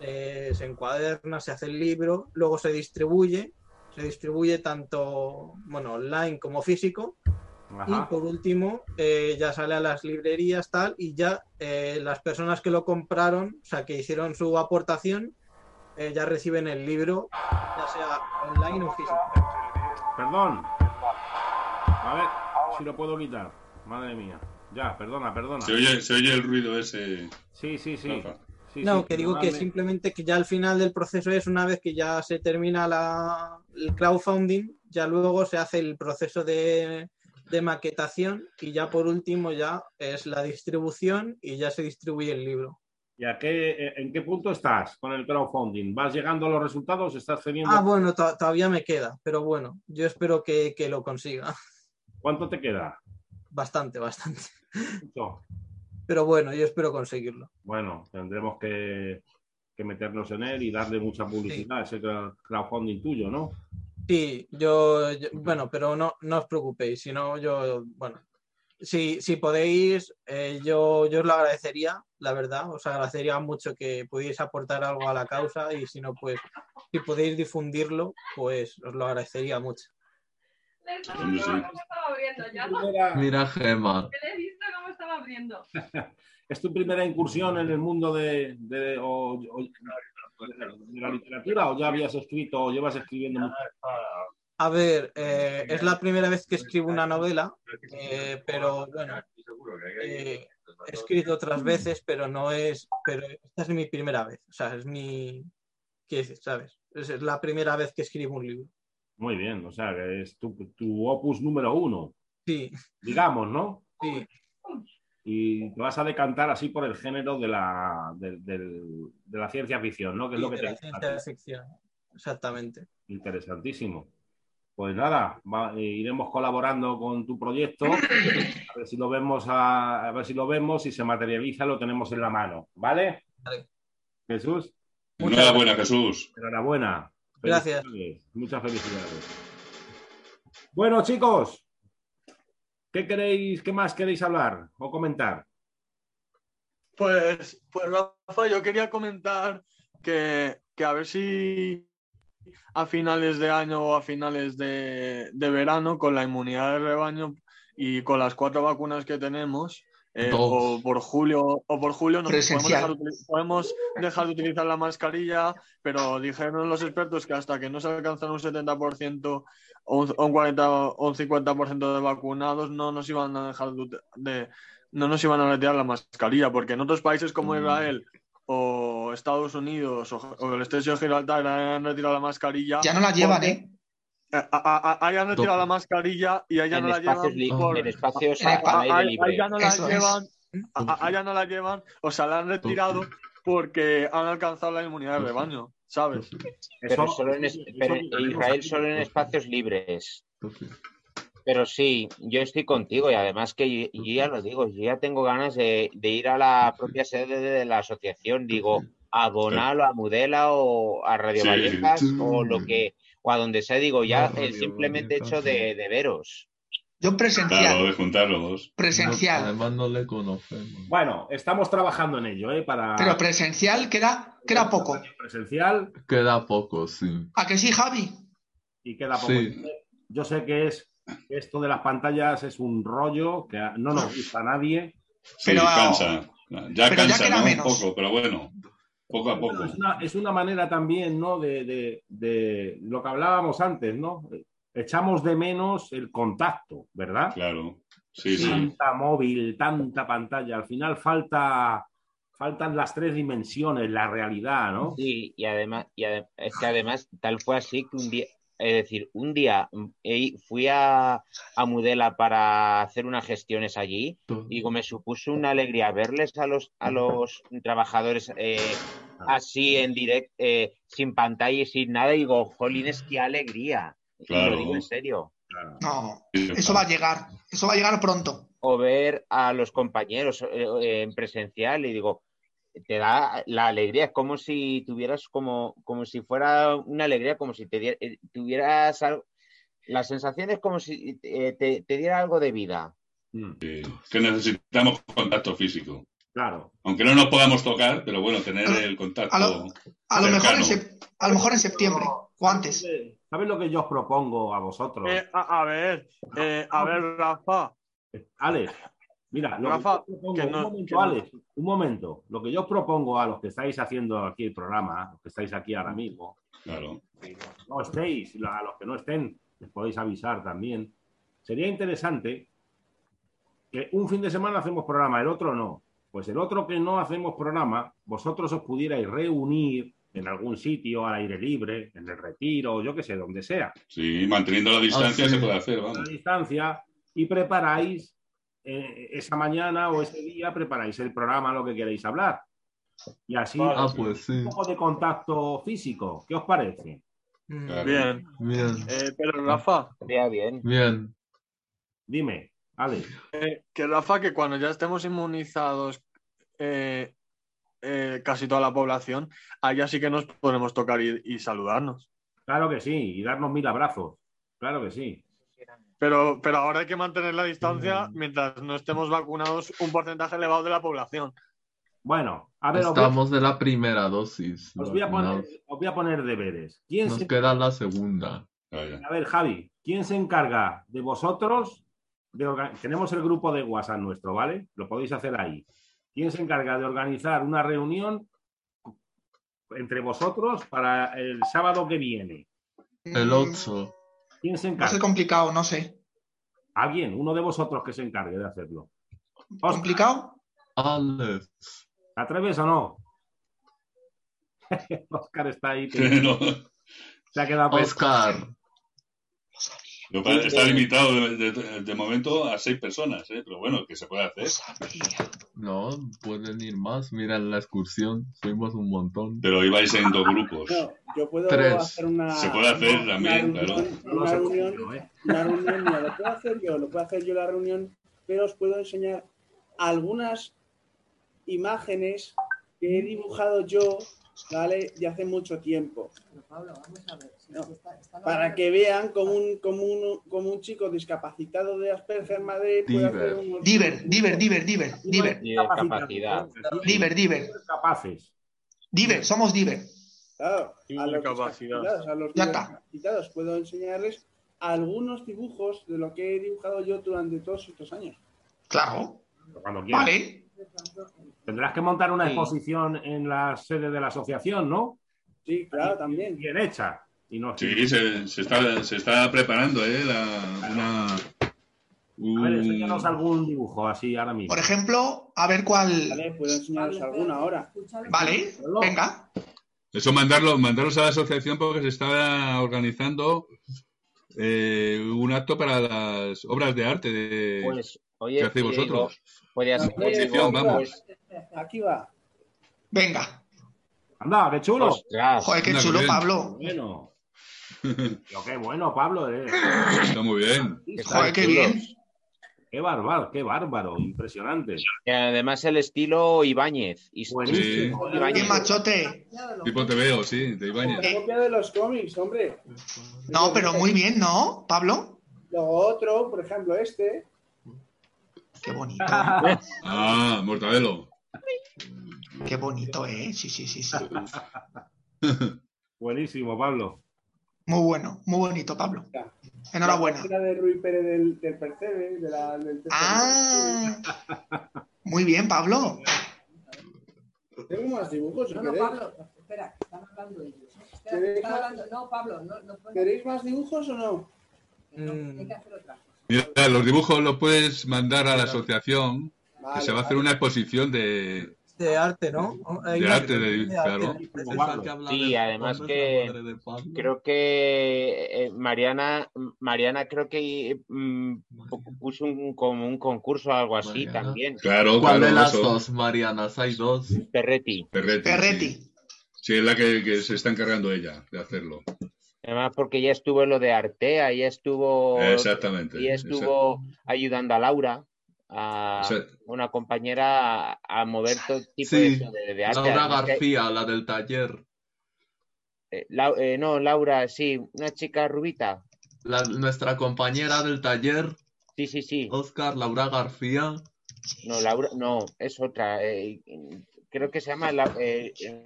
eh, se encuaderna, se hace el libro, luego se distribuye, se distribuye tanto bueno, online como físico. Y por último, eh, ya sale a las librerías tal y ya eh, las personas que lo compraron, o sea, que hicieron su aportación, eh, ya reciben el libro, ya sea online o físico. Perdón. A ver si lo puedo quitar. Madre mía. Ya, perdona, perdona. Se oye, se oye el ruido ese. Sí, sí, sí. Rafa. Sí, no, sí, que digo que simplemente que ya al final del proceso es una vez que ya se termina la, el crowdfunding, ya luego se hace el proceso de, de maquetación y ya por último ya es la distribución y ya se distribuye el libro. ¿Y a qué, eh, en qué punto estás con el crowdfunding? ¿Vas llegando a los resultados? ¿Estás teniendo... Ah, bueno, to- todavía me queda, pero bueno, yo espero que, que lo consiga. ¿Cuánto te queda? Bastante, bastante. Mucho. Pero bueno, yo espero conseguirlo. Bueno, tendremos que, que meternos en él y darle mucha publicidad a ese crowdfunding tuyo, ¿no? Sí, yo, yo- bueno, pero no, no os preocupéis, si no, yo, bueno, si, si podéis, eh, yo, yo os lo agradecería, la verdad, os agradecería mucho que pudierais aportar algo a la causa y si no, pues, si podéis difundirlo, pues os lo agradecería mucho. Le estaba abriendo ya. Mira, Gemma. Que le he visto cómo estaba abriendo. ¿Es tu primera incursión en el mundo de, de- o- o- de la literatura o ya habías escrito o llevas escribiendo mucho? A ver, eh, es la primera vez que escribo una novela, eh, pero bueno, eh, he escrito otras veces, pero no es, pero esta es mi primera vez, o sea, es mi, ¿qué decir, sabes? Es es la primera vez que escribo un libro. Muy bien, o sea, que es tu, tu opus número uno, Sí, digamos, ¿no? sí, Y te vas a decantar así por el género de la, de la ciencia ficción, ¿no? Que es lo que de te la ciencia ficción, exactamente. Interesantísimo. Pues nada, va- eh, iremos colaborando con tu proyecto. A ver si lo vemos, a, a ver si lo vemos, si se materializa, lo tenemos en la mano, ¿vale? Vale. Jesús, Enhorabuena, Jesús. enhorabuena. Gracias. Muchas felicidades. Bueno, chicos, ¿qué queréis, qué más queréis hablar o comentar? Pues, pues Rafa, yo quería comentar que, que a ver si a finales de año o a finales de, de verano, con la inmunidad de rebaño y con las cuatro vacunas que tenemos, eh, o por julio o por julio nos podemos dejar, de podemos dejar de utilizar la mascarilla, pero dijeron los expertos que hasta que no se alcanzan un 70% o un, o un 40 o un 50% de vacunados no nos iban a dejar de, de- no nos iban a retirar la mascarilla, porque en otros países Mm. como Israel o Estados Unidos o, o el Estrecho de Gibraltar han retirado la mascarilla. Ya no la llevan, porque- ¿eh? A- a- a- Hayan retirado la mascarilla y allá En no la llevan. por- en espacios a- a- a- no la Eso llevan, a- a- allá no la llevan, o sea, la han retirado porque han alcanzado la inmunidad de rebaño, ¿sabes? Pero, solo en, pero Israel solo en espacios libres. Pero sí, yo estoy contigo y además que yo, yo ya lo digo, yo ya tengo ganas de, de ir a la propia sede de la asociación, digo, a Bonal o a Mudela o a Radio Sí. Vallecas o lo que, o a donde sea, digo, ya No, el simplemente hecho de, de veros. Yo presencial. Claro, de juntarlos. Presencial. Además no le conocemos. Bueno, estamos trabajando en ello, ¿eh? Para Pero presencial queda, queda poco. presencial Queda poco, sí. ¿A que sí, Javi? y queda poco. Sí. Yo sé que es que esto de las pantallas es un rollo que no nos gusta a nadie. Sí, Pero- cansa. Ya pero ya cansa, queda ¿no? Un menos. poco, pero bueno, poco a poco. Es una, es una manera también, ¿no? De, de- de lo que hablábamos antes, ¿no? Echamos de menos el contacto, ¿verdad? Claro. Sí, sí. Tanta móvil, tanta pantalla. Al final falta, faltan las tres dimensiones, la realidad, ¿no? Sí, y además, y ade- es que además tal fue así que un día, es decir, un día mm, eh, fui a, a Mudela para hacer unas gestiones allí y digo, me supuso una alegría verles a los, a los trabajadores eh, así en directo, sin pantalla y sin nada, y digo, jolines, qué alegría. Y lo digo en serio. No, eso va a llegar. Eso va a llegar pronto. O ver a los compañeros eh, eh, en presencial y digo, te da la alegría, es como si tuvieras como, como si fuera una alegría, como si te die- eh, tuvieras algo. La sensación es como si eh, te, te diera algo de vida. Sí, Que necesitamos contacto físico. Claro. Aunque no nos podamos tocar, pero bueno, tener el contacto. A lo, a lo mejor, en sep- a lo mejor en septiembre o antes. ¿Sabes lo que yo os propongo a vosotros? Eh, a, a ver, eh, a ver, Rafa. Alex, mira, lo Rafa, que propongo- que no- un momento, que no- Alex, un momento. Lo que yo os propongo a los que estáis haciendo aquí el programa, los que estáis aquí ahora mismo, Claro. no estéis, a los que no estén, les podéis avisar también. Sería interesante que un fin de semana hacemos programa, el otro no. Pues el otro que no hacemos programa, vosotros os pudierais reunir en algún sitio al aire libre, en el retiro, yo qué sé, donde sea. Sí, manteniendo la distancia Ah, sí. se puede hacer, vamos. distancia y preparáis eh, esa mañana o ese día, preparáis el programa, lo que queréis hablar. Y así Ah, pues sí. un poco de contacto físico. ¿Qué os parece? Mm. Claro. Bien. Bien, Eh, pero Rafa, Estaría bien. bien. Dime, Alex. eh, que Rafa, que cuando ya estemos inmunizados eh, eh, casi toda la población, allá sí que nos podremos tocar y, y saludarnos. Claro que sí, y darnos mil abrazos. Claro que sí. Pero, pero ahora hay que mantener la distancia mientras no estemos vacunados un porcentaje elevado de la población. Bueno, a ver, a, Estamos de la primera dosis. os voy a poner, os voy a poner deberes. ¿Quién Nos se- queda la segunda. A ver, Javi, ¿quién se encarga de vosotros? de Tenemos el grupo de WhatsApp nuestro, ¿vale? Lo podéis hacer ahí. ¿Quién se encarga de organizar una reunión entre vosotros para el sábado que viene? El 8. ¿Quién se Va a encarga? ser complicado, no sé. Alguien, uno de vosotros que se encargue de hacerlo. Oscar, ¿Complicado? Alex. ¿te atreves o no? Oscar está ahí. No, Se ha quedado Oscar. Está limitado de, de- de momento a seis personas, ¿eh? pero bueno, que se puede hacer. No, pueden ir más. Mira la excursión. Fuimos un montón. Pero ibais en dos grupos. No, yo puedo Tres. hacer una. Se puede hacer una también, reunión, claro. No lo Una reunión, ¿eh? una reunión, mira, lo puedo hacer yo, lo puedo hacer yo la reunión, pero os puedo enseñar algunas imágenes que he dibujado yo, ¿vale? De hace mucho tiempo. No, para que vean como un, como un, como un chico discapacitado de Asperger Madrid puede Diver. hacer unos Diver, Diver, Diver, Diver, Diver, discapacidad. Diver, Diver, capaces. Diver, somos Diver. Claro, a los discapacitados, a los Ya está. discapacitados puedo enseñarles algunos dibujos de lo que he dibujado yo durante todos estos años. Claro. Cuando quieras. Vale. Tendrás que montar una Sí. exposición en la sede de la asociación, ¿no? Sí, claro, también. Bien hecha. Y no, Sí, se, se está, se está preparando ¿eh? la- una, A ver, enséñanos algún dibujo así ahora mismo. Por ejemplo, a ver cuál. Vale, puedo enseñaros alguna ahora. Vale, venga. Eso mandarlo, mandarlos a la asociación porque se está organizando eh, un acto para las obras de arte de, Pues, oye, que hacéis vosotros. Exposición, vamos. Aquí va. Venga. Anda, qué chulo. Ostras. Joder, qué chulo, qué bien. Pablo. Bueno. Pero qué bueno, Pablo. eh. Está muy bien. Joder, qué bien. Qué bárbaro, qué bárbaro, impresionante. Y además el estilo Ibáñez. Buenísimo. Qué Ibáñez. machote. Tipo te veo, sí, de Ibáñez. La copia de los cómics, hombre. No, pero muy bien, ¿no, Pablo? Luego otro, por ejemplo, este. Qué bonito. Ah, Mortadelo. Qué bonito, ¿eh? Sí, sí, sí, sí. Buenísimo, Pablo. Muy bueno, muy bonito, Pablo. Enhorabuena. La de Rui Pérez del, del Percebe, de la, del Ah, muy bien, Pablo. Tengo más dibujos, si No, no, queréis. Pablo, espera, están hablando ellos. Espera, ¿Queréis están más? hablando- No, Pablo, no, no puedes. ¿Queréis más dibujos o no? Mm, Hay que hacer otra cosa. Mira, los dibujos los puedes mandar a la asociación, que se va a hacer una exposición de, de arte, ¿no? De una- arte, de, claro. Sí, además que creo que eh, Mariana, Mariana creo que mm, puso un, como un concurso o algo así Mariana. también. Claro, ¿Cuál claro, de las eso. dos, Marianas? Hay dos. Perretti. Perretti. Perretti. Sí, Sí, es la que, que se está encargando ella de hacerlo. Además porque ya estuvo en lo de Artea, ya estuvo Exactamente. y estuvo ayudando a Laura, a una compañera, a, mover todo tipo Sí, de, de- arte. Laura García, la del taller. eh, eh, no, Laura, sí, una chica rubita. La- nuestra compañera del taller, Sí, sí, sí. Oscar Laura García. No, Laura, no, es otra. eh, creo que se llama la-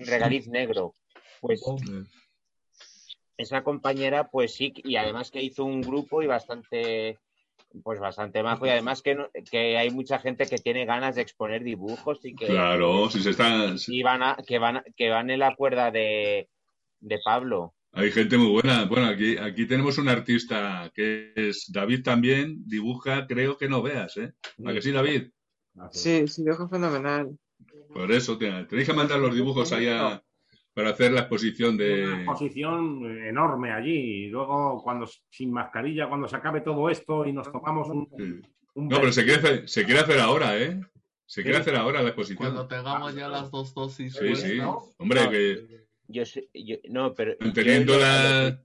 Regaliz Negro. Pues esa compañera, pues sí, y además que hizo un grupo y bastante, pues bastante majo, y además que, no- que hay mucha gente que tiene ganas de exponer dibujos y que, Claro, si se está, y van a, que van, a- que van en la cuerda de, de Pablo. hay gente muy buena. Bueno, aquí, aquí tenemos un artista que es David también, dibuja, creo que no veas, ¿eh? ¿A que sí, David? Sí, sí, dibujo fenomenal. Por eso, te- tenéis que mandar los dibujos allá para hacer la exposición Una de... exposición enorme allí. Y luego, cuando sin mascarilla, cuando se acabe todo esto y nos tomamos un. un No, pero se quiere hacer, se quiere hacer ahora, ¿eh? Se quiere Sí. hacer ahora la exposición. Cuando tengamos ya las dos dosis. Sí, sí. Hombre, que Yo, sé- yo- no, pero manteniendo yo- la-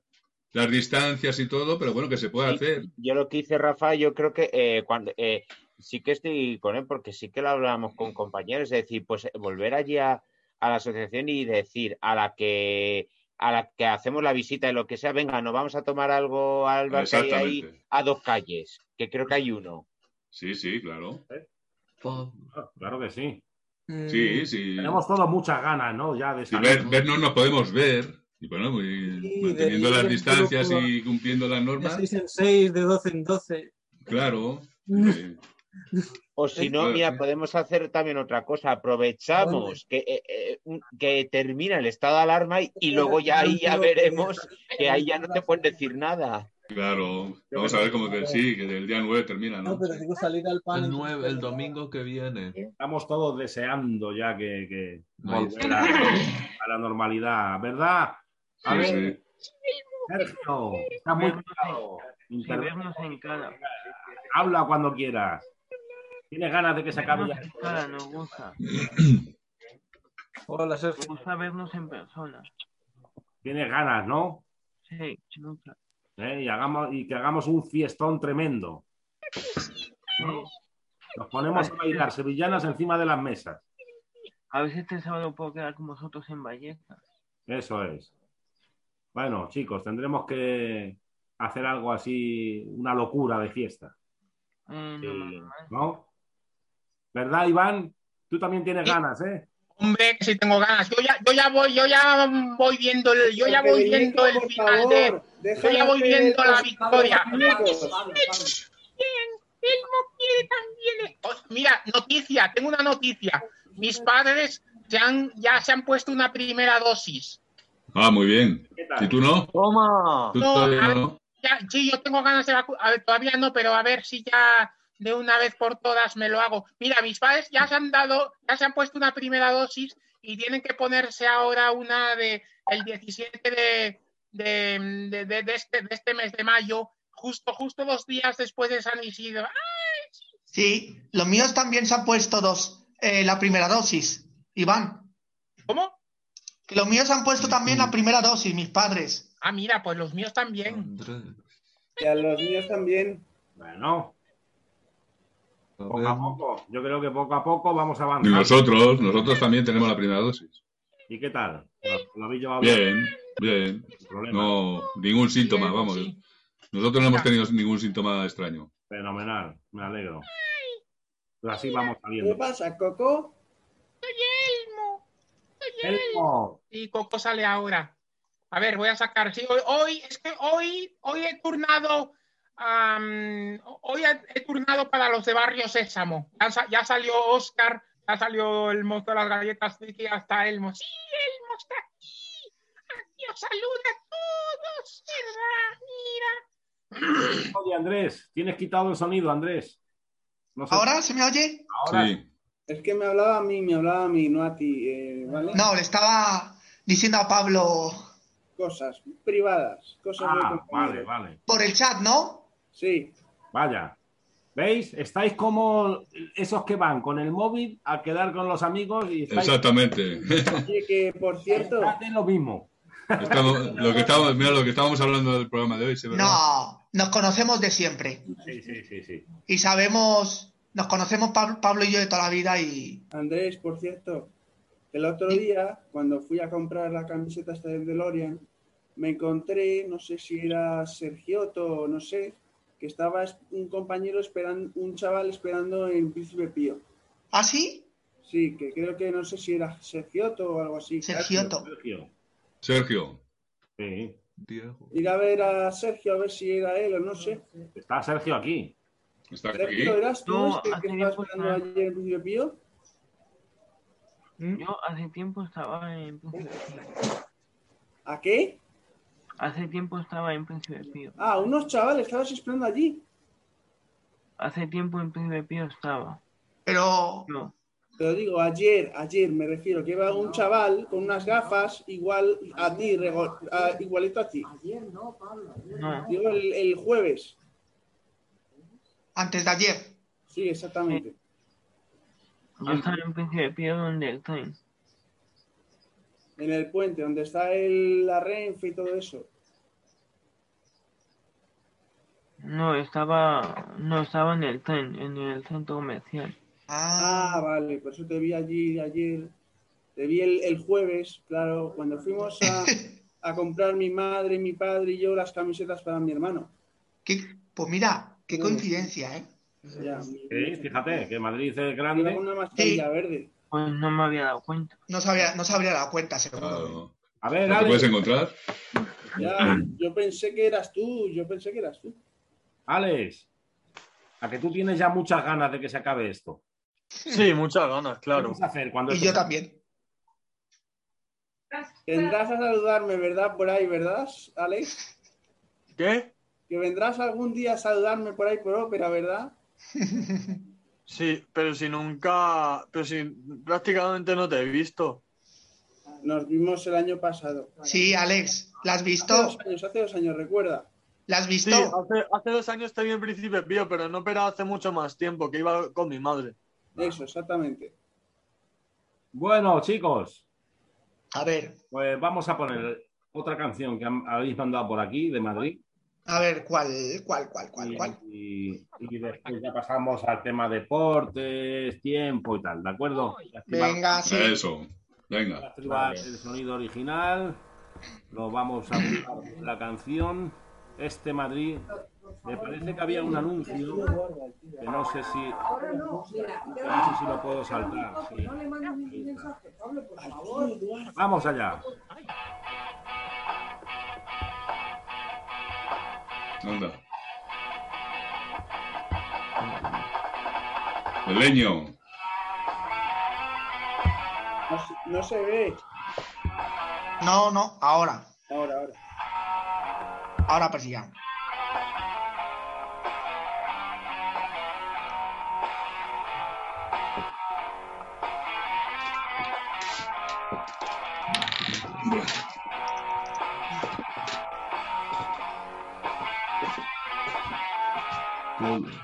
las distancias y todo, pero bueno, que se puede hacer. yo lo que hice, Rafa, yo creo que eh, cuando eh, sí que estoy con él, porque sí que lo hablamos con compañeros, es decir, pues eh, volver allí a, a la asociación y decir a la que a la que hacemos la visita y lo que sea, venga, nos vamos a tomar algo al bar que hay ahí a dos calles, que creo que hay uno. Sí, sí, claro. Ah, Claro que sí. Mm, Sí, sí. Tenemos todos muchas ganas, ¿no? Ya de salir. ver, vernos nos podemos ver. Y bueno, muy- Sí, manteniendo de- las de- distancias de- y cumpliendo las De normas. 6 en 6, de 12 en 12. Claro. Mm. sí. O si no, mira, podemos hacer también otra cosa. Aprovechamos que, eh, eh, que termina el estado de alarma y, y luego ya ahí ya veremos que ahí ya no te pueden decir nada. Claro. Vamos a ver cómo que sí, que el día 9 termina, No, ¿no? pero digo salir al pan. El, nueve- el domingo que viene. Estamos todos deseando ya que, que volver a, a la normalidad, ¿verdad? A Sí, ver, sí. Sergio, está muy claro. vernos en cara. Habla cuando quieras. ¿Tienes ganas de que se acabe ya? Cara nos gusta. Hola, Nos Sergio. gusta vernos en persona. Tienes ganas, ¿no? Sí, nunca. ¿Eh? Y, hagamos, y que hagamos un fiestón tremendo. Nos ponemos a bailar sevillanas encima de las mesas. A ver si este sábado puedo quedar con vosotros en Vallecas. Eso es. Bueno, chicos, tendremos que hacer algo así, una locura de fiesta. Eh, no, no, no. ¿Verdad, Iván? Tú también tienes ganas, ¿eh? Hombre, que si tengo ganas. Yo ya, yo ya voy, yo ya voy viendo el, yo ya voy viendo el final de. Yo ya voy viendo la victoria. quiere también. Oh, mira, noticia, tengo una noticia. Mis padres se han, ya se han puesto una primera dosis. Ah, muy bien. ¿Y tú no? ¡Toma! Tú No, ya, sí, yo tengo ganas de vacunar. A ver, todavía no, pero a ver si ya de una vez por todas me lo hago. Mira, mis padres ya se han dado, ya se han puesto una primera dosis y tienen que ponerse ahora una de el 17 de, de, de- de- de este, de este mes de mayo, justo, justo dos días después de San Isidro. Sí, los míos también se han puesto dos, eh, la primera dosis, Iván. ¿Cómo? Que los míos han puesto también la primera dosis, mis padres. Ah, mira, pues los míos también. Y a los míos también. Bueno. Poco a poco. Yo creo que poco a poco vamos Y avanzando. nosotros, nosotros también tenemos la primera dosis. ¿Y qué tal? ¿Lo, habéis llevado Bien, bien. No, ningún síntoma, vamos. Nosotros no hemos tenido ningún síntoma extraño. Fenomenal, me alegro. Pues así vamos ¿Qué saliendo. pasa, Coco? Soy Elmo. Soy Elmo. Y Coco sale ahora. A ver, voy a sacar. Sí, hoy, hoy es que hoy, hoy he turnado. Hoy he, he turnado para los de Barrio Sésamo. Ya, sa- ya salió Oscar, ya salió el monstruo de las galletas friki, hasta Elmo. Sí, Elmo está aquí. Aquí os saluda a todos, ¿verdad? Mira. Oye, Andrés, tienes quitado el sonido, Andrés. No sé- ¿Ahora se me oye? Ahora Sí. Es que me hablaba a mí, me hablaba a mí, no a ti, eh, ¿vale? No, le estaba diciendo a Pablo Cosas privadas, cosas de Ah, vale, vale. por el chat, ¿no? Sí. Vaya. ¿Veis? Estáis como esos que van con el móvil a quedar con los amigos y estáis Exactamente. Que por cierto, Hacen lo mismo. Estamos, lo que estamos, mira lo que estábamos hablando del programa de hoy, ¿sí, verdad? No, nos conocemos de siempre. Sí, sí, sí, sí. Y sabemos, nos conocemos Pab- Pablo y yo de toda la vida y... Andrés, por cierto, el otro día, cuando fui a comprar la camiseta esta del DeLorean, me encontré, no sé si era Sergioto o no sé, que estaba es- un compañero esperando, un chaval esperando en Príncipe Pío. ¿Ah, sí? Sí, que creo que no sé si era Sergioto o algo así. Sergioto. Sergio. Sergio. Sí. Ir a ver a Sergio a ver si era él o no sé. Está Sergio aquí. Está aquí. Sergio, ¿eras tú No, este que hace estaba tiempo esperando ayer en Príncipe Pío? Yo hace tiempo estaba en Príncipe Pío. ¿A qué? Hace tiempo estaba en Príncipe Pío. Ah, unos chavales, estabas esperando allí. Hace tiempo en Príncipe Pío estaba. Pero... No. Pero digo, ayer, ayer me refiero, que iba un chaval con unas gafas igual a ti, rego- a- igualito a ti. Ayer no, Pablo. ayer No. Digo, el, el jueves. Antes de ayer. Sí, exactamente. Yo estaba en Príncipe Pío donde el tren. En el puente, donde está el, la Renfe y todo eso. No, estaba, no estaba en el tren, en el centro comercial. Ah, vale, por eso te vi allí ayer. Te vi el, el jueves, claro, cuando fuimos a, a comprar mi madre, mi padre y yo las camisetas para mi hermano. ¿Qué? Pues mira, qué coincidencia, ¿eh? Ya, Sí, fíjate, que Madrid es iba grande. una mascarilla verde. Pues no me había dado cuenta. No se habría, no se habría dado cuenta, seguro. Claro. A ver, ¿No te puedes encontrar? Ya, yo pensé que eras tú, yo pensé que eras tú. Alex, a que tú tienes ya muchas ganas de que se acabe esto. Sí, muchas ganas, ¿Qué claro. vas a hacer cuando Y yo también. Vendrás a saludarme, ¿verdad? Por ahí, ¿verdad, Alex? ¿Qué? Que vendrás algún día a saludarme por ahí por ópera, ¿verdad? Sí, pero si nunca, pero si prácticamente no te he visto. Nos vimos el año pasado. Sí, Alex, ¿la has Hace visto? dos años, hace dos años, recuerda. ¿La has Sí, visto? hace, hace dos años te vi en Príncipe Pío, pero no pero hace mucho más tiempo, que iba con mi madre. Eso, exactamente. Bueno, chicos, A ver, pues vamos a poner otra canción que han- habéis mandado por aquí, de Madrid. a ver, ¿cuál, cuál, cuál, cuál, Y, cuál? y- y después ya pasamos al tema deportes, tiempo y tal, ¿de acuerdo? Venga, sí. Eso. Venga. activar el sonido original. Lo vamos a buscar la canción. Este Madrid. Me parece que había un anuncio que no sé si Ahora no, mira, que no sé si lo puedo saltar. sí. no le mandes ningún mensaje, Pablo, por favor. Vamos allá. Anda. El leño. No, no se ve. No, no, ahora. Ahora, ahora. arabacıyan Olmuyor.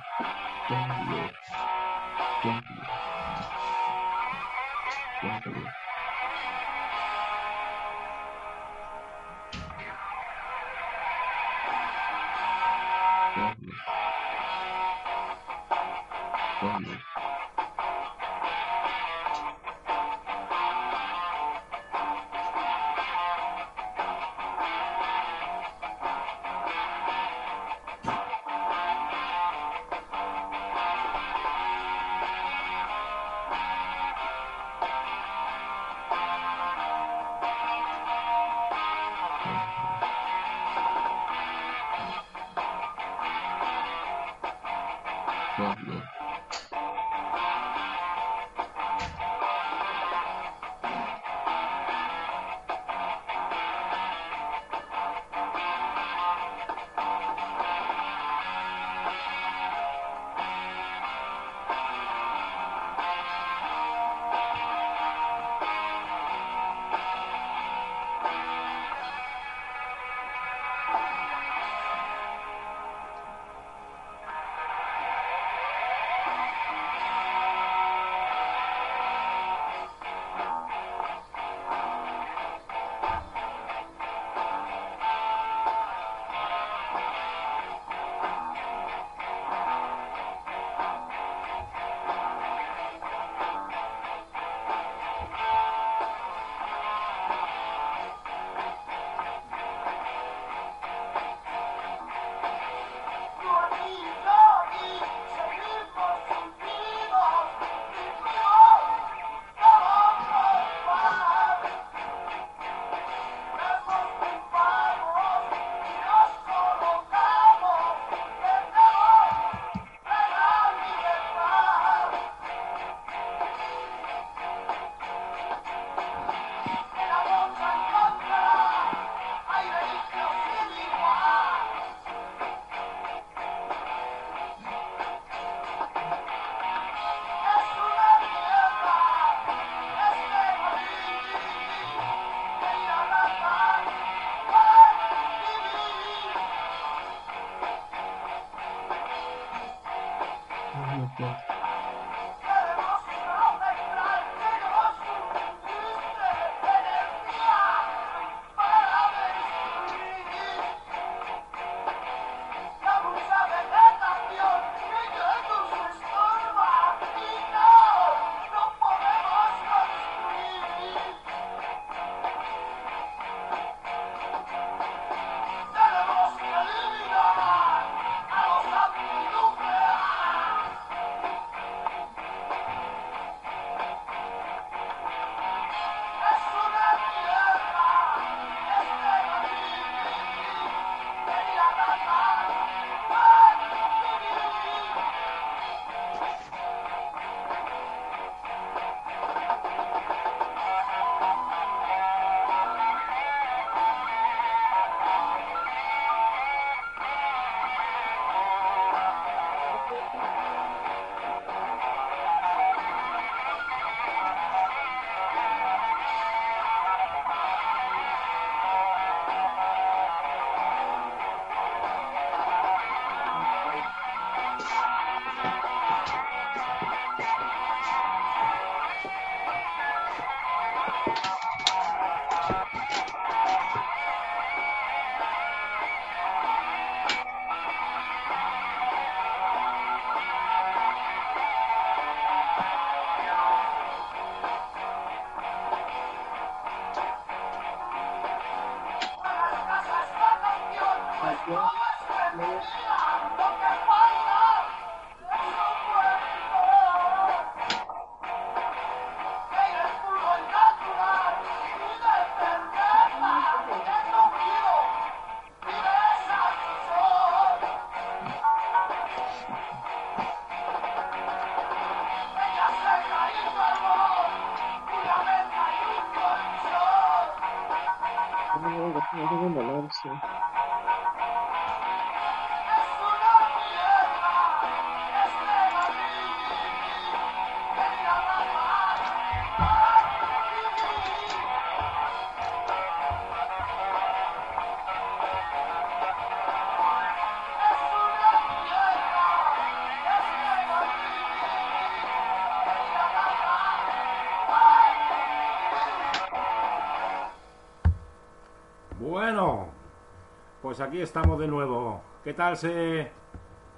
Pues aquí estamos de nuevo. ¿Qué tal se,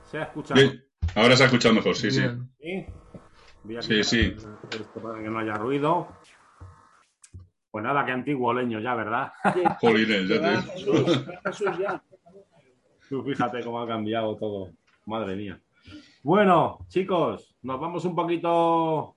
se ha escuchado? Bien. Ahora se ha escuchado mejor, sí, sí. Bien. ¿Sí? Voy a Sí. Esto para que no haya ruido. Pues nada, que antiguo leño ya, ¿verdad? Jolines, ya te. Jesús, ya. Tú fíjate cómo ha cambiado todo. Madre mía. Bueno, chicos, nos vamos un poquito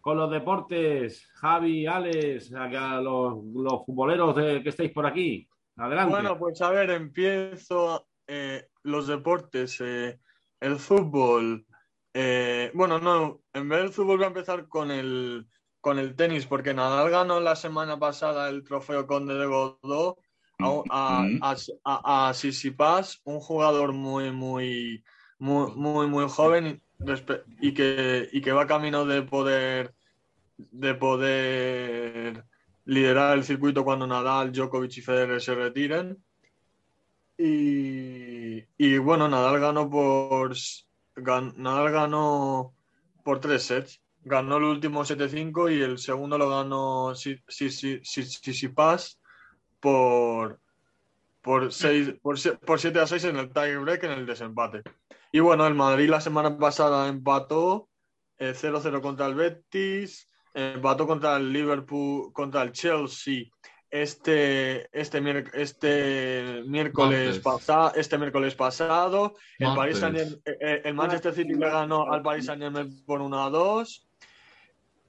con los deportes. Javi, Alex, a, a los, los futboleros de- que estáis por aquí. Adelante. Bueno, pues a ver, empiezo eh, los deportes, eh, el fútbol. eh, bueno, no, en vez del fútbol voy a empezar con el, con el tenis, porque Nadal ganó la semana pasada el trofeo Conde de Godó a, a, a, a, un jugador muy, muy, muy, muy, muy joven y que, y que va camino de poder, de poder liderar el circuito cuando Nadal, Djokovic y Federer se retiren. Y, y bueno, Nadal ganó por gan- Nadal ganó por tres sets. Ganó el último 7-5 y el segundo lo ganó Si- Si- Si- Si- Tsitsipas por por, seis, por, sie- por 7 a 6 en el tie break en el desempate. Y bueno, el Madrid la semana pasada empató eh, 0-0 contra el Betis, empató contra el Liverpool, contra el Chelsea este, este, este miércoles pasado, este miércoles pasado. El. Paris eh, eh, el Manchester City le ganó al Paris Saint Germain por 1 a 2.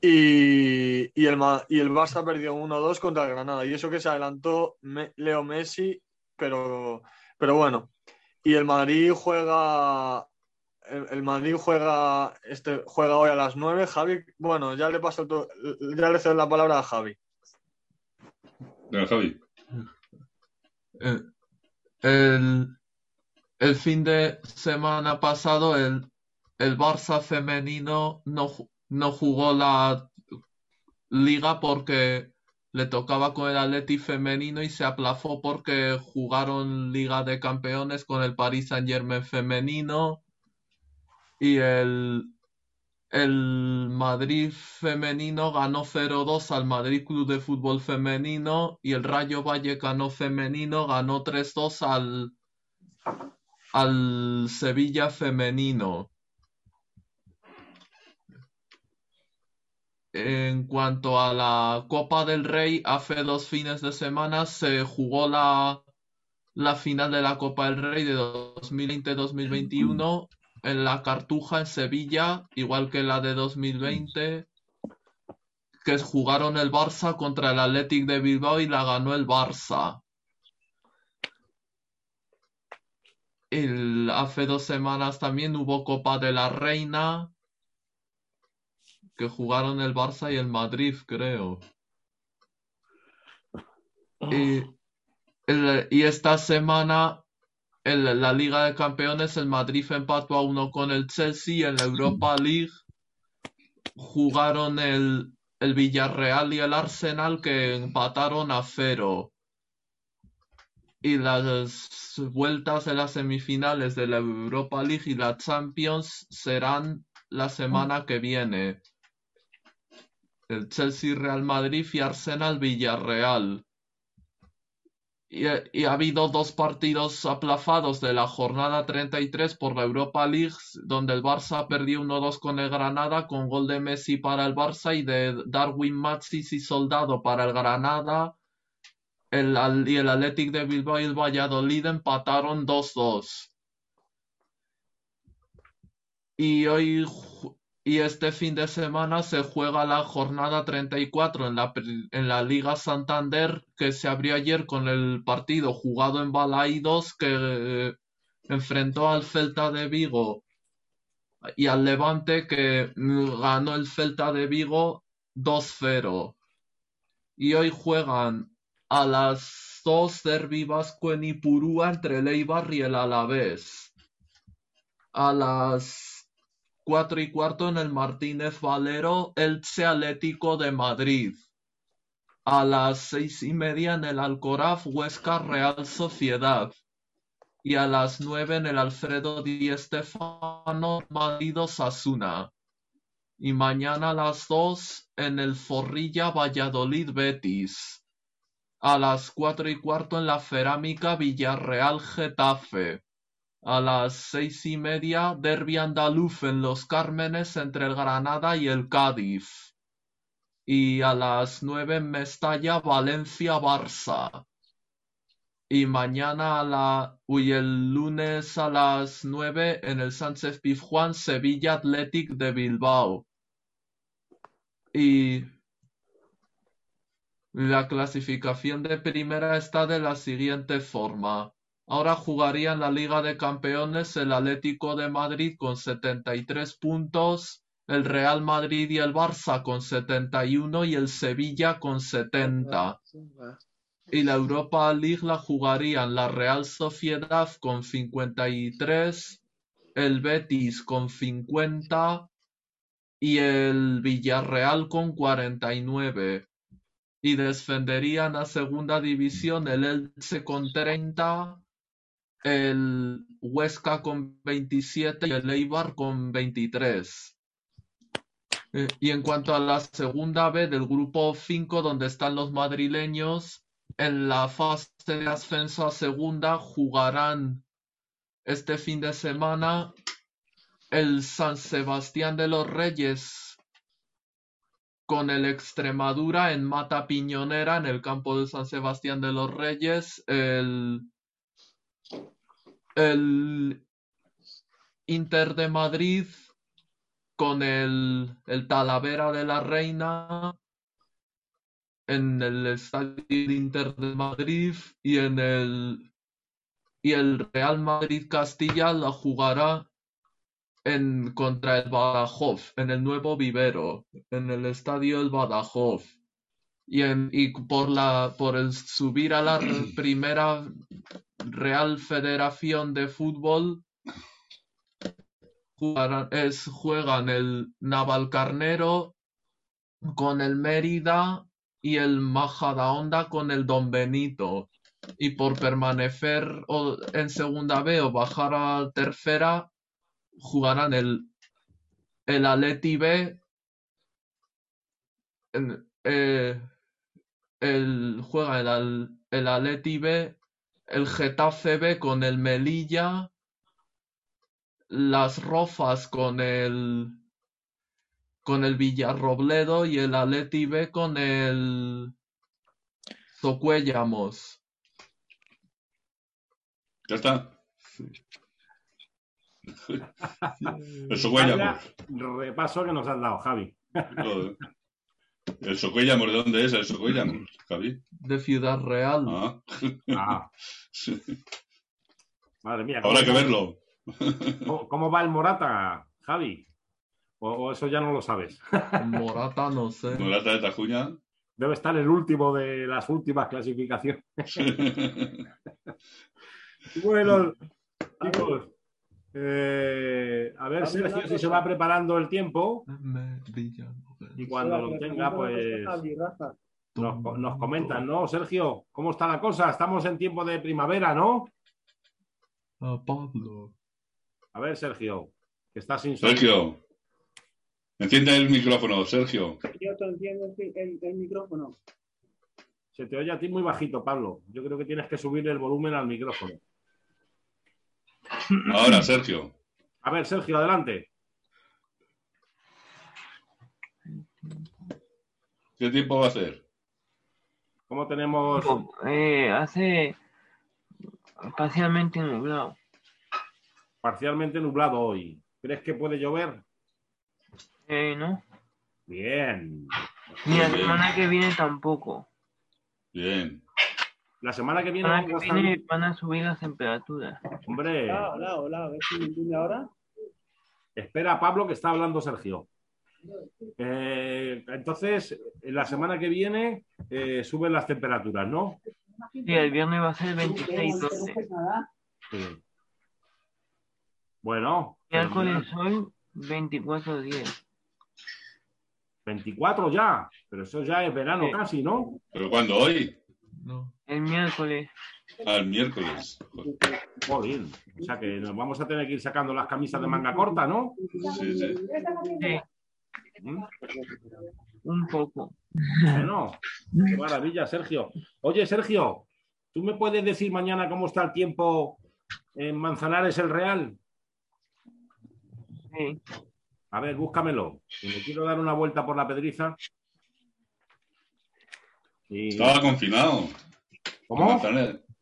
Y, y, el, y el Barça perdió 1-2 contra el Granada. Y eso que se adelantó Me- Leo Messi, pero, pero bueno. Y el Madrid juega. El, el Madrid juega, este, juega hoy a las 9. Javi, bueno, ya le paso to- ya le cedo la palabra a Javi. Venga, Javi. El, el fin de semana pasado el, el Barça femenino no, no jugó la liga porque le tocaba con el Atleti femenino y se aplazó porque jugaron Liga de Campeones con el Paris Saint-Germain femenino y el, el Madrid femenino ganó 0-2 al Madrid Club de Fútbol femenino y el Rayo Vallecano femenino ganó 3-2 al, al Sevilla femenino. En cuanto a la Copa del Rey, hace dos fines de semana se jugó la, la final de la Copa del Rey de 2020-2021 en la Cartuja en Sevilla, igual que la de 2020, que jugaron el Barça contra el Athletic de Bilbao y la ganó el Barça. El- hace dos semanas también hubo Copa de la Reina, que jugaron el Barça y el Madrid, creo. Y, el- y esta semana en la Liga de Campeones el Madrid empató a uno con el Chelsea en la Europa League jugaron el, el Villarreal y el Arsenal que empataron a cero. Y las vueltas de las semifinales de la Europa League y la Champions serán la semana que viene. El Chelsea Real Madrid y Arsenal Villarreal. Y, ha- habido dos partidos aplazados de la jornada 33 por la Europa League, donde el Barça perdió 1-2 con el Granada, con gol de Messi para el Barça y de Darwin Maxis y Soldado para el Granada. El, y el Athletic de Bilbao y el Valladolid empataron 2-2. Y hoy y este fin de semana se juega la jornada 34 en la, en la Liga Santander que se abrió ayer con el partido jugado en Balaidos que eh, enfrentó al Celta de Vigo y al Levante que mm, ganó el Celta de Vigo 2-0. Y hoy juegan a las 2 Derbi Vasco en Ipurúa entre el Eibar y el Alavés. A las 4 y cuarto en el Martínez Valero, Elche Atlético de Madrid. A las seis y media en el Alcoraz, Huesca Real Sociedad. Y a las nueve en el Alfredo Di Stéfano, Madrid Osasuna. Y mañana a las dos en el Zorrilla Valladolid Betis. A las cuatro y cuarto en la Cerámica Villarreal Getafe. A las seis y media Derby Andaluz en Los Cármenes entre el Granada y el Cádiz. Y a las nueve Mestalla Valencia Barça. Y mañana a la, uy, el lunes a las 9 en el Sánchez Pizjuán, Sevilla Athletic de Bilbao. Y la clasificación de primera está de la siguiente forma. Ahora jugaría en la Liga de Campeones el Atlético de Madrid con 73 puntos, el Real Madrid y el Barça con 71 y el Sevilla con 70 y la Europa League la jugarían la Real Sociedad con 53, el Betis con 50 y el Villarreal con 49. Y descenderían a segunda división el Elche con 30, el Huesca con 27 y el Eibar con 23. Eh, Y en cuanto a la segunda B del grupo 5, donde están los madrileños, en la fase de ascenso a segunda jugarán este fin de semana el San Sebastián de los Reyes con el Extremadura en Mata Piñonera en el campo de San Sebastián de los Reyes el, el Inter de Madrid con el, el Talavera de la Reina en el Estadio Inter de Madrid y en el y el Real Madrid Castilla la jugará en contra el Badajoz en el nuevo vivero en el Estadio El Badajoz. Y en y por la por el subir a la primera Real Federación de Fútbol es juegan el Navalcarnero con el Mérida y el Majadahonda con el Don Benito. Y por permanecer en segunda B o bajar a tercera, jugarán el, el Atleti B, en- eh, el, juega el, el Atleti B, el Getafe B con el Melilla, las Rofas con el con el Villarrobledo y el Atleti B con el Zocuéllamos. Ya está. El Socuéllamos. Vaya repaso que nos has dado, Javi. El Socuéllamos, ¿de dónde es el Socuéllamos, Javi? De Ciudad Real. Ah. Ah. Madre mía. Habrá que ¿cómo- verlo. ¿Cómo, cómo va el Morata, Javi? O, o eso ya no lo sabes. Morata, no sé. Morata de Tajuña. Debe estar el último de las últimas clasificaciones. bueno, chicos. eh, a ver, Sergio, si se va preparando el tiempo Villa- y cuando lo tenga, pues nos, nos comentan, ¿no? Sergio, ¿cómo está la cosa? Estamos en tiempo de primavera, ¿no? Ah, Pablo. A ver, Sergio, que está sin. Sergio. Enciende el micrófono, Sergio. Yo te entiendo el, el- el micrófono. Se te oye a ti muy bajito, Pablo. Yo creo que tienes que subir el volumen al micrófono. Ahora, Sergio. A ver, Sergio, adelante. ¿Qué tiempo va a hacer? ¿Cómo tenemos? Eh, hace parcialmente nublado. Parcialmente nublado hoy. ¿Crees que puede llover? Eh, ¿no? Bien. Ni la Bien. semana que viene tampoco. Bien. La semana que La viene semana que viene van a subir las temperaturas. Hombre, Hola, hola, hola, a ver si me entiende ahora. espera, Pablo, que está hablando Sergio. Eh, entonces, en la semana que viene eh, suben las temperaturas, ¿no? Sí, el viernes va a ser 26, 12. Sí. Bueno, Miércoles hoy 24, 10. 24 ya, pero eso ya es verano Sí. casi, ¿no? ¿Pero cuándo? ¿Hoy? El miércoles. Al miércoles. Joder, o sea que nos vamos a tener que ir sacando las camisas de manga corta, ¿no? Sí, sí. Sí. un poco. Bueno, qué maravilla, Sergio. Oye, Sergio, ¿tú me puedes decir mañana cómo está el tiempo en Manzanares el Real? Sí. A ver, búscamelo. Que me quiero dar una vuelta por la pedriza. Y- Estaba confinado. ¿Cómo?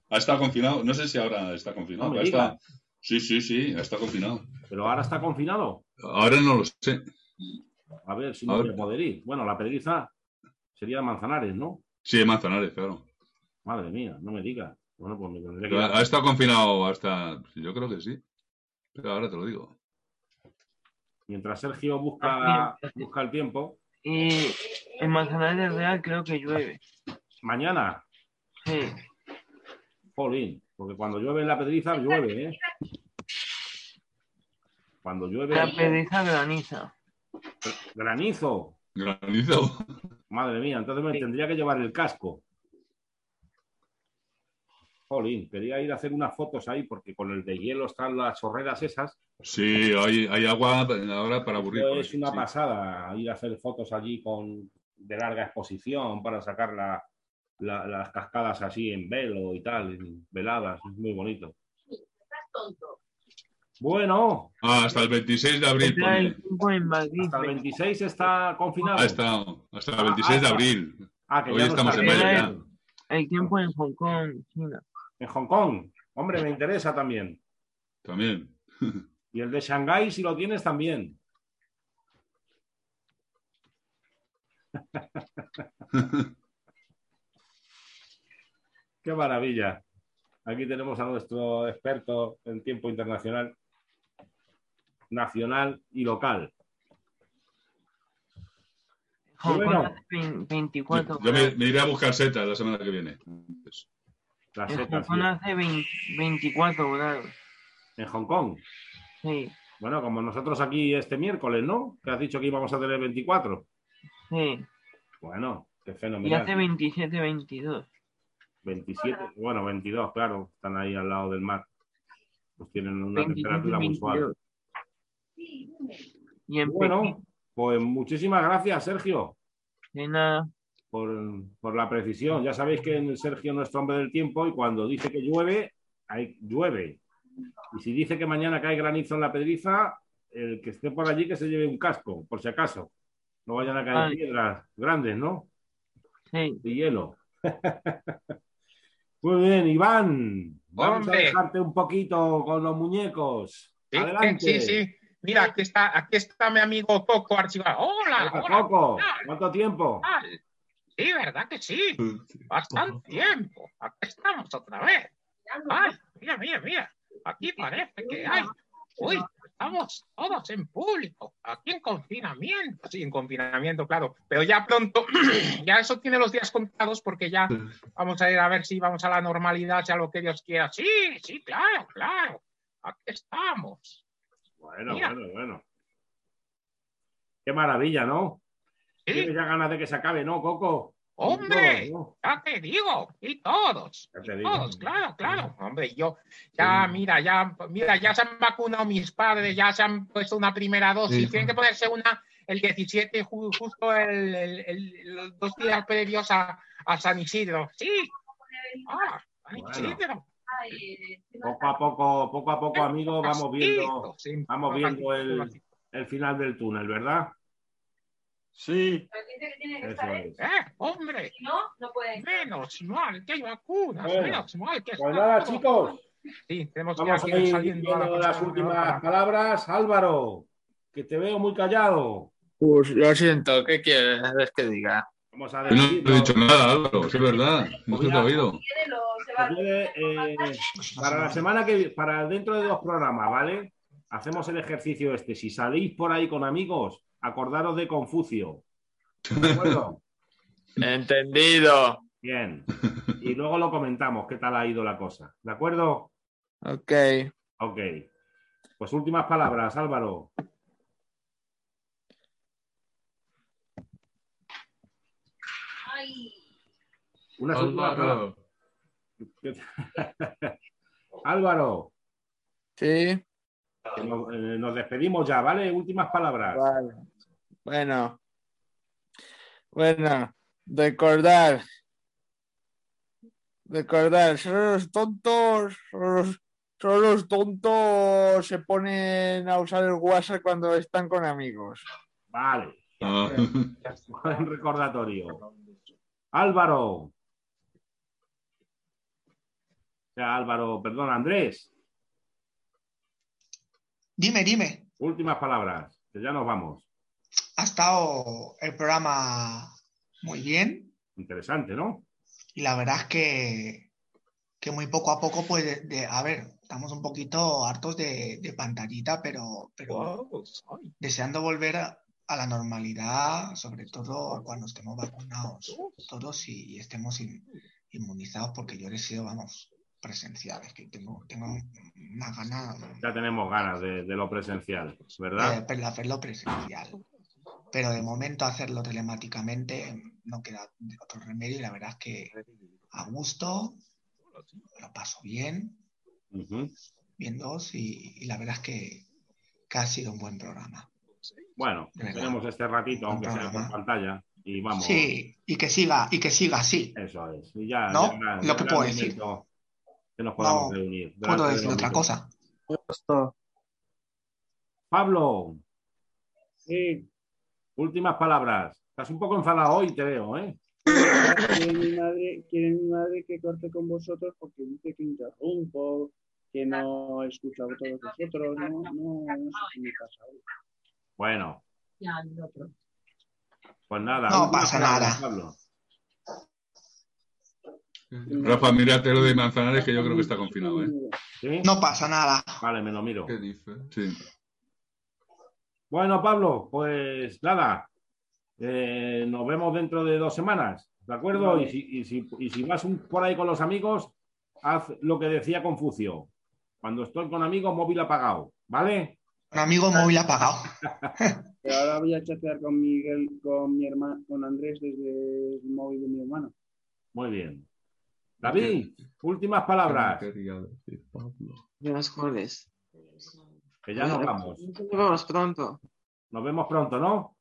Ha estado confinado. No sé si ahora está confinado. No me pero está- digas. Sí, sí, sí, está confinado. Pero ahora está confinado. Ahora no lo sé. A ver si no voy a poder ir. Bueno, la pedriza sería Manzanares, ¿no? Sí, Manzanares, claro. Madre mía, no me digas. Bueno, pues me tendré que ha ha estado confinado hasta. Yo creo que sí. Pero ahora te lo digo. Mientras Sergio busca, busca el tiempo. Y en Manzanares Real creo que llueve. Mañana. Sí. Jolín, porque cuando llueve en la pedriza, llueve, ¿eh? Cuando llueve. La pedriza graniza. Granizo. Granizo. Madre mía, entonces me tendría que llevar el casco. Jolín, quería ir a hacer unas fotos ahí porque con el de hielo están las chorreras esas. Sí, hay, hay agua ahora para aburrir. Es una sí. pasada ir a hacer fotos allí con de larga exposición para sacar la- la- las cascadas así en velo y tal, en veladas. Es muy bonito. Estás tonto. Bueno, Ah, hasta el 26 de abril. Está el tiempo en Madrid. hasta el 26 está confinado. Hasta el 26 de Ah, ah, abril. ah, que Hoy ya no estamos en mayo ya. El tiempo en Hong Kong, China. En Hong Kong. Hombre, me interesa también. También. Y el de Shanghái, si lo tienes, también. Qué maravilla. Aquí tenemos a nuestro experto en tiempo internacional, nacional y local. Hong Kong Bueno. hace vein- 24 Yo me, iré a buscar setas la semana que viene. En Hong Kong hace 20 24 grados. En Hong Kong. Sí, Bueno, como nosotros aquí este miércoles, ¿no? Que has dicho que íbamos a tener 24. sí. Bueno, qué Y fenomenal. hace 27, 22. 27, bueno, 22, claro, están ahí al lado del mar. Pues tienen una 27, temperatura muy suave. 22. Y en Bueno, Pekín, pues muchísimas gracias, Sergio, de nada. por, por la precisión. Ya sabéis que en Sergio es nuestro hombre del tiempo y cuando dice que llueve, ahí llueve. Y si dice que mañana cae granizo en la pedriza, el que esté por allí que se lleve un casco, por si acaso. No vayan a caer Vale. piedras grandes, ¿no? Sí. De hielo. Muy bien, Iván. Vamos Hombre. a dejarte un poquito con los muñecos. Sí, Adelante. sí, sí. Mira, aquí está, aquí está mi amigo Coco Archibald. Hola, Hola. Coco. ¿Cuánto tiempo? Sí, ¿verdad que sí? Bastante tiempo. Aquí estamos otra vez. Ay, mira, mira, mira. Aquí parece que hay. Uy, estamos todos en público. Aquí en confinamiento. Sí, en confinamiento, claro. Pero ya pronto, ya eso tiene los días contados porque ya vamos a ir a ver si vamos a la normalidad, si a lo que Dios quiera. Sí, sí, claro, claro. Aquí estamos. Bueno, Mira. bueno, bueno. Qué maravilla, ¿no? Sí. Tienes ya ganas de que se acabe, ¿no, Coco? Hombre, No, ya te digo, y todos, Ya te y digo. todos, claro, claro. Hombre, yo, ya, mira, ya, mira, ya se han vacunado mis padres, ya se han puesto una primera dosis, Sí. tienen que ponerse una el 17, ju- justo el, el- el- los dos días previos a, a San Isidro. Sí. Ah, San Bueno. Poco a poco, poco a poco, amigos, vamos viendo, Sí, vamos viendo el, el final del túnel, ¿verdad? Sí. Eso es. Eh, hombre. No, no puede. Menos mal que hay vacunas, Bueno, menos mal que Pues nada, todo- chicos, Sí, tenemos vamos que a ir saliendo a la las últimas para- palabras. Álvaro, que te veo muy callado. Pues lo siento, ¿qué quieres que diga? Vamos a Yo no despedirnos. he dicho nada, Álvaro, es verdad. No se te ha oído. Pues viene, eh, para la semana que para dentro de dos programas, ¿vale? Hacemos el ejercicio este. Si salís por ahí con amigos, acordaros de Confucio. ¿De acuerdo? Entendido. Bien. Y luego lo comentamos, qué tal ha ido la cosa. ¿De acuerdo? Ok. Ok. Pues últimas palabras, Álvaro. Unas últimas palabras. Álvaro. Sí. nos, eh, nos despedimos ya, ¿vale? Últimas palabras. Vale. Bueno. Bueno. recordar, recordar, solo los tontos, los, los tontos se ponen a usar el WhatsApp cuando están con amigos. Vale. Ah. Buen recordatorio. Álvaro. O sea, Álvaro, perdón, Andrés. Dime, dime. Últimas palabras, que ya nos vamos. Ha estado el programa muy bien Interesante, ¿no? y la verdad es que, que muy poco a poco, pues, de, de- a ver, estamos un poquito hartos de, de pantallita, pero, pero deseando volver a, a la normalidad, sobre todo cuando estemos vacunados todos y, y estemos in- inmunizados, porque yo he sido, vamos, presencial, es que tengo, tengo una gana Ya tenemos ganas de, de lo presencial, ¿verdad? de, de hacerlo presencial. Pero de momento hacerlo telemáticamente no queda otro remedio y la verdad es que a gusto, lo paso bien, Ujú. viéndoos y, y la verdad es que, que ha sido un buen programa. Bueno, tenemos este ratito, aunque sea programa. por pantalla, y vamos. Sí, y que siga, y que siga así. Eso es. Y ya, ¿No? ya- Lo que puedo decir. momento Que nos podamos No reunir. puedo decir otra cosa. Pablo, Sí, últimas palabras. Estás un poco enfadado hoy, te veo, ¿eh? quiere mi madre, quiere mi madre que corte con vosotros porque dice que interrumpo, que no he escuchado a todos vosotros, no, no, no sé qué me pasa hoy. Bueno, pues nada. No pasa nada. Pablo. Rafa, mírate lo de Manzanares, que yo creo que está confinado, ¿eh? ¿Sí? No pasa nada. Vale, me lo miro. ¿Qué dice? Sí. Bueno, Pablo, pues nada. Eh, nos vemos dentro de dos semanas, ¿de acuerdo? Vale. Y, si, y, si, y si vas un- por ahí con los amigos, haz lo que decía Confucio. Cuando estoy con amigos, móvil apagado, ¿vale? Un amigo móvil apagado. Pero ahora voy a chatear con Miguel, con mi hermano, con Andrés desde el móvil de mi hermano. Muy bien. David, últimas palabras, Quería decir Pablo. Buenas tardes. que ya nos vamos. Nos vemos pronto. Nos vemos pronto, ¿no?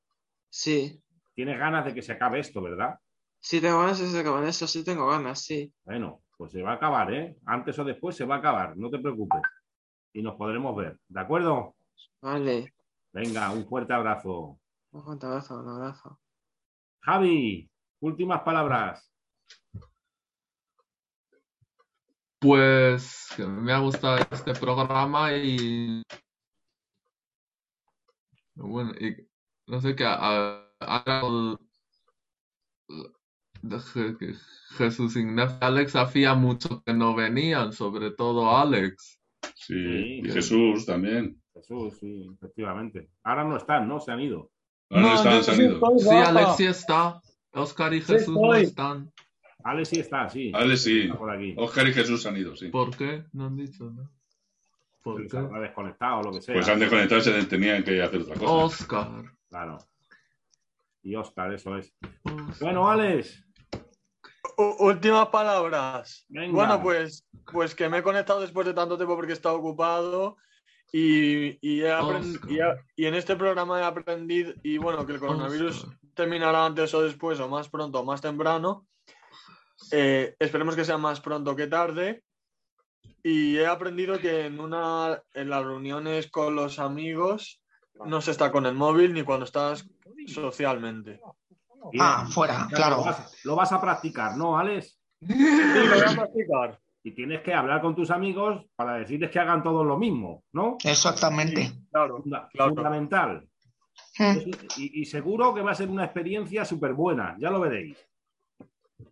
Sí. Tienes ganas de que se acabe esto, ¿verdad? Sí, tengo ganas de acabar esto, sí tengo ganas, sí. Bueno, pues se va a acabar, ¿eh? Antes o después se va a acabar, no te preocupes. Y nos podremos ver, ¿de acuerdo? Vale. Venga, un fuerte abrazo. Un abrazo, un abrazo. Javi, últimas palabras. Pues me ha gustado este programa y bueno, y no sé qué, a- ahora el- de Je- que Jesús Ignacio y Alex hacía mucho que no venían, sobre todo Alex. Sí, y Jesús también. Jesús, sí, efectivamente. Ahora no están, ¿no? Se han ido. Ahora no, están, se han ido. Sí, Alex sí está, Oscar y Sí Jesús no están. Alex sí está, sí. Vale, sí. Está por aquí. Oscar y Jesús han ido, sí. ¿Por qué? No han dicho nada. ¿Por Se qué? habrá desconectado o lo que sea. Pues han desconectado y se tenían que hacer otra cosa. Oscar. Claro. Y Oscar, eso es. Bueno, Alex. U- Últimas palabras. Venga. Bueno, pues, pues que me he conectado después de tanto tiempo porque he estado ocupado y, y, he aprend- Oscar. y he- y en este programa he aprendido, y bueno, que el coronavirus terminará antes o después, o más pronto o más temprano. Eh, esperemos que sea más pronto que tarde. Y he aprendido que en, una, en las reuniones con los amigos no se está con el móvil ni cuando estás socialmente. Bien. Ah, fuera, claro. Lo vas, lo vas a practicar, ¿no, Alex? Sí, lo voy a practicar. Y tienes que hablar con tus amigos para decirles que hagan todos lo mismo, ¿no? Exactamente. Claro, Funda- claro. Fundamental. Mm. Y, y seguro que va a ser una experiencia súper buena, ya lo veréis.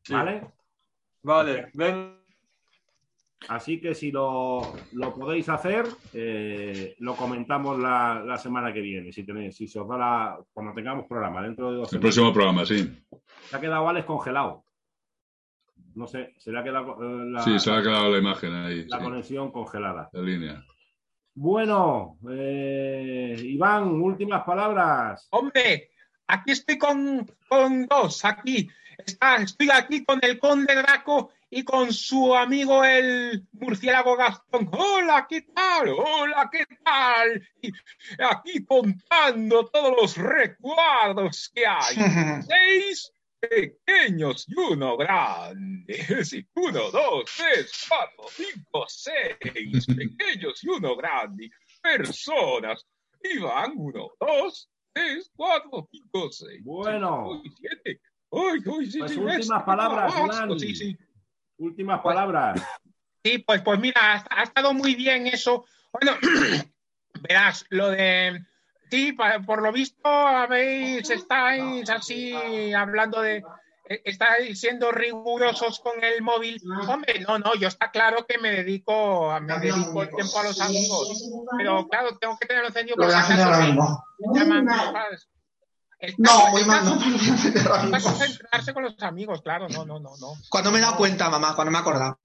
Sí. ¿Vale? Vale, ven. Así que si lo, lo podéis hacer, eh, lo comentamos la, la semana que viene. Si, tenéis, si se os da la, cuando tengamos programa, dentro de dos El semanas. próximo programa, sí. Se ha quedado Alex congelado. No sé, se le ha quedado eh, la, Sí, se ha quedado la imagen ahí. la sí, conexión congelada. de línea. Bueno, eh, Iván, últimas palabras. Hombre, aquí estoy con, con dos, aquí. Está, estoy aquí con el conde Draco y con su amigo el murciélago Gastón. Hola, ¿qué tal? Hola, ¿qué tal? Y aquí contando todos los recuerdos que hay. ¿Veis? pequeños y uno grande. Sí, uno, dos, tres, cuatro, cinco, seis pequeños y uno grande. Personas. Y van uno, dos, tres, cuatro, cinco, seis. Bueno. seis, siete. Uy, uy, sí, Pues sí, últimas palabras, abajo, Iván. Sí, sí. Últimas palabras. Sí, pues, pues mira, ha, ha estado muy bien eso. Bueno, verás, lo de. Sí, por lo visto habéis, estáis así hablando de. eh, Estáis siendo rigurosos con el móvil. Hombre, no, no, yo está claro que me dedico, me dedico el tiempo a los amigos. Pero claro, tengo que tenerlo encendido Lo voy por si acaso No, muy mal, no. Para concentrarse con los amigos, claro, no, no, no, no. Cuando me he dado cuenta, mamá, cuando me he acordado.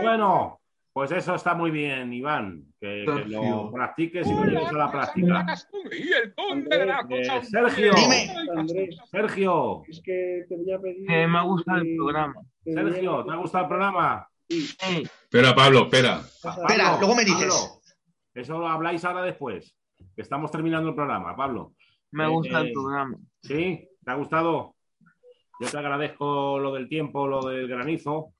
Bueno, pues eso está muy bien, Iván. Que, que lo practiques y lo lleves a la práctica. Y el conde de la Eh, cosa. Sergio, Dime. Andrés, Sergio, es que te voy a pedir. Que me ha gustado el programa. Sergio, ¿te ha gustado el programa? Sí. Espera, Pablo, espera. Espera, luego me dices. Pablo, eso lo habláis ahora después, estamos terminando el programa, Pablo. me Eh, gustado eh, el programa. ¿Sí? ¿Te ha gustado? Yo te agradezco lo del tiempo, lo del granizo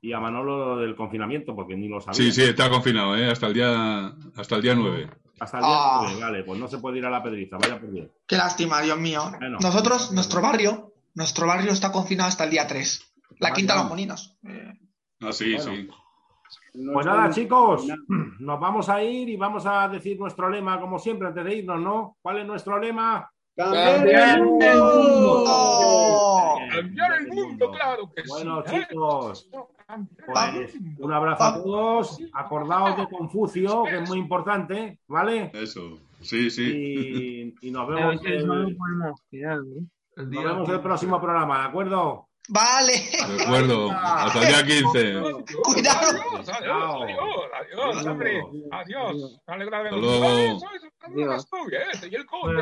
y a Manolo lo del confinamiento, porque ni lo sabía. Sí, sí, está confinado, ¿eh? Hasta el día, hasta el día 9. Hasta el día Ah. nueve, vale, pues no se puede ir a la pedriza, vaya por bien. Qué lástima, Dios mío. Bueno. Nosotros, nuestro barrio, nuestro barrio está confinado hasta el día 3. La. Quinta de los Molinos. Ah, sí, Bueno. sí. No Pues nada, chicos, nos vamos a ir y vamos a decir nuestro lema, como siempre, antes de irnos, ¿no? ¿Cuál es nuestro lema? ¡Cambiar el mundo! ¡Oh! Cambiar el mundo, claro que Bueno, sí. ¿eh? chicos, pues un abrazo a todos. Acordaos de Confucio, que es muy importante, ¿vale? Eso. Sí, sí. Y, y nos vemos, el, nos vemos el 15. próximo programa, ¿de acuerdo? Vale. De acuerdo. Hasta el día 15. Cuidado. Adiós, adiós, adiós, adiós, hombre. Adiós. Hasta luego. Adiós.